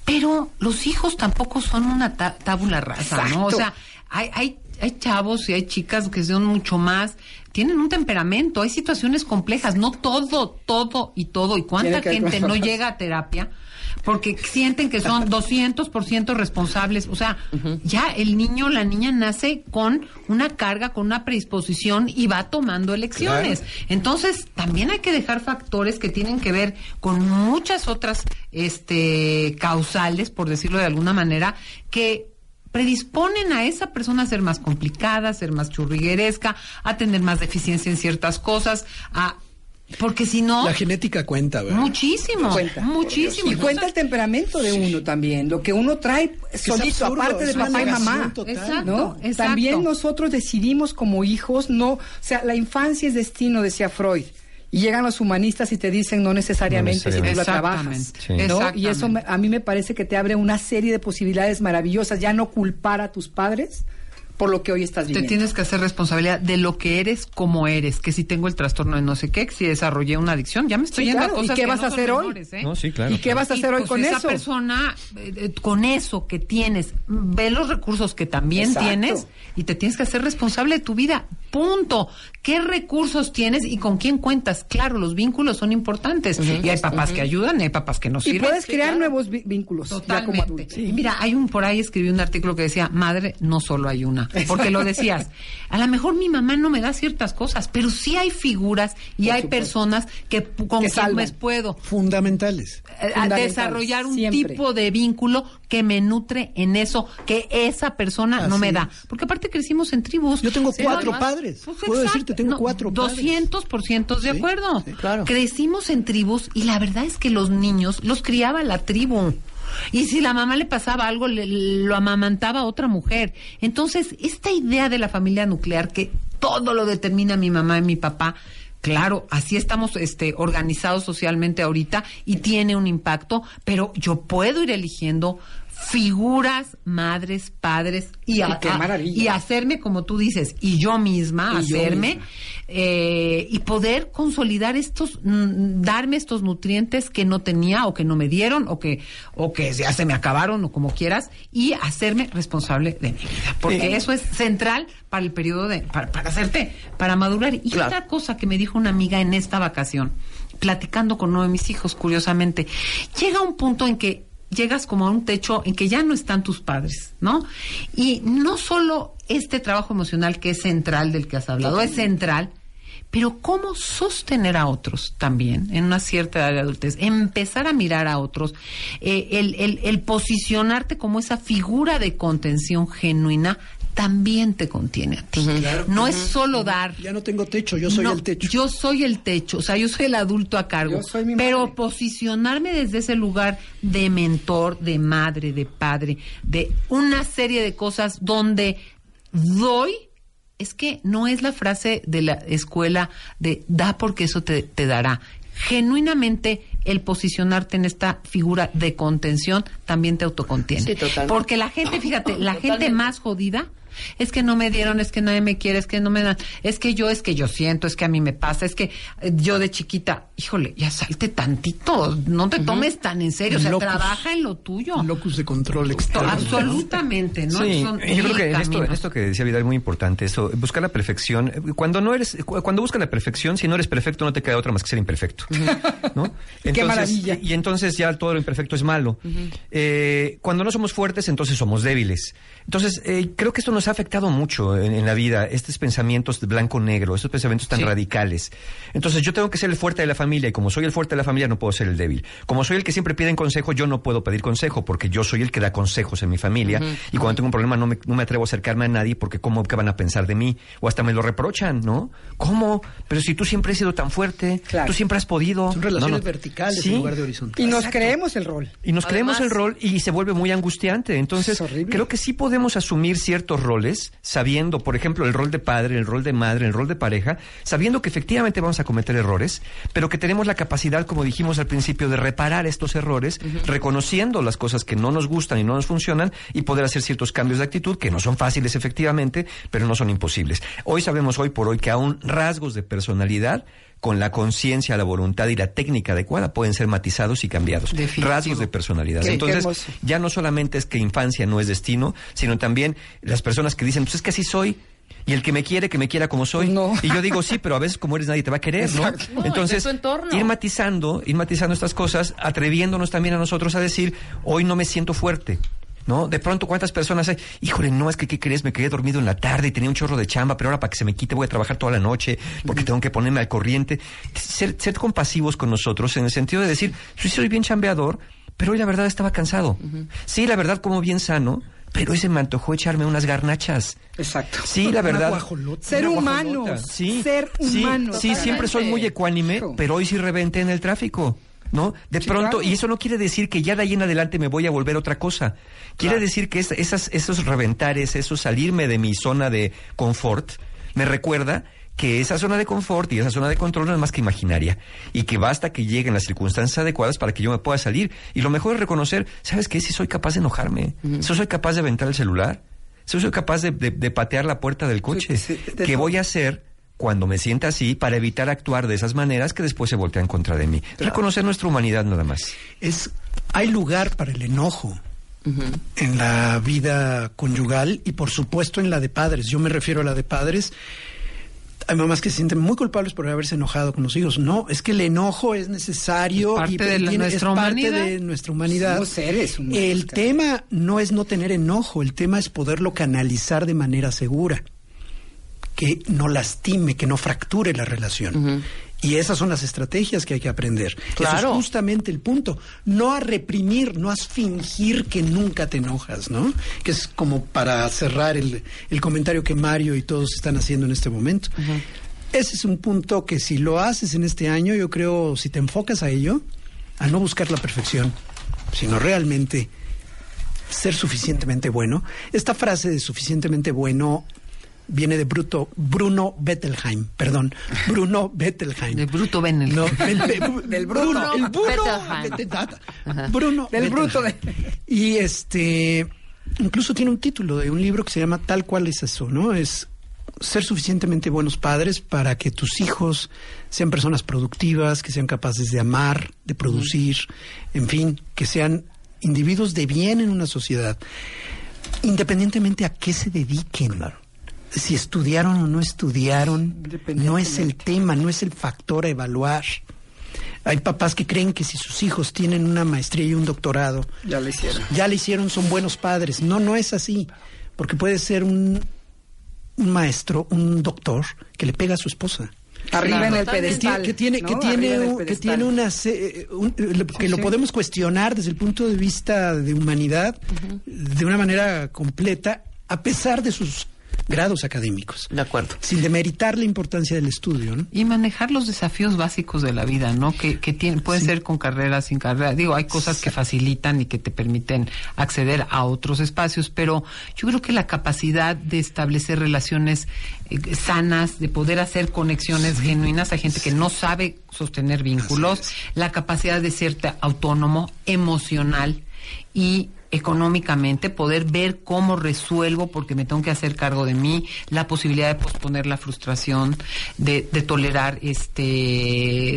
pero los hijos tampoco son una ta- tabula rasa, ¿no? O sea, hay, hay, hay chavos y hay chicas que son mucho más, tienen un temperamento, hay situaciones complejas, no todo, todo y todo. ¿Y cuánta gente no llega a terapia? Porque sienten que son 200% responsables. O sea, ya el niño la niña nace con una carga, con una predisposición y va tomando elecciones. Entonces, también hay que dejar factores que tienen que ver con muchas otras este, causales, por decirlo de alguna manera, que predisponen a esa persona a ser más complicada, a ser más churrigueresca, a tener más deficiencia en ciertas cosas, a porque si no La genética cuenta, ¿verdad? muchísimo, Cuenta. muchísimo. Y cuenta el temperamento de uno también, lo que uno trae solito, absurdo, aparte de papá y mamá. total. Exacto, ¿no? exacto. También nosotros decidimos como hijos, no, o sea, la infancia es destino, decía Freud. Y llegan los humanistas y te dicen no necesariamente, No si tú la trabajas. Exactamente. ¿no? Y eso me- a mí me parece que te abre una serie de posibilidades maravillosas, ya no culpar a tus padres por lo que hoy estás Te viviendo. tienes que hacer responsabilidad de lo que eres como eres, que si tengo el trastorno de no sé qué, que si desarrollé una adicción, ya me estoy Sí, yendo claro. a ¿Y cosas qué que vas no a son hacer hoy? menores, ¿eh? No, sí, claro. ¿Y qué vas a hacer Y, hoy pues, con esa eso? persona, eh, eh, con eso que tienes, ve los recursos que también Exacto. tienes y te tienes que hacer responsable de tu vida. Punto. ¿Qué recursos tienes y con quién cuentas? Claro, los vínculos son importantes. Y hay papás que ayudan y hay papás que no Y sirven. puedes Sí, crear claro. nuevos vínculos ya como Totalmente. adulto. Y Mira, hay un por ahí escribí un artículo que decía, madre, no solo hay una. Porque lo decías, a lo mejor mi mamá no me da ciertas cosas, pero sí hay figuras y hay personas que con Que quien salvan. me puedo Fundamentales. eh, Fundamentales, desarrollar un siempre. tipo de vínculo que me nutre en eso que esa persona no me da. Porque aparte crecimos en tribus. Yo tengo Sí, cuatro además, padres. pues, Puedo exacto. decirte, tengo No, cuatro padres. 200% de Sí, acuerdo. sí, claro. Crecimos en tribus y la verdad es que los niños los criaba la tribu. Y si la mamá le pasaba algo, le- lo amamantaba a otra mujer. Entonces, esta idea de la familia nuclear, que todo lo determina mi mamá y mi papá, claro, así estamos este, organizados socialmente ahorita y tiene un impacto, pero yo puedo ir eligiendo figuras, madres, padres y, a- a- y hacerme como tú dices y yo misma Y yo hacerme misma. eh, y poder consolidar estos mm, darme estos nutrientes que no tenía o que no me dieron o que o que ya se me acabaron o como quieras y hacerme responsable de mi vida porque Sí. eso es central para el periodo de para, para hacerte para madurar y otra cosa que me dijo una amiga en esta vacación platicando con uno de mis hijos curiosamente llega un punto en que llegas como a un techo en que ya no están tus padres, ¿no? Y no solo este trabajo emocional que es central del que has hablado, es central, pero cómo sostener a otros también en una cierta edad de adultez, empezar a mirar a otros, eh, el, el- el posicionarte como esa figura de contención genuina también te contiene a ti. no es solo dar. Ya no tengo techo, yo soy No, el techo. Yo soy el techo, o sea, yo soy el adulto a cargo. Yo soy mi pero madre. posicionarme desde ese lugar de mentor, de madre, de padre, de una serie de cosas donde doy, es que no es la frase de la escuela de da porque eso te, te dará. Genuinamente el posicionarte en esta figura de contención también te autocontiene. Sí, totalmente. Porque la gente, fíjate, la gente más jodida es que no me dieron, es que nadie me quiere, es que no me dan, es que yo, es que yo siento, es que a mí me pasa, es que eh, yo de chiquita, híjole, ya salte tantito, no te tomes tan en serio, o sea, Locus. trabaja en lo tuyo. Locus de control externo. Absolutamente, ¿no? Sí, Son yo creo que en esto, en caminos. esto que decía Vidal es muy importante, eso, buscar la perfección. Cuando no eres, cu- cuando buscas la perfección, si no eres perfecto, no te queda otra más que ser imperfecto, ¿no? (laughs) Entonces, maravilla. Y entonces ya todo lo imperfecto es malo. Eh, cuando no somos fuertes, entonces somos débiles. Entonces, eh, creo que esto nos ha afectado mucho en, en la vida, estos pensamientos de blanco-negro, estos pensamientos tan Sí. radicales. Entonces, yo tengo que ser el fuerte de la familia y como soy el fuerte de la familia, no puedo ser el débil. Como soy el que siempre pide consejo, yo no puedo pedir consejo porque yo soy el que da consejos en mi familia y cuando tengo un problema no me, no me atrevo a acercarme a nadie porque cómo que van a pensar de mí o hasta me lo reprochan, ¿no? ¿Cómo? Pero si tú siempre has sido tan fuerte, Claro. tú siempre has podido. Son relaciones No, no. verticales Sí. en lugar de horizontales. Y nos creemos el rol. Y nos creemos el rol y se vuelve muy angustiante. Entonces, creo que sí podemos asumir ciertos roles, sabiendo, por ejemplo, el rol de padre, el rol de madre, el rol de pareja, sabiendo que efectivamente vamos a cometer errores, pero que tenemos la capacidad, como dijimos al principio, de reparar estos errores, reconociendo las cosas que no nos gustan y no nos funcionan y poder hacer ciertos cambios de actitud que no son fáciles efectivamente, pero no son imposibles. Hoy sabemos hoy por hoy que aún rasgos de personalidad con la conciencia, la voluntad y la técnica adecuada pueden ser matizados y cambiados. Definitivo. Rasgos de personalidad. Qué- Entonces, ya no solamente es que infancia no es destino, sino también las personas que dicen, pues es que así soy. Y el que me quiere, que me quiera como soy. No. Y yo digo, sí, pero a veces como eres nadie te va a querer, ¿no? Exacto. No, Entonces, ir matizando, ir matizando estas cosas, atreviéndonos también a nosotros a decir, hoy no me siento fuerte. ¿No? De pronto, ¿cuántas personas hay? Híjole, no, es que, ¿qué crees? Me quedé dormido en la tarde y tenía un chorro de chamba, pero ahora para que se me quite voy a trabajar toda la noche porque tengo que ponerme al corriente. Ser, ser compasivos con nosotros en el sentido de decir, sí soy bien chambeador, pero hoy la verdad estaba cansado. Sí, la verdad como bien sano, pero hoy se me antojó echarme unas garnachas. Exacto. Sí, la verdad. Ser guajolota. Sí, Ser sí, humanos. Sí, siempre soy muy ecuánime, pero hoy sí reventé en el tráfico. ¿No? De Sí, pronto, claro. y eso no quiere decir que ya de ahí en adelante me voy a volver otra cosa. Quiere decir que es- esas, esos reventares, eso salirme de mi zona de confort, me recuerda que esa zona de confort y esa zona de control no es más que imaginaria y que basta que lleguen las circunstancias adecuadas para que yo me pueda salir. Y lo mejor es reconocer, ¿sabes qué? Si soy capaz de enojarme, si soy capaz de aventar el celular, si soy capaz de, de- de patear la puerta del coche, Sí, sí, de ¿qué todo. voy a hacer? Cuando me sienta así, para evitar actuar de esas maneras que después se voltean contra de mí. Reconocer nuestra humanidad nada más. es hay lugar para el enojo en la vida conyugal y por supuesto en la de padres. Yo me refiero a la de padres. Hay mamás que se sienten muy culpables por haberse enojado con los hijos. No, es que el enojo es necesario Es parte y de la- tiene- nuestra es parte humanidad. de nuestra humanidad. Somos seres humanos, el tema no es no tener enojo, el tema es poderlo canalizar de manera segura, que no lastime, que no fracture la relación. Y esas son las estrategias que hay que aprender. Eso Claro. es justamente el punto. No a reprimir, no a fingir que nunca te enojas, ¿no? Que es como para cerrar el, el comentario que Mario y todos están haciendo en este momento. Ese es un punto que si lo haces en este año, yo creo, si te enfocas a ello, a no buscar la perfección, sino realmente ser suficientemente bueno. Esta frase de suficientemente bueno viene de Bruto, Bruno Bettelheim, perdón, Bruno (laughs) Bettelheim. De Bruto Benel. No, el- el- Del (laughs) Bruno, Bruno el Bruno Bettelheim. Bruno Del bruto. Y este, incluso tiene un título de un libro que se llama Tal cual es eso, ¿no? Es ser suficientemente buenos padres para que tus hijos sean personas productivas, que sean capaces de amar, de producir, en fin, que sean individuos de bien en una sociedad, independientemente a qué se dediquen. Si estudiaron o no estudiaron, no es el tema, no es el factor a evaluar. Hay papás que creen que si sus hijos tienen una maestría y un doctorado, Ya lo hicieron. ya le hicieron, son buenos padres. No, no es así. Porque puede ser un, un maestro, un doctor, que le pega a su esposa. Arriba en el pedestal. Que tiene, ¿no? que tiene, que tiene una, eh, un- eh, lo- que lo sí. podemos cuestionar desde el punto de vista de humanidad de una manera completa, a pesar de sus grados académicos. De acuerdo. Sin demeritar la importancia del estudio, ¿no? Y manejar los desafíos básicos de la vida, ¿no? Que, que tienen, pueden ser con carrera, sin carrera. Digo, hay cosas que facilitan y que te permiten acceder a otros espacios, pero yo creo que la capacidad de establecer relaciones eh, sanas, de poder hacer conexiones genuinas a gente que no sabe sostener vínculos, la capacidad de ser autónomo, emocional y económicamente, poder ver cómo resuelvo porque me tengo que hacer cargo de mí, la posibilidad de posponer la frustración, de, de tolerar este,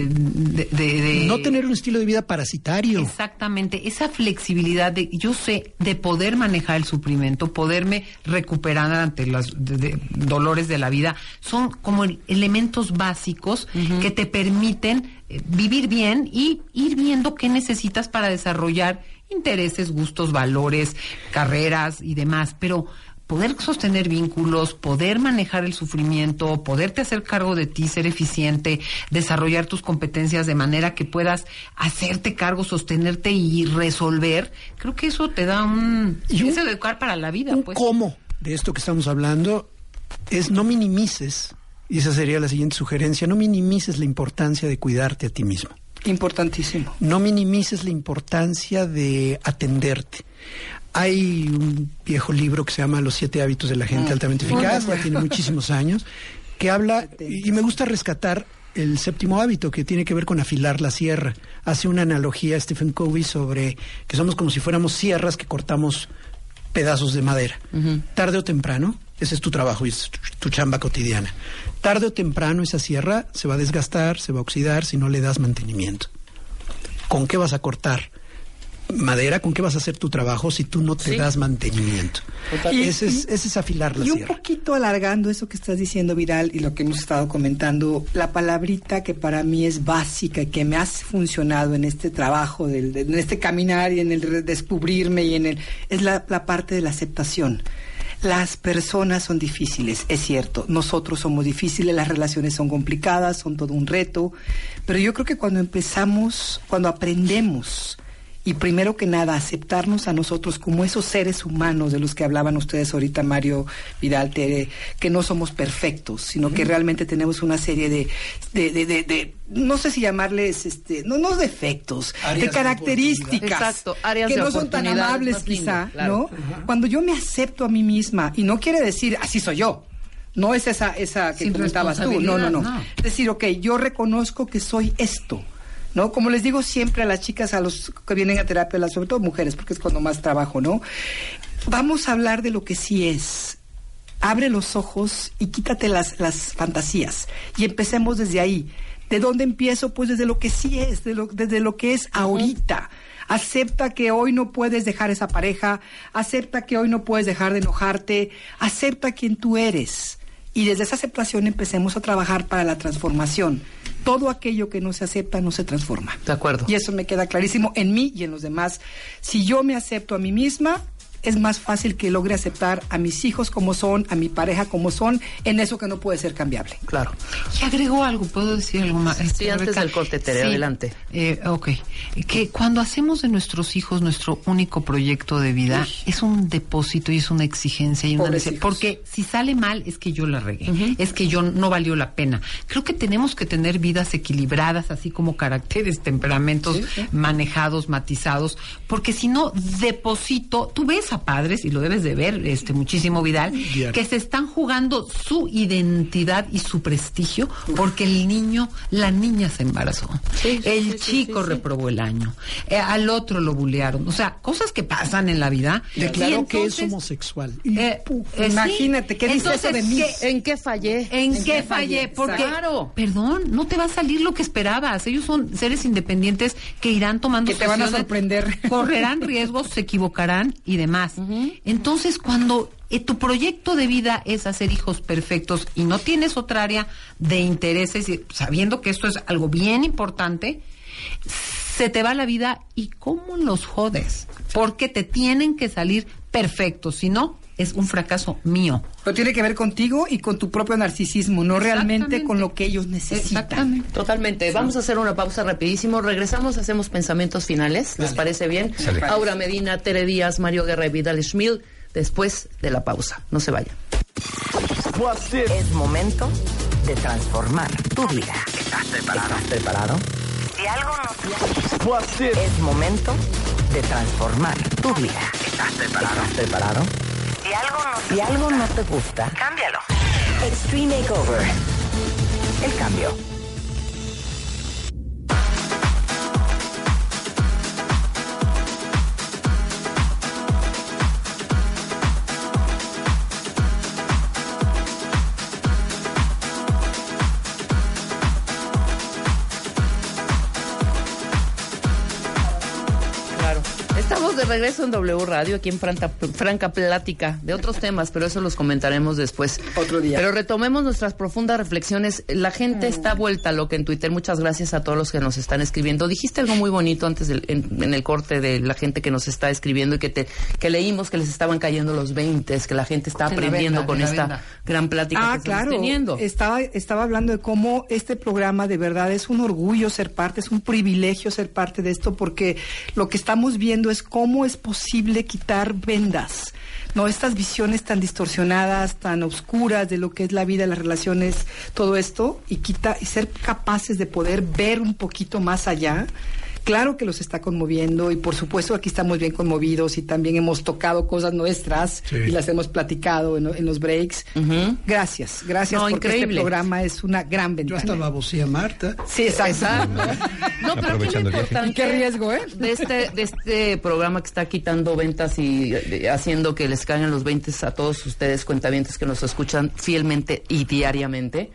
de, de- de- No tener un estilo de vida parasitario. Exactamente, esa flexibilidad de, yo sé, de poder manejar el sufrimiento, poderme recuperar ante los de- de- dolores de la vida, son como el- elementos básicos que te permiten eh, vivir bien y ir viendo qué necesitas para desarrollar intereses, gustos, valores, carreras y demás, pero poder sostener vínculos, poder manejar el sufrimiento, poderte hacer cargo de ti, ser eficiente, desarrollar tus competencias de manera que puedas hacerte cargo, sostenerte y resolver, creo que eso te da un... Y es educar para la vida, Un pues. cómo de esto que estamos hablando es no minimices, y esa sería la siguiente sugerencia, no minimices la importancia de cuidarte a ti mismo. Importantísimo. No minimices la importancia de atenderte. Hay un viejo libro que se llama Los siete hábitos de la gente altamente eficaz, ya tiene (laughs) muchísimos años, que habla, y me gusta rescatar el séptimo hábito que tiene que ver con afilar la sierra. Hace una analogía Stephen Covey sobre que somos como si fuéramos sierras que cortamos pedazos de madera. Tarde o temprano, ese es tu trabajo y es tu, tu chamba cotidiana. Tarde o temprano esa sierra se va a desgastar, se va a oxidar si no le das mantenimiento. ¿Con qué vas a cortar madera? ¿Con qué vas a hacer tu trabajo si tú no te das mantenimiento? Y- ese, es, ese es afilar la Y un sierra. poquito alargando eso que estás diciendo, Viral, y lo que hemos estado comentando, la palabrita que para mí es básica y que me ha funcionado en este trabajo, del, de- en este caminar y en el descubrirme y en el... es la, la parte de la aceptación. Las personas son difíciles, es cierto. Nosotros somos difíciles, las relaciones son complicadas, son todo un reto. Pero yo creo que cuando empezamos, cuando aprendemos y primero que nada aceptarnos a nosotros como esos seres humanos de los que hablaban ustedes ahorita, Mario Vidal, Tere, que no somos perfectos, sino que realmente tenemos una serie de, de, de, de- de- no sé si llamarles, este, no, no defectos, Áreas de características oportunidad. Exacto, áreas que de no son tan amables lindo, quizá, claro. ¿no? Cuando yo me acepto a mí misma, y no quiere decir así soy yo, no es esa, esa que Sin comentabas tú, no, no, no, no. Es decir, ok, yo reconozco que soy esto. ¿No? Como les digo siempre a las chicas, a los que vienen a terapia, las- sobre todo mujeres, porque es cuando más trabajo, ¿no? Vamos a hablar de lo que sí es. Abre los ojos y quítate las, las fantasías. Y empecemos desde ahí. ¿De dónde empiezo? Pues desde lo que sí es, de lo- desde lo que es ahorita. Acepta que hoy no puedes dejar esa pareja, acepta que hoy no puedes dejar de enojarte, acepta quien tú eres. Y desde esa aceptación empecemos a trabajar para la transformación. Todo aquello que no se acepta no se transforma. De acuerdo. Y eso me queda clarísimo en mí y en los demás. Si yo me acepto a mí misma, es más fácil que logre aceptar a mis hijos como son, a mi pareja como son, en eso que no puede ser cambiable. Claro. Y agregó algo, ¿puedo decir algo más? Este, Sí, antes Rebeca? del corte, Tere, Sí. adelante. Eh, ok. Que cuando hacemos de nuestros hijos nuestro único proyecto de vida, es un depósito y es una exigencia y una necesidad. Porque si sale mal, es que yo la regué, es que yo no valió la pena. Creo que tenemos que tener vidas equilibradas, así como caracteres, temperamentos manejados, matizados, porque si no, deposito, tú ves a padres, y lo debes de ver este muchísimo Vidal, que se están jugando su identidad y su prestigio porque el niño, la niña se embarazó. Sí, sí, el sí, chico sí, sí. reprobó el año. Eh, al otro lo bulearon. O sea, cosas que pasan en la vida. Declaró Y que es entonces, homosexual. Y eh, puf, eh. Imagínate, ¿qué dice eso de mí? ¿qué- ¿En qué fallé? ¿En, qué fallé? Porque, Claro. perdón, no te va a salir lo que esperabas. Ellos son seres independientes que irán tomando Que te van a sorprender. correrán riesgos, se equivocarán y demás. Entonces, cuando eh, tu proyecto de vida es hacer hijos perfectos y no tienes otra área de intereses, sabiendo que esto es algo bien importante, se te va la vida y cómo los jodes, porque te tienen que salir perfectos, si no, es un fracaso mío. Pero tiene que ver contigo y con tu propio narcisismo, no realmente con lo que ellos necesitan. Exactamente. Totalmente. Vamos a hacer una pausa rapidísimo. Regresamos, hacemos pensamientos finales. ¿Les parece bien? Sale. Aura Medina, Tere Díaz, Mario Guerra y Vidal Schmil. Después de la pausa. No se vayan. Es momento de transformar tu vida. ¿Estás preparado? ¿Estás preparado? Si algo no Es momento de transformar tu vida. ¿Estás preparado? ¿Estás preparado? Si algo no, si algo no te gusta, cámbialo. Extreme Makeover. El cambio. Estamos de regreso en W Radio, aquí en Franca, Franca Plática, de otros temas, pero eso los comentaremos después. Otro día. Pero retomemos nuestras profundas reflexiones. La gente está vuelta loca en Twitter. Muchas gracias a todos los que nos están escribiendo. Dijiste algo muy bonito antes del- en, en el corte de la gente que nos está escribiendo y que te que leímos que les estaban cayendo los 20, que la gente está aprendiendo venda, con esta gran plática Ah, que estamos teniendo. Estaba, estaba hablando de cómo este programa de verdad es un orgullo ser parte, es un privilegio ser parte de esto, porque lo que estamos viendo es cómo es posible quitar vendas. No, estas visiones tan distorsionadas, tan oscuras de lo que es la vida, las relaciones, todo esto, y quita, y ser capaces de poder ver un poquito más allá. Claro que los está conmoviendo y por supuesto aquí estamos bien conmovidos y también hemos tocado cosas nuestras Sí. y las hemos platicado en, en los breaks. Gracias, gracias No, porque increíble. este programa es una gran Yo ventaja. hasta babosé a Marta. Sí, exacto. No, pero aquí lo Aprovechando el viaje. importante qué riesgo, ¿eh? de este, de este programa que está quitando ventas y eh, haciendo que les caigan los 20 a todos ustedes cuentavientes que nos escuchan fielmente y diariamente,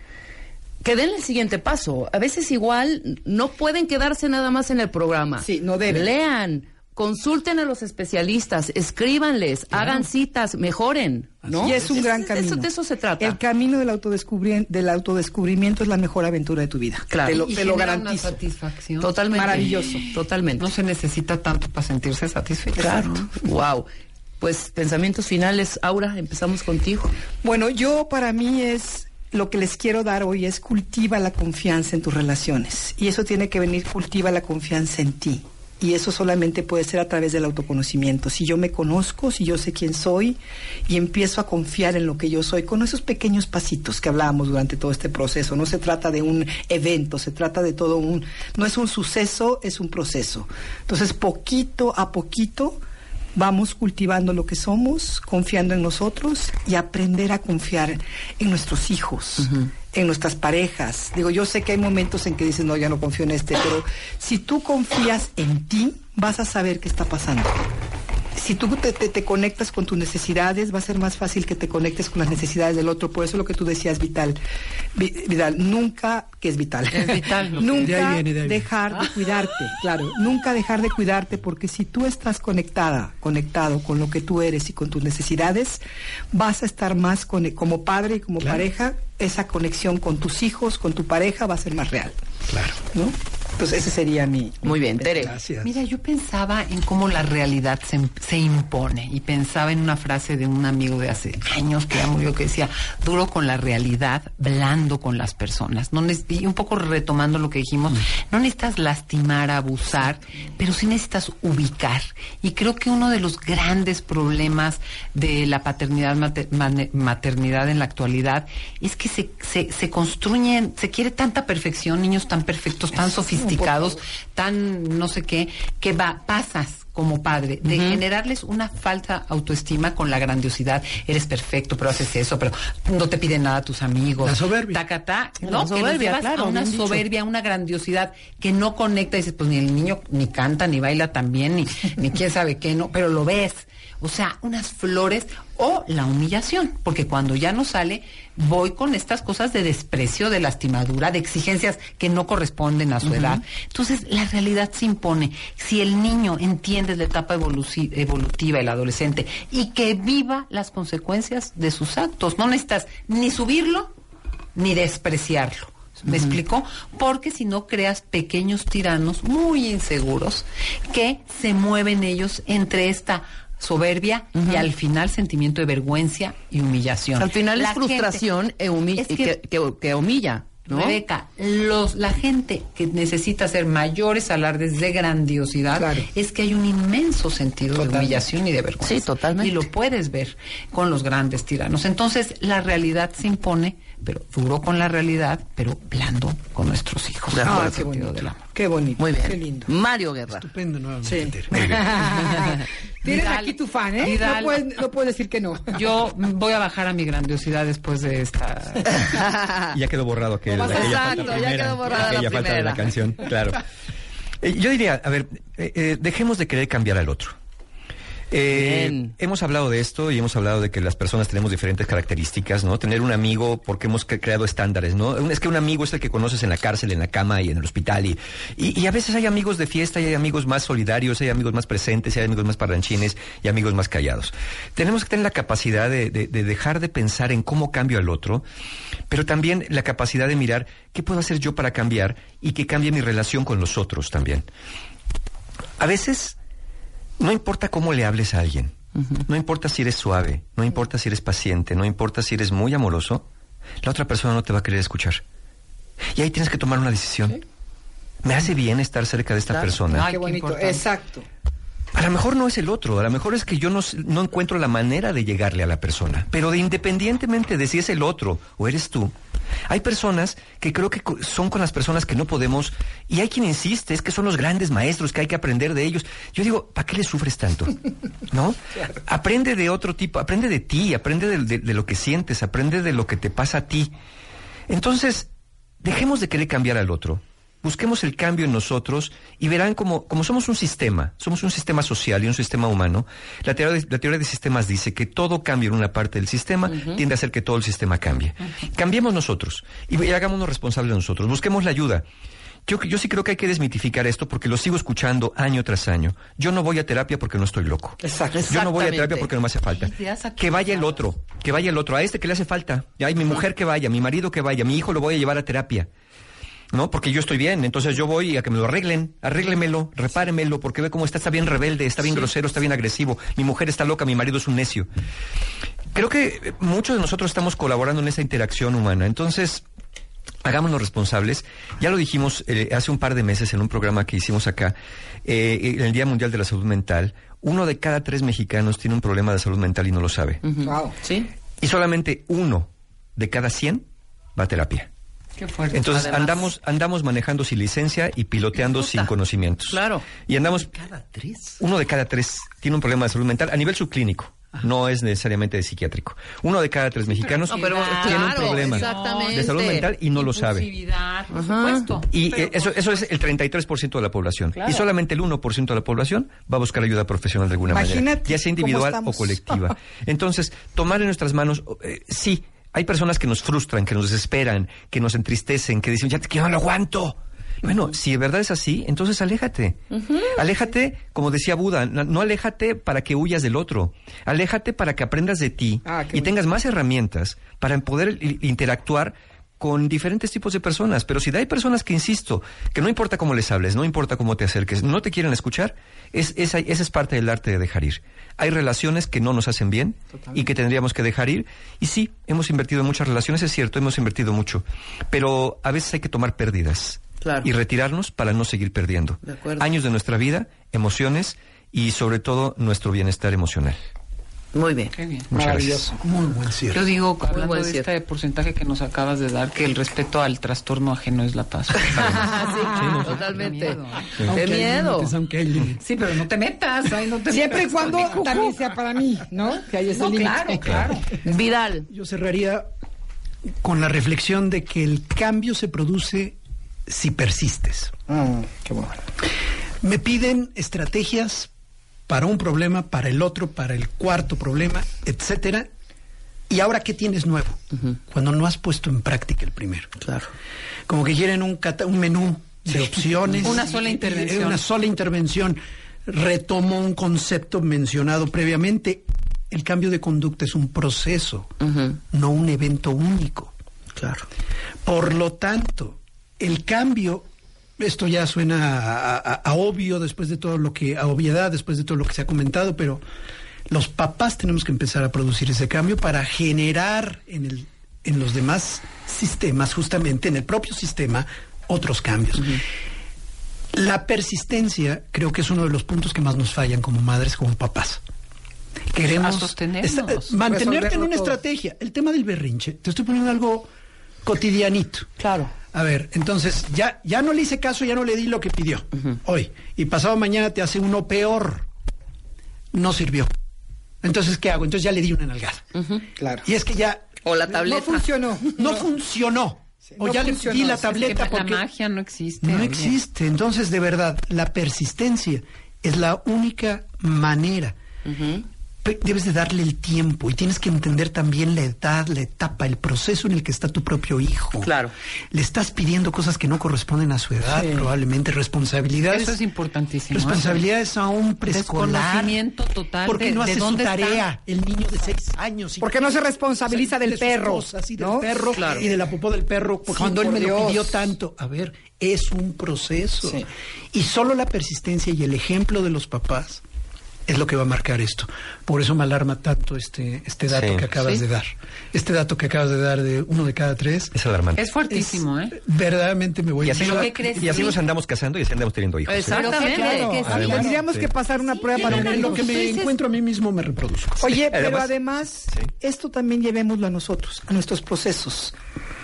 que den el siguiente paso. A veces igual no pueden quedarse nada más en el programa. Sí, no deben. Lean, consulten a los especialistas, escríbanles, hagan citas, mejoren, ¿no? Y es un gran camino. eso- de eso se trata. El camino del, autodescubri- del autodescubrimiento es la mejor aventura de tu vida. Claro. Te lo, Y te lo genera una garantizo. satisfacción. Totalmente. Maravilloso. Totalmente. No se necesita tanto para sentirse satisfecho. Claro. Wow. Pues pensamientos finales, Aura, empezamos contigo. Bueno, yo para mí es lo que les quiero dar hoy es cultiva la confianza en tus relaciones. Y eso tiene que venir, cultiva la confianza en ti. Y eso solamente puede ser a través del autoconocimiento. Si yo me conozco, si yo sé quién soy y empiezo a confiar en lo que yo soy, con esos pequeños pasitos que hablábamos durante todo este proceso. No se trata de un evento, se trata de todo un... No es un suceso, es un proceso. Entonces, poquito a poquito vamos cultivando lo que somos, confiando en nosotros y aprender a confiar en nuestros hijos, en nuestras parejas. Digo, yo sé que hay momentos en que dices, no, ya no confío en este, pero si tú confías en ti, vas a saber qué está pasando. Si tú te, te- te conectas con tus necesidades, va a ser más fácil que te conectes con las necesidades del otro. Por eso lo que tú decías, Vital, Vi- Vidal, nunca, que es vital, Es vital, (laughs) De nunca ahí viene, de ahí viene. dejar de cuidarte, claro, nunca dejar de cuidarte porque si tú estás conectada, conectado con lo que tú eres y con tus necesidades, vas a estar más con, como padre y como pareja, esa conexión con tus hijos, con tu pareja va a ser más real, Claro. ¿no? Entonces ese sería mi... Muy bien, Tere. Gracias. Mira, yo pensaba en cómo la realidad se, se impone y pensaba en una frase de un amigo de hace años que ya murió que decía, duro con la realidad, blando con las personas. No neces- y un poco retomando lo que dijimos, no necesitas lastimar, abusar, pero sí necesitas ubicar. Y creo que uno de los grandes problemas de la paternidad, maternidad en la actualidad es que se, se, se construyen, se quiere tanta perfección, niños tan perfectos, tan sofisticados, tan no sé qué, que va, pasas como padre de generarles una falsa autoestima con la grandiosidad. Eres perfecto, pero haces eso, pero no te piden nada a tus amigos. La soberbia. Tacatá, La ¿no? que los soberbia, llevas claro, a una soberbia, una grandiosidad que no conecta. Y dices, pues ni el niño ni canta, ni baila tan bien, ni, ni quién sabe qué, ¿no? Pero lo ves. O sea, unas flores o la humillación, porque cuando ya no sale, voy con estas cosas de desprecio, de lastimadura, de exigencias que no corresponden a su edad. Entonces, la realidad se impone. Si el niño entiende la etapa evolutiva, el adolescente, y que viva las consecuencias de sus actos, no necesitas ni subirlo ni despreciarlo. ¿Me explico? Porque si no creas pequeños tiranos muy inseguros que se mueven ellos entre esta soberbia y al final sentimiento de vergüenza y humillación. Al final La es frustración gente- e es que- que, que- que humilla. ¿no? Rebeca, los, la gente que necesita hacer mayores alardes de grandiosidad Claro. es que hay un inmenso sentido Totalmente. de humillación y de vergüenza. Sí, totalmente. Y lo puedes ver con los grandes tiranos. Entonces, la realidad se impone, pero duro con la realidad, pero blando con nuestros hijos. De acuerdo. el sentido del amor. Qué bonito. Muy bien. Qué lindo. Mario Guerra. Estupendo nuevamente. Sí. (laughs) Tienes Vidal, aquí tu fan, ¿eh? Vidal. No puedes, no puedes decir que no. (laughs) Yo voy a bajar a mi grandiosidad después de esta. (laughs) Ya quedó borrado aquel, Exacto, falta ya primera, quedó borrada la aquella falta de la canción, claro. Eh, yo diría, a ver, eh, eh, dejemos de querer cambiar al otro. Eh, hemos hablado de esto y hemos hablado de que las personas tenemos diferentes características, ¿no? Tener un amigo porque hemos cre- creado estándares, ¿no? Es que un amigo es el que conoces en la cárcel, en la cama y en el hospital. Y, y, y a veces hay amigos de fiesta y hay amigos más solidarios, hay amigos más presentes, hay amigos más parlanchines y amigos más callados. Tenemos que tener la capacidad de, de- de dejar de pensar en cómo cambio al otro, pero también la capacidad de mirar qué puedo hacer yo para cambiar y que cambie mi relación con los otros también. A veces no importa cómo le hables a alguien, no importa si eres suave, no importa si eres paciente, no importa si eres muy amoroso, la otra persona no te va a querer escuchar. Y ahí tienes que tomar una decisión. ¿Me hace bien estar cerca de esta Claro. persona? Ay, Qué bonito. Exacto. A lo mejor no es el otro, a lo mejor es que yo no, no encuentro la manera de llegarle a la persona. Pero de independientemente de si es el otro o eres tú, hay personas que creo que son con las personas que no podemos, y hay quien insiste, es que son los grandes maestros, que hay que aprender de ellos. Yo digo, ¿para qué le sufres tanto? (laughs) ¿No? Aprende de otro tipo, aprende de ti, aprende de, de- de lo que sientes, aprende de lo que te pasa a ti. Entonces, dejemos de querer cambiar al otro. Busquemos el cambio en nosotros y verán como, como somos un sistema, somos un sistema social y un sistema humano, la teoría, de, la teoría de sistemas dice que todo cambio en una parte del sistema tiende a hacer que todo el sistema cambie. Cambiemos nosotros y, y hagámonos responsables de nosotros, busquemos la ayuda. Yo, yo sí creo que hay que desmitificar esto porque lo sigo escuchando año tras año. Yo no voy a terapia porque no estoy loco. Exacto. Yo no voy a terapia porque no me hace falta. Que vaya el otro, que vaya el otro, a este que le hace falta. Ay, mi mujer que vaya, mi marido que vaya, mi hijo lo voy a llevar a terapia. ¿No? Porque yo estoy bien, entonces yo voy a que me lo arreglen, arréglemelo, repáremelo, porque ve cómo está, está bien rebelde, está bien grosero, está bien agresivo, mi mujer está loca, mi marido es un necio. Creo que eh, muchos de nosotros estamos colaborando en esa interacción humana, entonces hagámonos responsables. Ya lo dijimos eh, hace un par de meses en un programa que hicimos acá, eh, en el Día Mundial de la Salud Mental, uno de cada tres mexicanos tiene un problema de salud mental y no lo sabe. Wow. ¿Sí? Y solamente uno de cada cien va a terapia. Qué fuerte. Entonces Además. andamos andamos manejando sin licencia y piloteando sin conocimientos. Claro. Y andamos Cada tres. uno de cada tres tiene un problema de salud mental a nivel subclínico. No es necesariamente de psiquiátrico. Uno de cada tres mexicanos No, pero tiene un problema de salud mental y no lo sabe. Por supuesto. Y Pero eh, eso, eso es el 33% de la población. Claro. Y solamente el 1% de la población va a buscar ayuda profesional de alguna manera, Imagínate ya sea individual o colectiva. (laughs) Entonces, tomar en nuestras manos, eh, sí, hay personas que nos frustran, que nos desesperan, que nos entristecen, que dicen, ya que no lo aguanto. Bueno, si de verdad es así, entonces aléjate. Aléjate, como decía Buda, no, no aléjate para que huyas del otro. Aléjate para que aprendas de ti Ah, y tengas más herramientas para poder interactuar con diferentes tipos de personas. Pero si hay personas que, insisto, que no importa cómo les hables, no importa cómo te acerques, no te quieren escuchar, es, esa, esa es parte del arte de dejar ir. Hay relaciones que no nos hacen bien y que tendríamos que dejar ir. Y sí, hemos invertido en muchas relaciones, es cierto, hemos invertido mucho. Pero a veces hay que tomar pérdidas Claro. y retirarnos para no seguir perdiendo. De. Años de nuestra vida, emociones y sobre todo nuestro bienestar emocional. Muy bien. Qué bien. Muchas Maravilloso. Muy buen cierre. Yo digo, hablando buen de cierre. este porcentaje que nos acabas de dar, que el respeto al trastorno ajeno es la paz. (laughs) sí, totalmente. Qué miedo, Qué Aunque hay miedo. límites, aunque hay límites. Sí, pero no te metas, ahí no te Siempre y cuando también sea para mí, ¿no? Que haya ese No, límite. claro, claro. Vidal. Yo cerraría con la reflexión de que el cambio se produce si persistes. Mm, qué bueno. Me piden estrategias para un problema, para el otro, para el cuarto problema, etcétera. ¿Y ahora qué tienes nuevo? Cuando no has puesto en práctica el primero. Claro. Como que quieren un, cata- un menú de opciones. Una sola y- intervención. Una sola intervención. Retomo un concepto mencionado previamente. El cambio de conducta es un proceso, no un evento único. Claro. Por lo tanto, el cambio, esto ya suena a, a- a obvio después de todo lo que, a obviedad después de todo lo que se ha comentado, pero los papás tenemos que empezar a producir ese cambio para generar en el en los demás sistemas, justamente en el propio sistema, otros cambios. La persistencia creo que es uno de los puntos que más nos fallan como madres, como papás. Queremos esta- eh, mantenerte en una todo. estrategia. El tema del berrinche, te estoy poniendo algo cotidianito. Claro. A ver, entonces ya, ya no le hice caso, ya no le di lo que pidió hoy. Y pasado mañana te hace uno peor. No sirvió. Entonces, ¿qué hago? Entonces ya le di una nalgada. Claro. Y es que ya O la tableta. No funcionó. no funcionó. o no ya funcionó. le di la Es que tableta la porque magia no existe. no oye. existe. Entonces, de verdad, la persistencia es la única manera. Debes de darle el tiempo y tienes que entender también la edad, la etapa, el proceso en el que está tu propio hijo. Claro. Le estás pidiendo cosas que no corresponden a su edad, probablemente responsabilidades. Eso es importantísimo. ¿eh? Responsabilidades a un preescolar. Desconocimiento total Porque de- no de hace su dónde está. tarea el niño de seis años. y- Porque no se responsabiliza del perro, cosas y del ¿no? perro Claro. y de la popó del perro Sí, cuando él me lo Dios. pidió tanto. A ver, es un proceso. Sí. Y solo la persistencia y el ejemplo de los papás es lo que va a marcar esto. Por eso me alarma tanto este, este dato Sí. que acabas Sí. de dar. Este dato que acabas de dar de uno de cada tres. Es alarmante. Es fuertísimo, ¿eh? Verdaderamente me voy Y a así, ¿Pero nos, qué crees? y así Sí. nos andamos casando y así andamos teniendo hijos. ¿eh? Exactamente. Claro, que sí. Además, tendríamos sí. que pasar una prueba para En unirnos. lo que me encuentro a mí mismo me reproduzco. Oye, pero Además- además, Sí. esto también llevémoslo a nosotros, a nuestros procesos.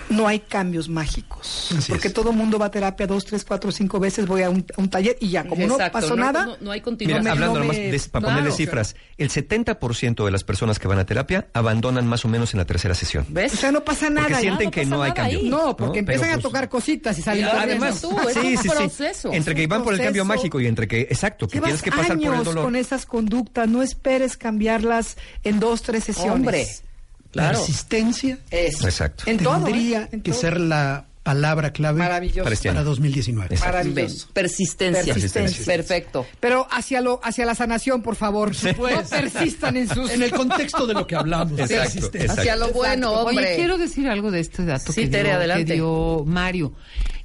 No hay cambios mágicos. Así porque es. todo mundo va a terapia dos, tres, cuatro, cinco veces, voy a un, a un taller y ya, como Exacto, no pasó no- nada. no- no hay Mira, continuidad. me- hablando no nomás me- para claro, ponerle cifras, el 70% de las personas que van a terapia abandonan más o menos en la tercera sesión. ¿Ves? O sea, no pasa nada. Porque sienten no que no hay nada cambio. ahí. No, porque ¿no? empiezan a pues, tocar cositas y salen Y además tú, es un proceso. Entre que van por el cambio mágico y entre que, exacto, que tienes que pasar por el dolor. con esas conductas, no esperes cambiarlas en dos, tres sesiones. Hombre. Claro. Persistencia Es. Exacto. En todo, tendría ¿eh? En que todo. ser la palabra clave Maravilloso. Para este para año. 2019. Exacto. Maravilloso. Persistencia. Persistencia. Perfecto. Pero hacia lo, hacia la sanación, por favor. No persistan en sus. En el contexto de lo que hablamos. Exacto, persistencia. exacto. Hacia lo bueno, hombre. Oye, quiero decir algo de este dato Sí, que, Tere, dio, adelante. que dio Mario.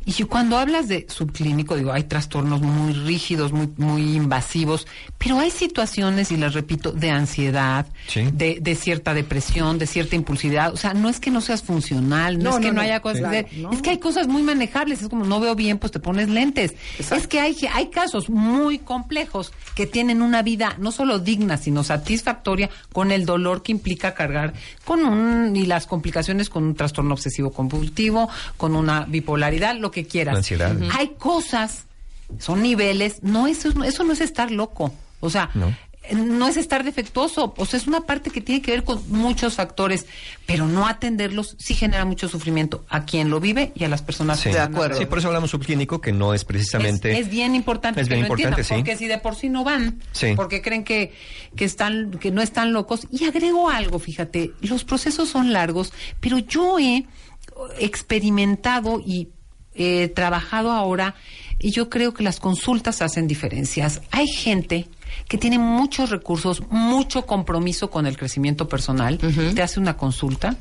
Y cuando hablas de subclínico, digo, hay trastornos muy rígidos, muy, muy invasivos, pero hay situaciones, y les repito, de ansiedad, Sí. de, de cierta depresión, de cierta impulsividad. O sea, no es que no seas funcional, no, No, es que no, no, no. haya cosas Sí. Claro, no. es que hay cosas muy manejables. Es como, no veo bien, pues te pones lentes. Es que hay, hay casos muy complejos que tienen una vida no solo digna, sino satisfactoria con el dolor que implica cargar con un, y las complicaciones con un trastorno obsesivo compulsivo, con una bipolaridad, lo que quieras. Ansiedad. Hay cosas, son niveles, no, eso, eso no es estar loco. O sea, No. no es estar defectuoso, o sea, es una parte que tiene que ver con muchos factores, pero no atenderlos sí genera mucho sufrimiento a quien lo vive y a las personas Sí. de acuerdo. Sí, por eso hablamos subclínico, que no es precisamente. Es, es bien importante Es que bien lo importante, entiendan, sí. porque si de por sí no van, Sí. porque creen que, que están, que no están locos. Y agrego algo, fíjate, los procesos son largos, pero yo he experimentado y eh, trabajado ahora y yo creo que las consultas hacen diferencias. Hay gente que tiene muchos recursos, mucho compromiso con el crecimiento personal, te hace una consulta,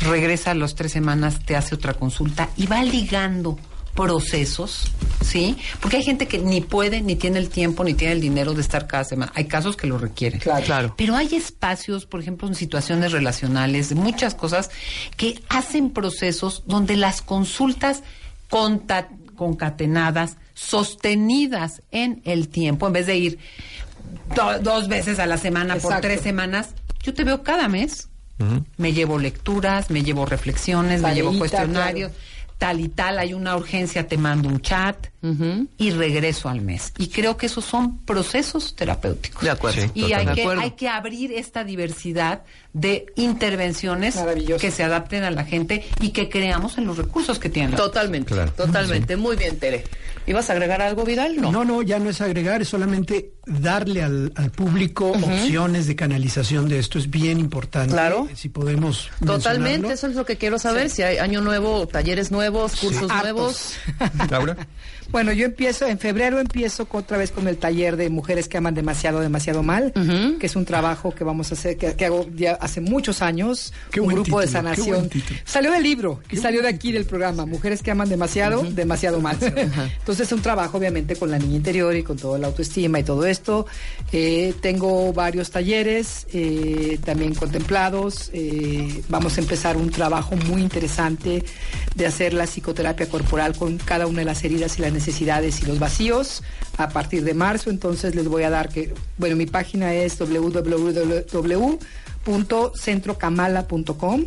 regresa a las tres semanas, te hace otra consulta y va ligando procesos, ¿sí? Porque hay gente que ni puede, ni tiene el tiempo, ni tiene el dinero de estar cada semana. Hay casos que lo requieren. Claro. Claro. Pero hay espacios, por ejemplo, en situaciones relacionales, de muchas cosas, que hacen procesos donde las consultas conta- concatenadas, sostenidas en el tiempo, en vez de ir do- dos veces a la semana por tres semanas, yo te veo cada mes. Me llevo lecturas, me llevo reflexiones, me llevo cuestionarios, tal y tal, hay una urgencia, te mando un chat y regreso al mes. Y creo que esos son procesos terapéuticos. De acuerdo. Sí. Y hay que, De acuerdo. hay que abrir esta diversidad de intervenciones que se adapten a la gente y que creamos en los recursos que tienen. Totalmente. Claro. Totalmente. Muy bien, Tere. ¿Ibas a agregar algo, Vidal? No. No, no, ya no es agregar, es solamente darle al, al público opciones de canalización de esto. Es bien importante. Claro. Si podemos. Totalmente, eso es lo que quiero saber. Si hay año nuevo, talleres nuevos. cursos nuevos. Laura. (laughs) Bueno, yo empiezo, en febrero empiezo otra vez con el taller de mujeres que aman demasiado, demasiado mal, que es un trabajo que vamos a hacer, que, que hago ya hace muchos años, Qué un buen grupo de título, sanación. buen título. Salió del libro y salió de aquí del programa, Mujeres que aman demasiado, demasiado mal. Entonces es un trabajo obviamente con la niña interior y con toda la autoestima y todo esto. Eh, tengo varios talleres eh, también contemplados. Eh, vamos a empezar un trabajo muy interesante de hacer la psicoterapia corporal con cada una de las heridas y las necesidades y los vacíos a partir de marzo. Entonces les voy a dar que, bueno, mi página es www.centrocamala.com.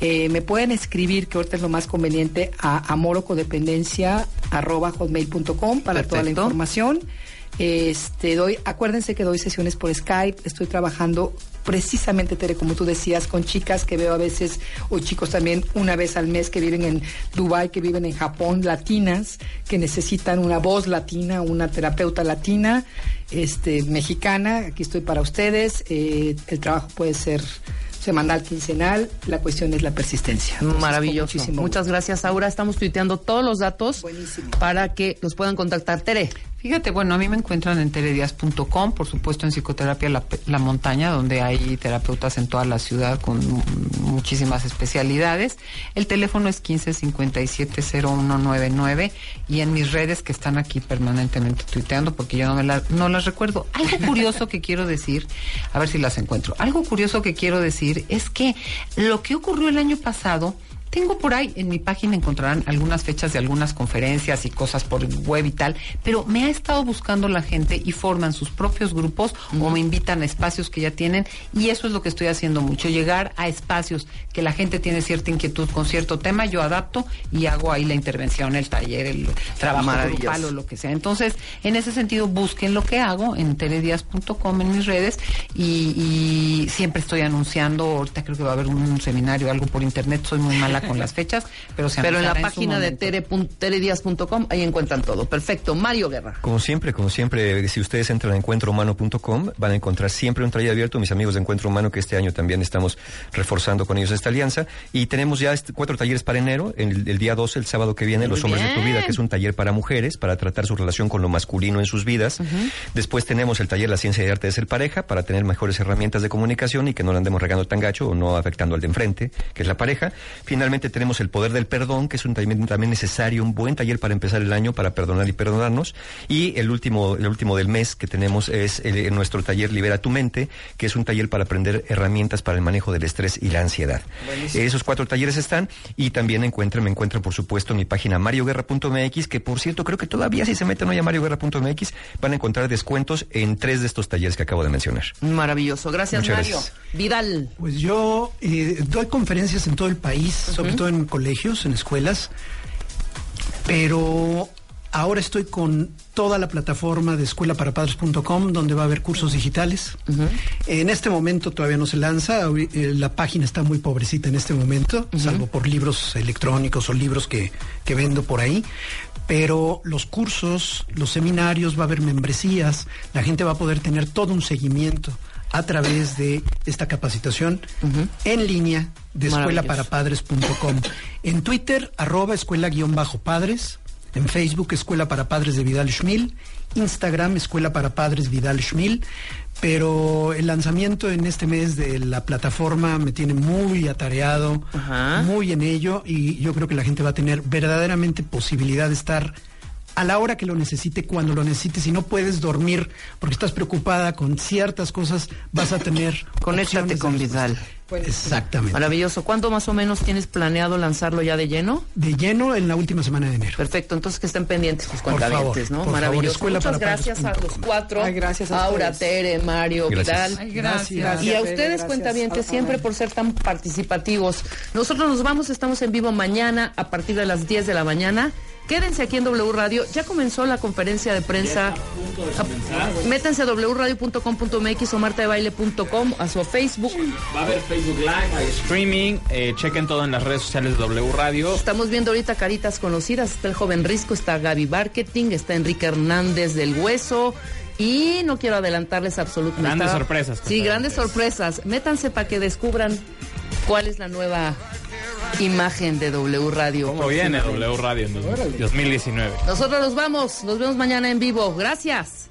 Eh, me pueden escribir, que ahorita es lo más conveniente, a amorocodependencia.hotmail.com para toda la información. Este, doy, acuérdense que doy sesiones por Skype, estoy trabajando precisamente, Tere, como tú decías, con chicas que veo a veces, o chicos también una vez al mes que viven en Dubai, que viven en Japón, latinas, que necesitan una voz latina, una terapeuta latina, este, mexicana, aquí estoy para ustedes, eh, el trabajo puede ser semanal, quincenal, la cuestión es la persistencia. Entonces, Maravilloso. muchísimo Muchas gracias, Aura. Estamos tuiteando todos los datos para que los puedan contactar. Tere. Fíjate, bueno, a mí me encuentran en teredias.com, por supuesto en Psicoterapia la, La Montaña, donde hay terapeutas en toda la ciudad con mu- muchísimas especialidades. El teléfono es 1557-0199 y en mis redes que están aquí permanentemente tuiteando porque yo no, me la- no las recuerdo. Algo curioso que quiero decir, a ver si las encuentro, algo curioso que quiero decir es que lo que ocurrió el año pasado tengo por ahí, en mi página encontrarán algunas fechas de algunas conferencias y cosas por web y tal, pero me ha estado buscando la gente y forman sus propios grupos o me invitan a espacios que ya tienen y eso es lo que estoy haciendo mucho, llegar a espacios que la gente tiene cierta inquietud con cierto tema, yo adapto y hago ahí la intervención, el taller, el trabajo grupal o lo que sea. Entonces, en ese sentido, busquen lo que hago en teledias.com en mis redes y, y siempre estoy anunciando, ahorita creo que va a haber un, seminario, algo por internet, soy muy mala con las fechas, pero se Pero en la página de momento. tere pun- teredias.com, ahí encuentran todo. Perfecto. Mario Guerra. Como siempre, como siempre, si ustedes entran a encuentrohumano.com, van a encontrar siempre un taller abierto. Mis amigos de Encuentro Humano, que este año también estamos reforzando con ellos esta alianza. Y tenemos ya este- cuatro talleres para enero. El, el día 12, el sábado que viene, Muy Los Hombres de tu. Vida, que es un taller para mujeres, para tratar su relación con lo masculino en sus vidas. Después tenemos el taller La Ciencia y Arte de Ser Pareja, para tener mejores herramientas de comunicación y que no la andemos regando tan gacho o no afectando al de enfrente, que es la pareja. Finalmente tenemos el Poder del Perdón, que es un también, también necesario, un buen taller para empezar el año, para perdonar y perdonarnos. Y el último, el último del mes que tenemos es el- nuestro taller Libera tu Mente, que es un taller para aprender herramientas para el manejo del estrés y la ansiedad. Esos cuatro talleres están y también encuentran, me encuentran por supuesto en mi página marioguerra.mx, que por cierto creo que todavía si se meten hoy a marioguerra.mx van a encontrar descuentos en tres de estos talleres que acabo de mencionar. Maravilloso. Gracias, Muchas Mario. gracias. Vidal. Pues yo eh, doy conferencias en todo el país, sobre todo en colegios, en escuelas, pero ahora estoy con toda la plataforma de escuelaparapadres.com donde va a haber cursos digitales. En este momento todavía no se lanza, eh, la página está muy pobrecita en este momento, salvo por libros electrónicos o libros que, que vendo por ahí. Pero los cursos, los seminarios, va a haber membresías, la gente va a poder tener todo un seguimiento a través de esta capacitación en línea de escuelaparapadres.com. En Twitter, arroba escuela-padres. En Facebook, Escuela para Padres de Vidal Schmil. Instagram, Escuela para Padres Vidal Schmil. Pero el lanzamiento en este mes de la plataforma me tiene muy atareado, muy en ello, y yo creo que la gente va a tener verdaderamente posibilidad de estar a la hora que lo necesite, cuando lo necesite. Si no puedes dormir porque estás preocupada con ciertas cosas, vas a tener. Conéctate (coughs) con. Vidal. Exactamente. Maravilloso. ¿Cuándo más o menos tienes planeado lanzarlo ya de lleno? De lleno en la última semana de enero. Perfecto, entonces que estén pendientes sus Por cuentavientes, favor, ¿no? por Maravilloso. favor, Muchas para gracias a los cuatro. Ay, gracias a Aura, ustedes. Tere, Mario, Gracias. Vidal. Ay, gracias. Y a Gracias, ustedes, cuentavientes, gracias. siempre por ser tan participativos. Nosotros nos vamos, estamos en vivo mañana a partir de las 10 de la mañana. Quédense aquí en W Radio. Ya comenzó la conferencia de prensa. Métanse a wradio.com.mx o martadebaile.com a su Facebook. Va a haber Facebook Live, streaming, eh, chequen todo en las redes sociales de W Radio. Estamos viendo ahorita caritas conocidas. Está el joven Risco, está Gaby Marketing, está Enrique Hernández del Hueso. Y no quiero adelantarles absolutamente. Grandes Estaba- sorpresas, Sí, grandes sorpresas. Métanse para que descubran cuál es la nueva imagen de W Radio. ¿Cómo viene W Radio en dos- 2019? Nosotros nos vamos, nos vemos mañana en vivo. Gracias.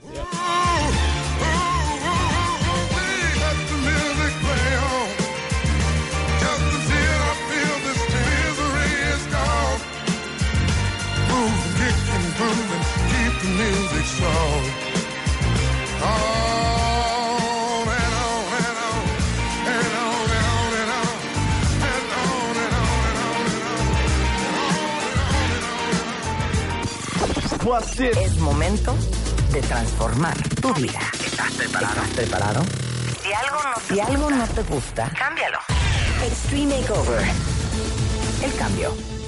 Music strong. Es momento de transformar tu vida. ¿Estás preparado? ¿Estás preparado? Si algo no te, si algo no te gusta, cámbialo. Extreme Makeover. El cambio.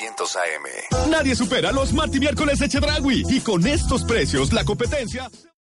AM. Nadie supera los martes y miércoles de Chedragui. Y con estos precios, la competencia.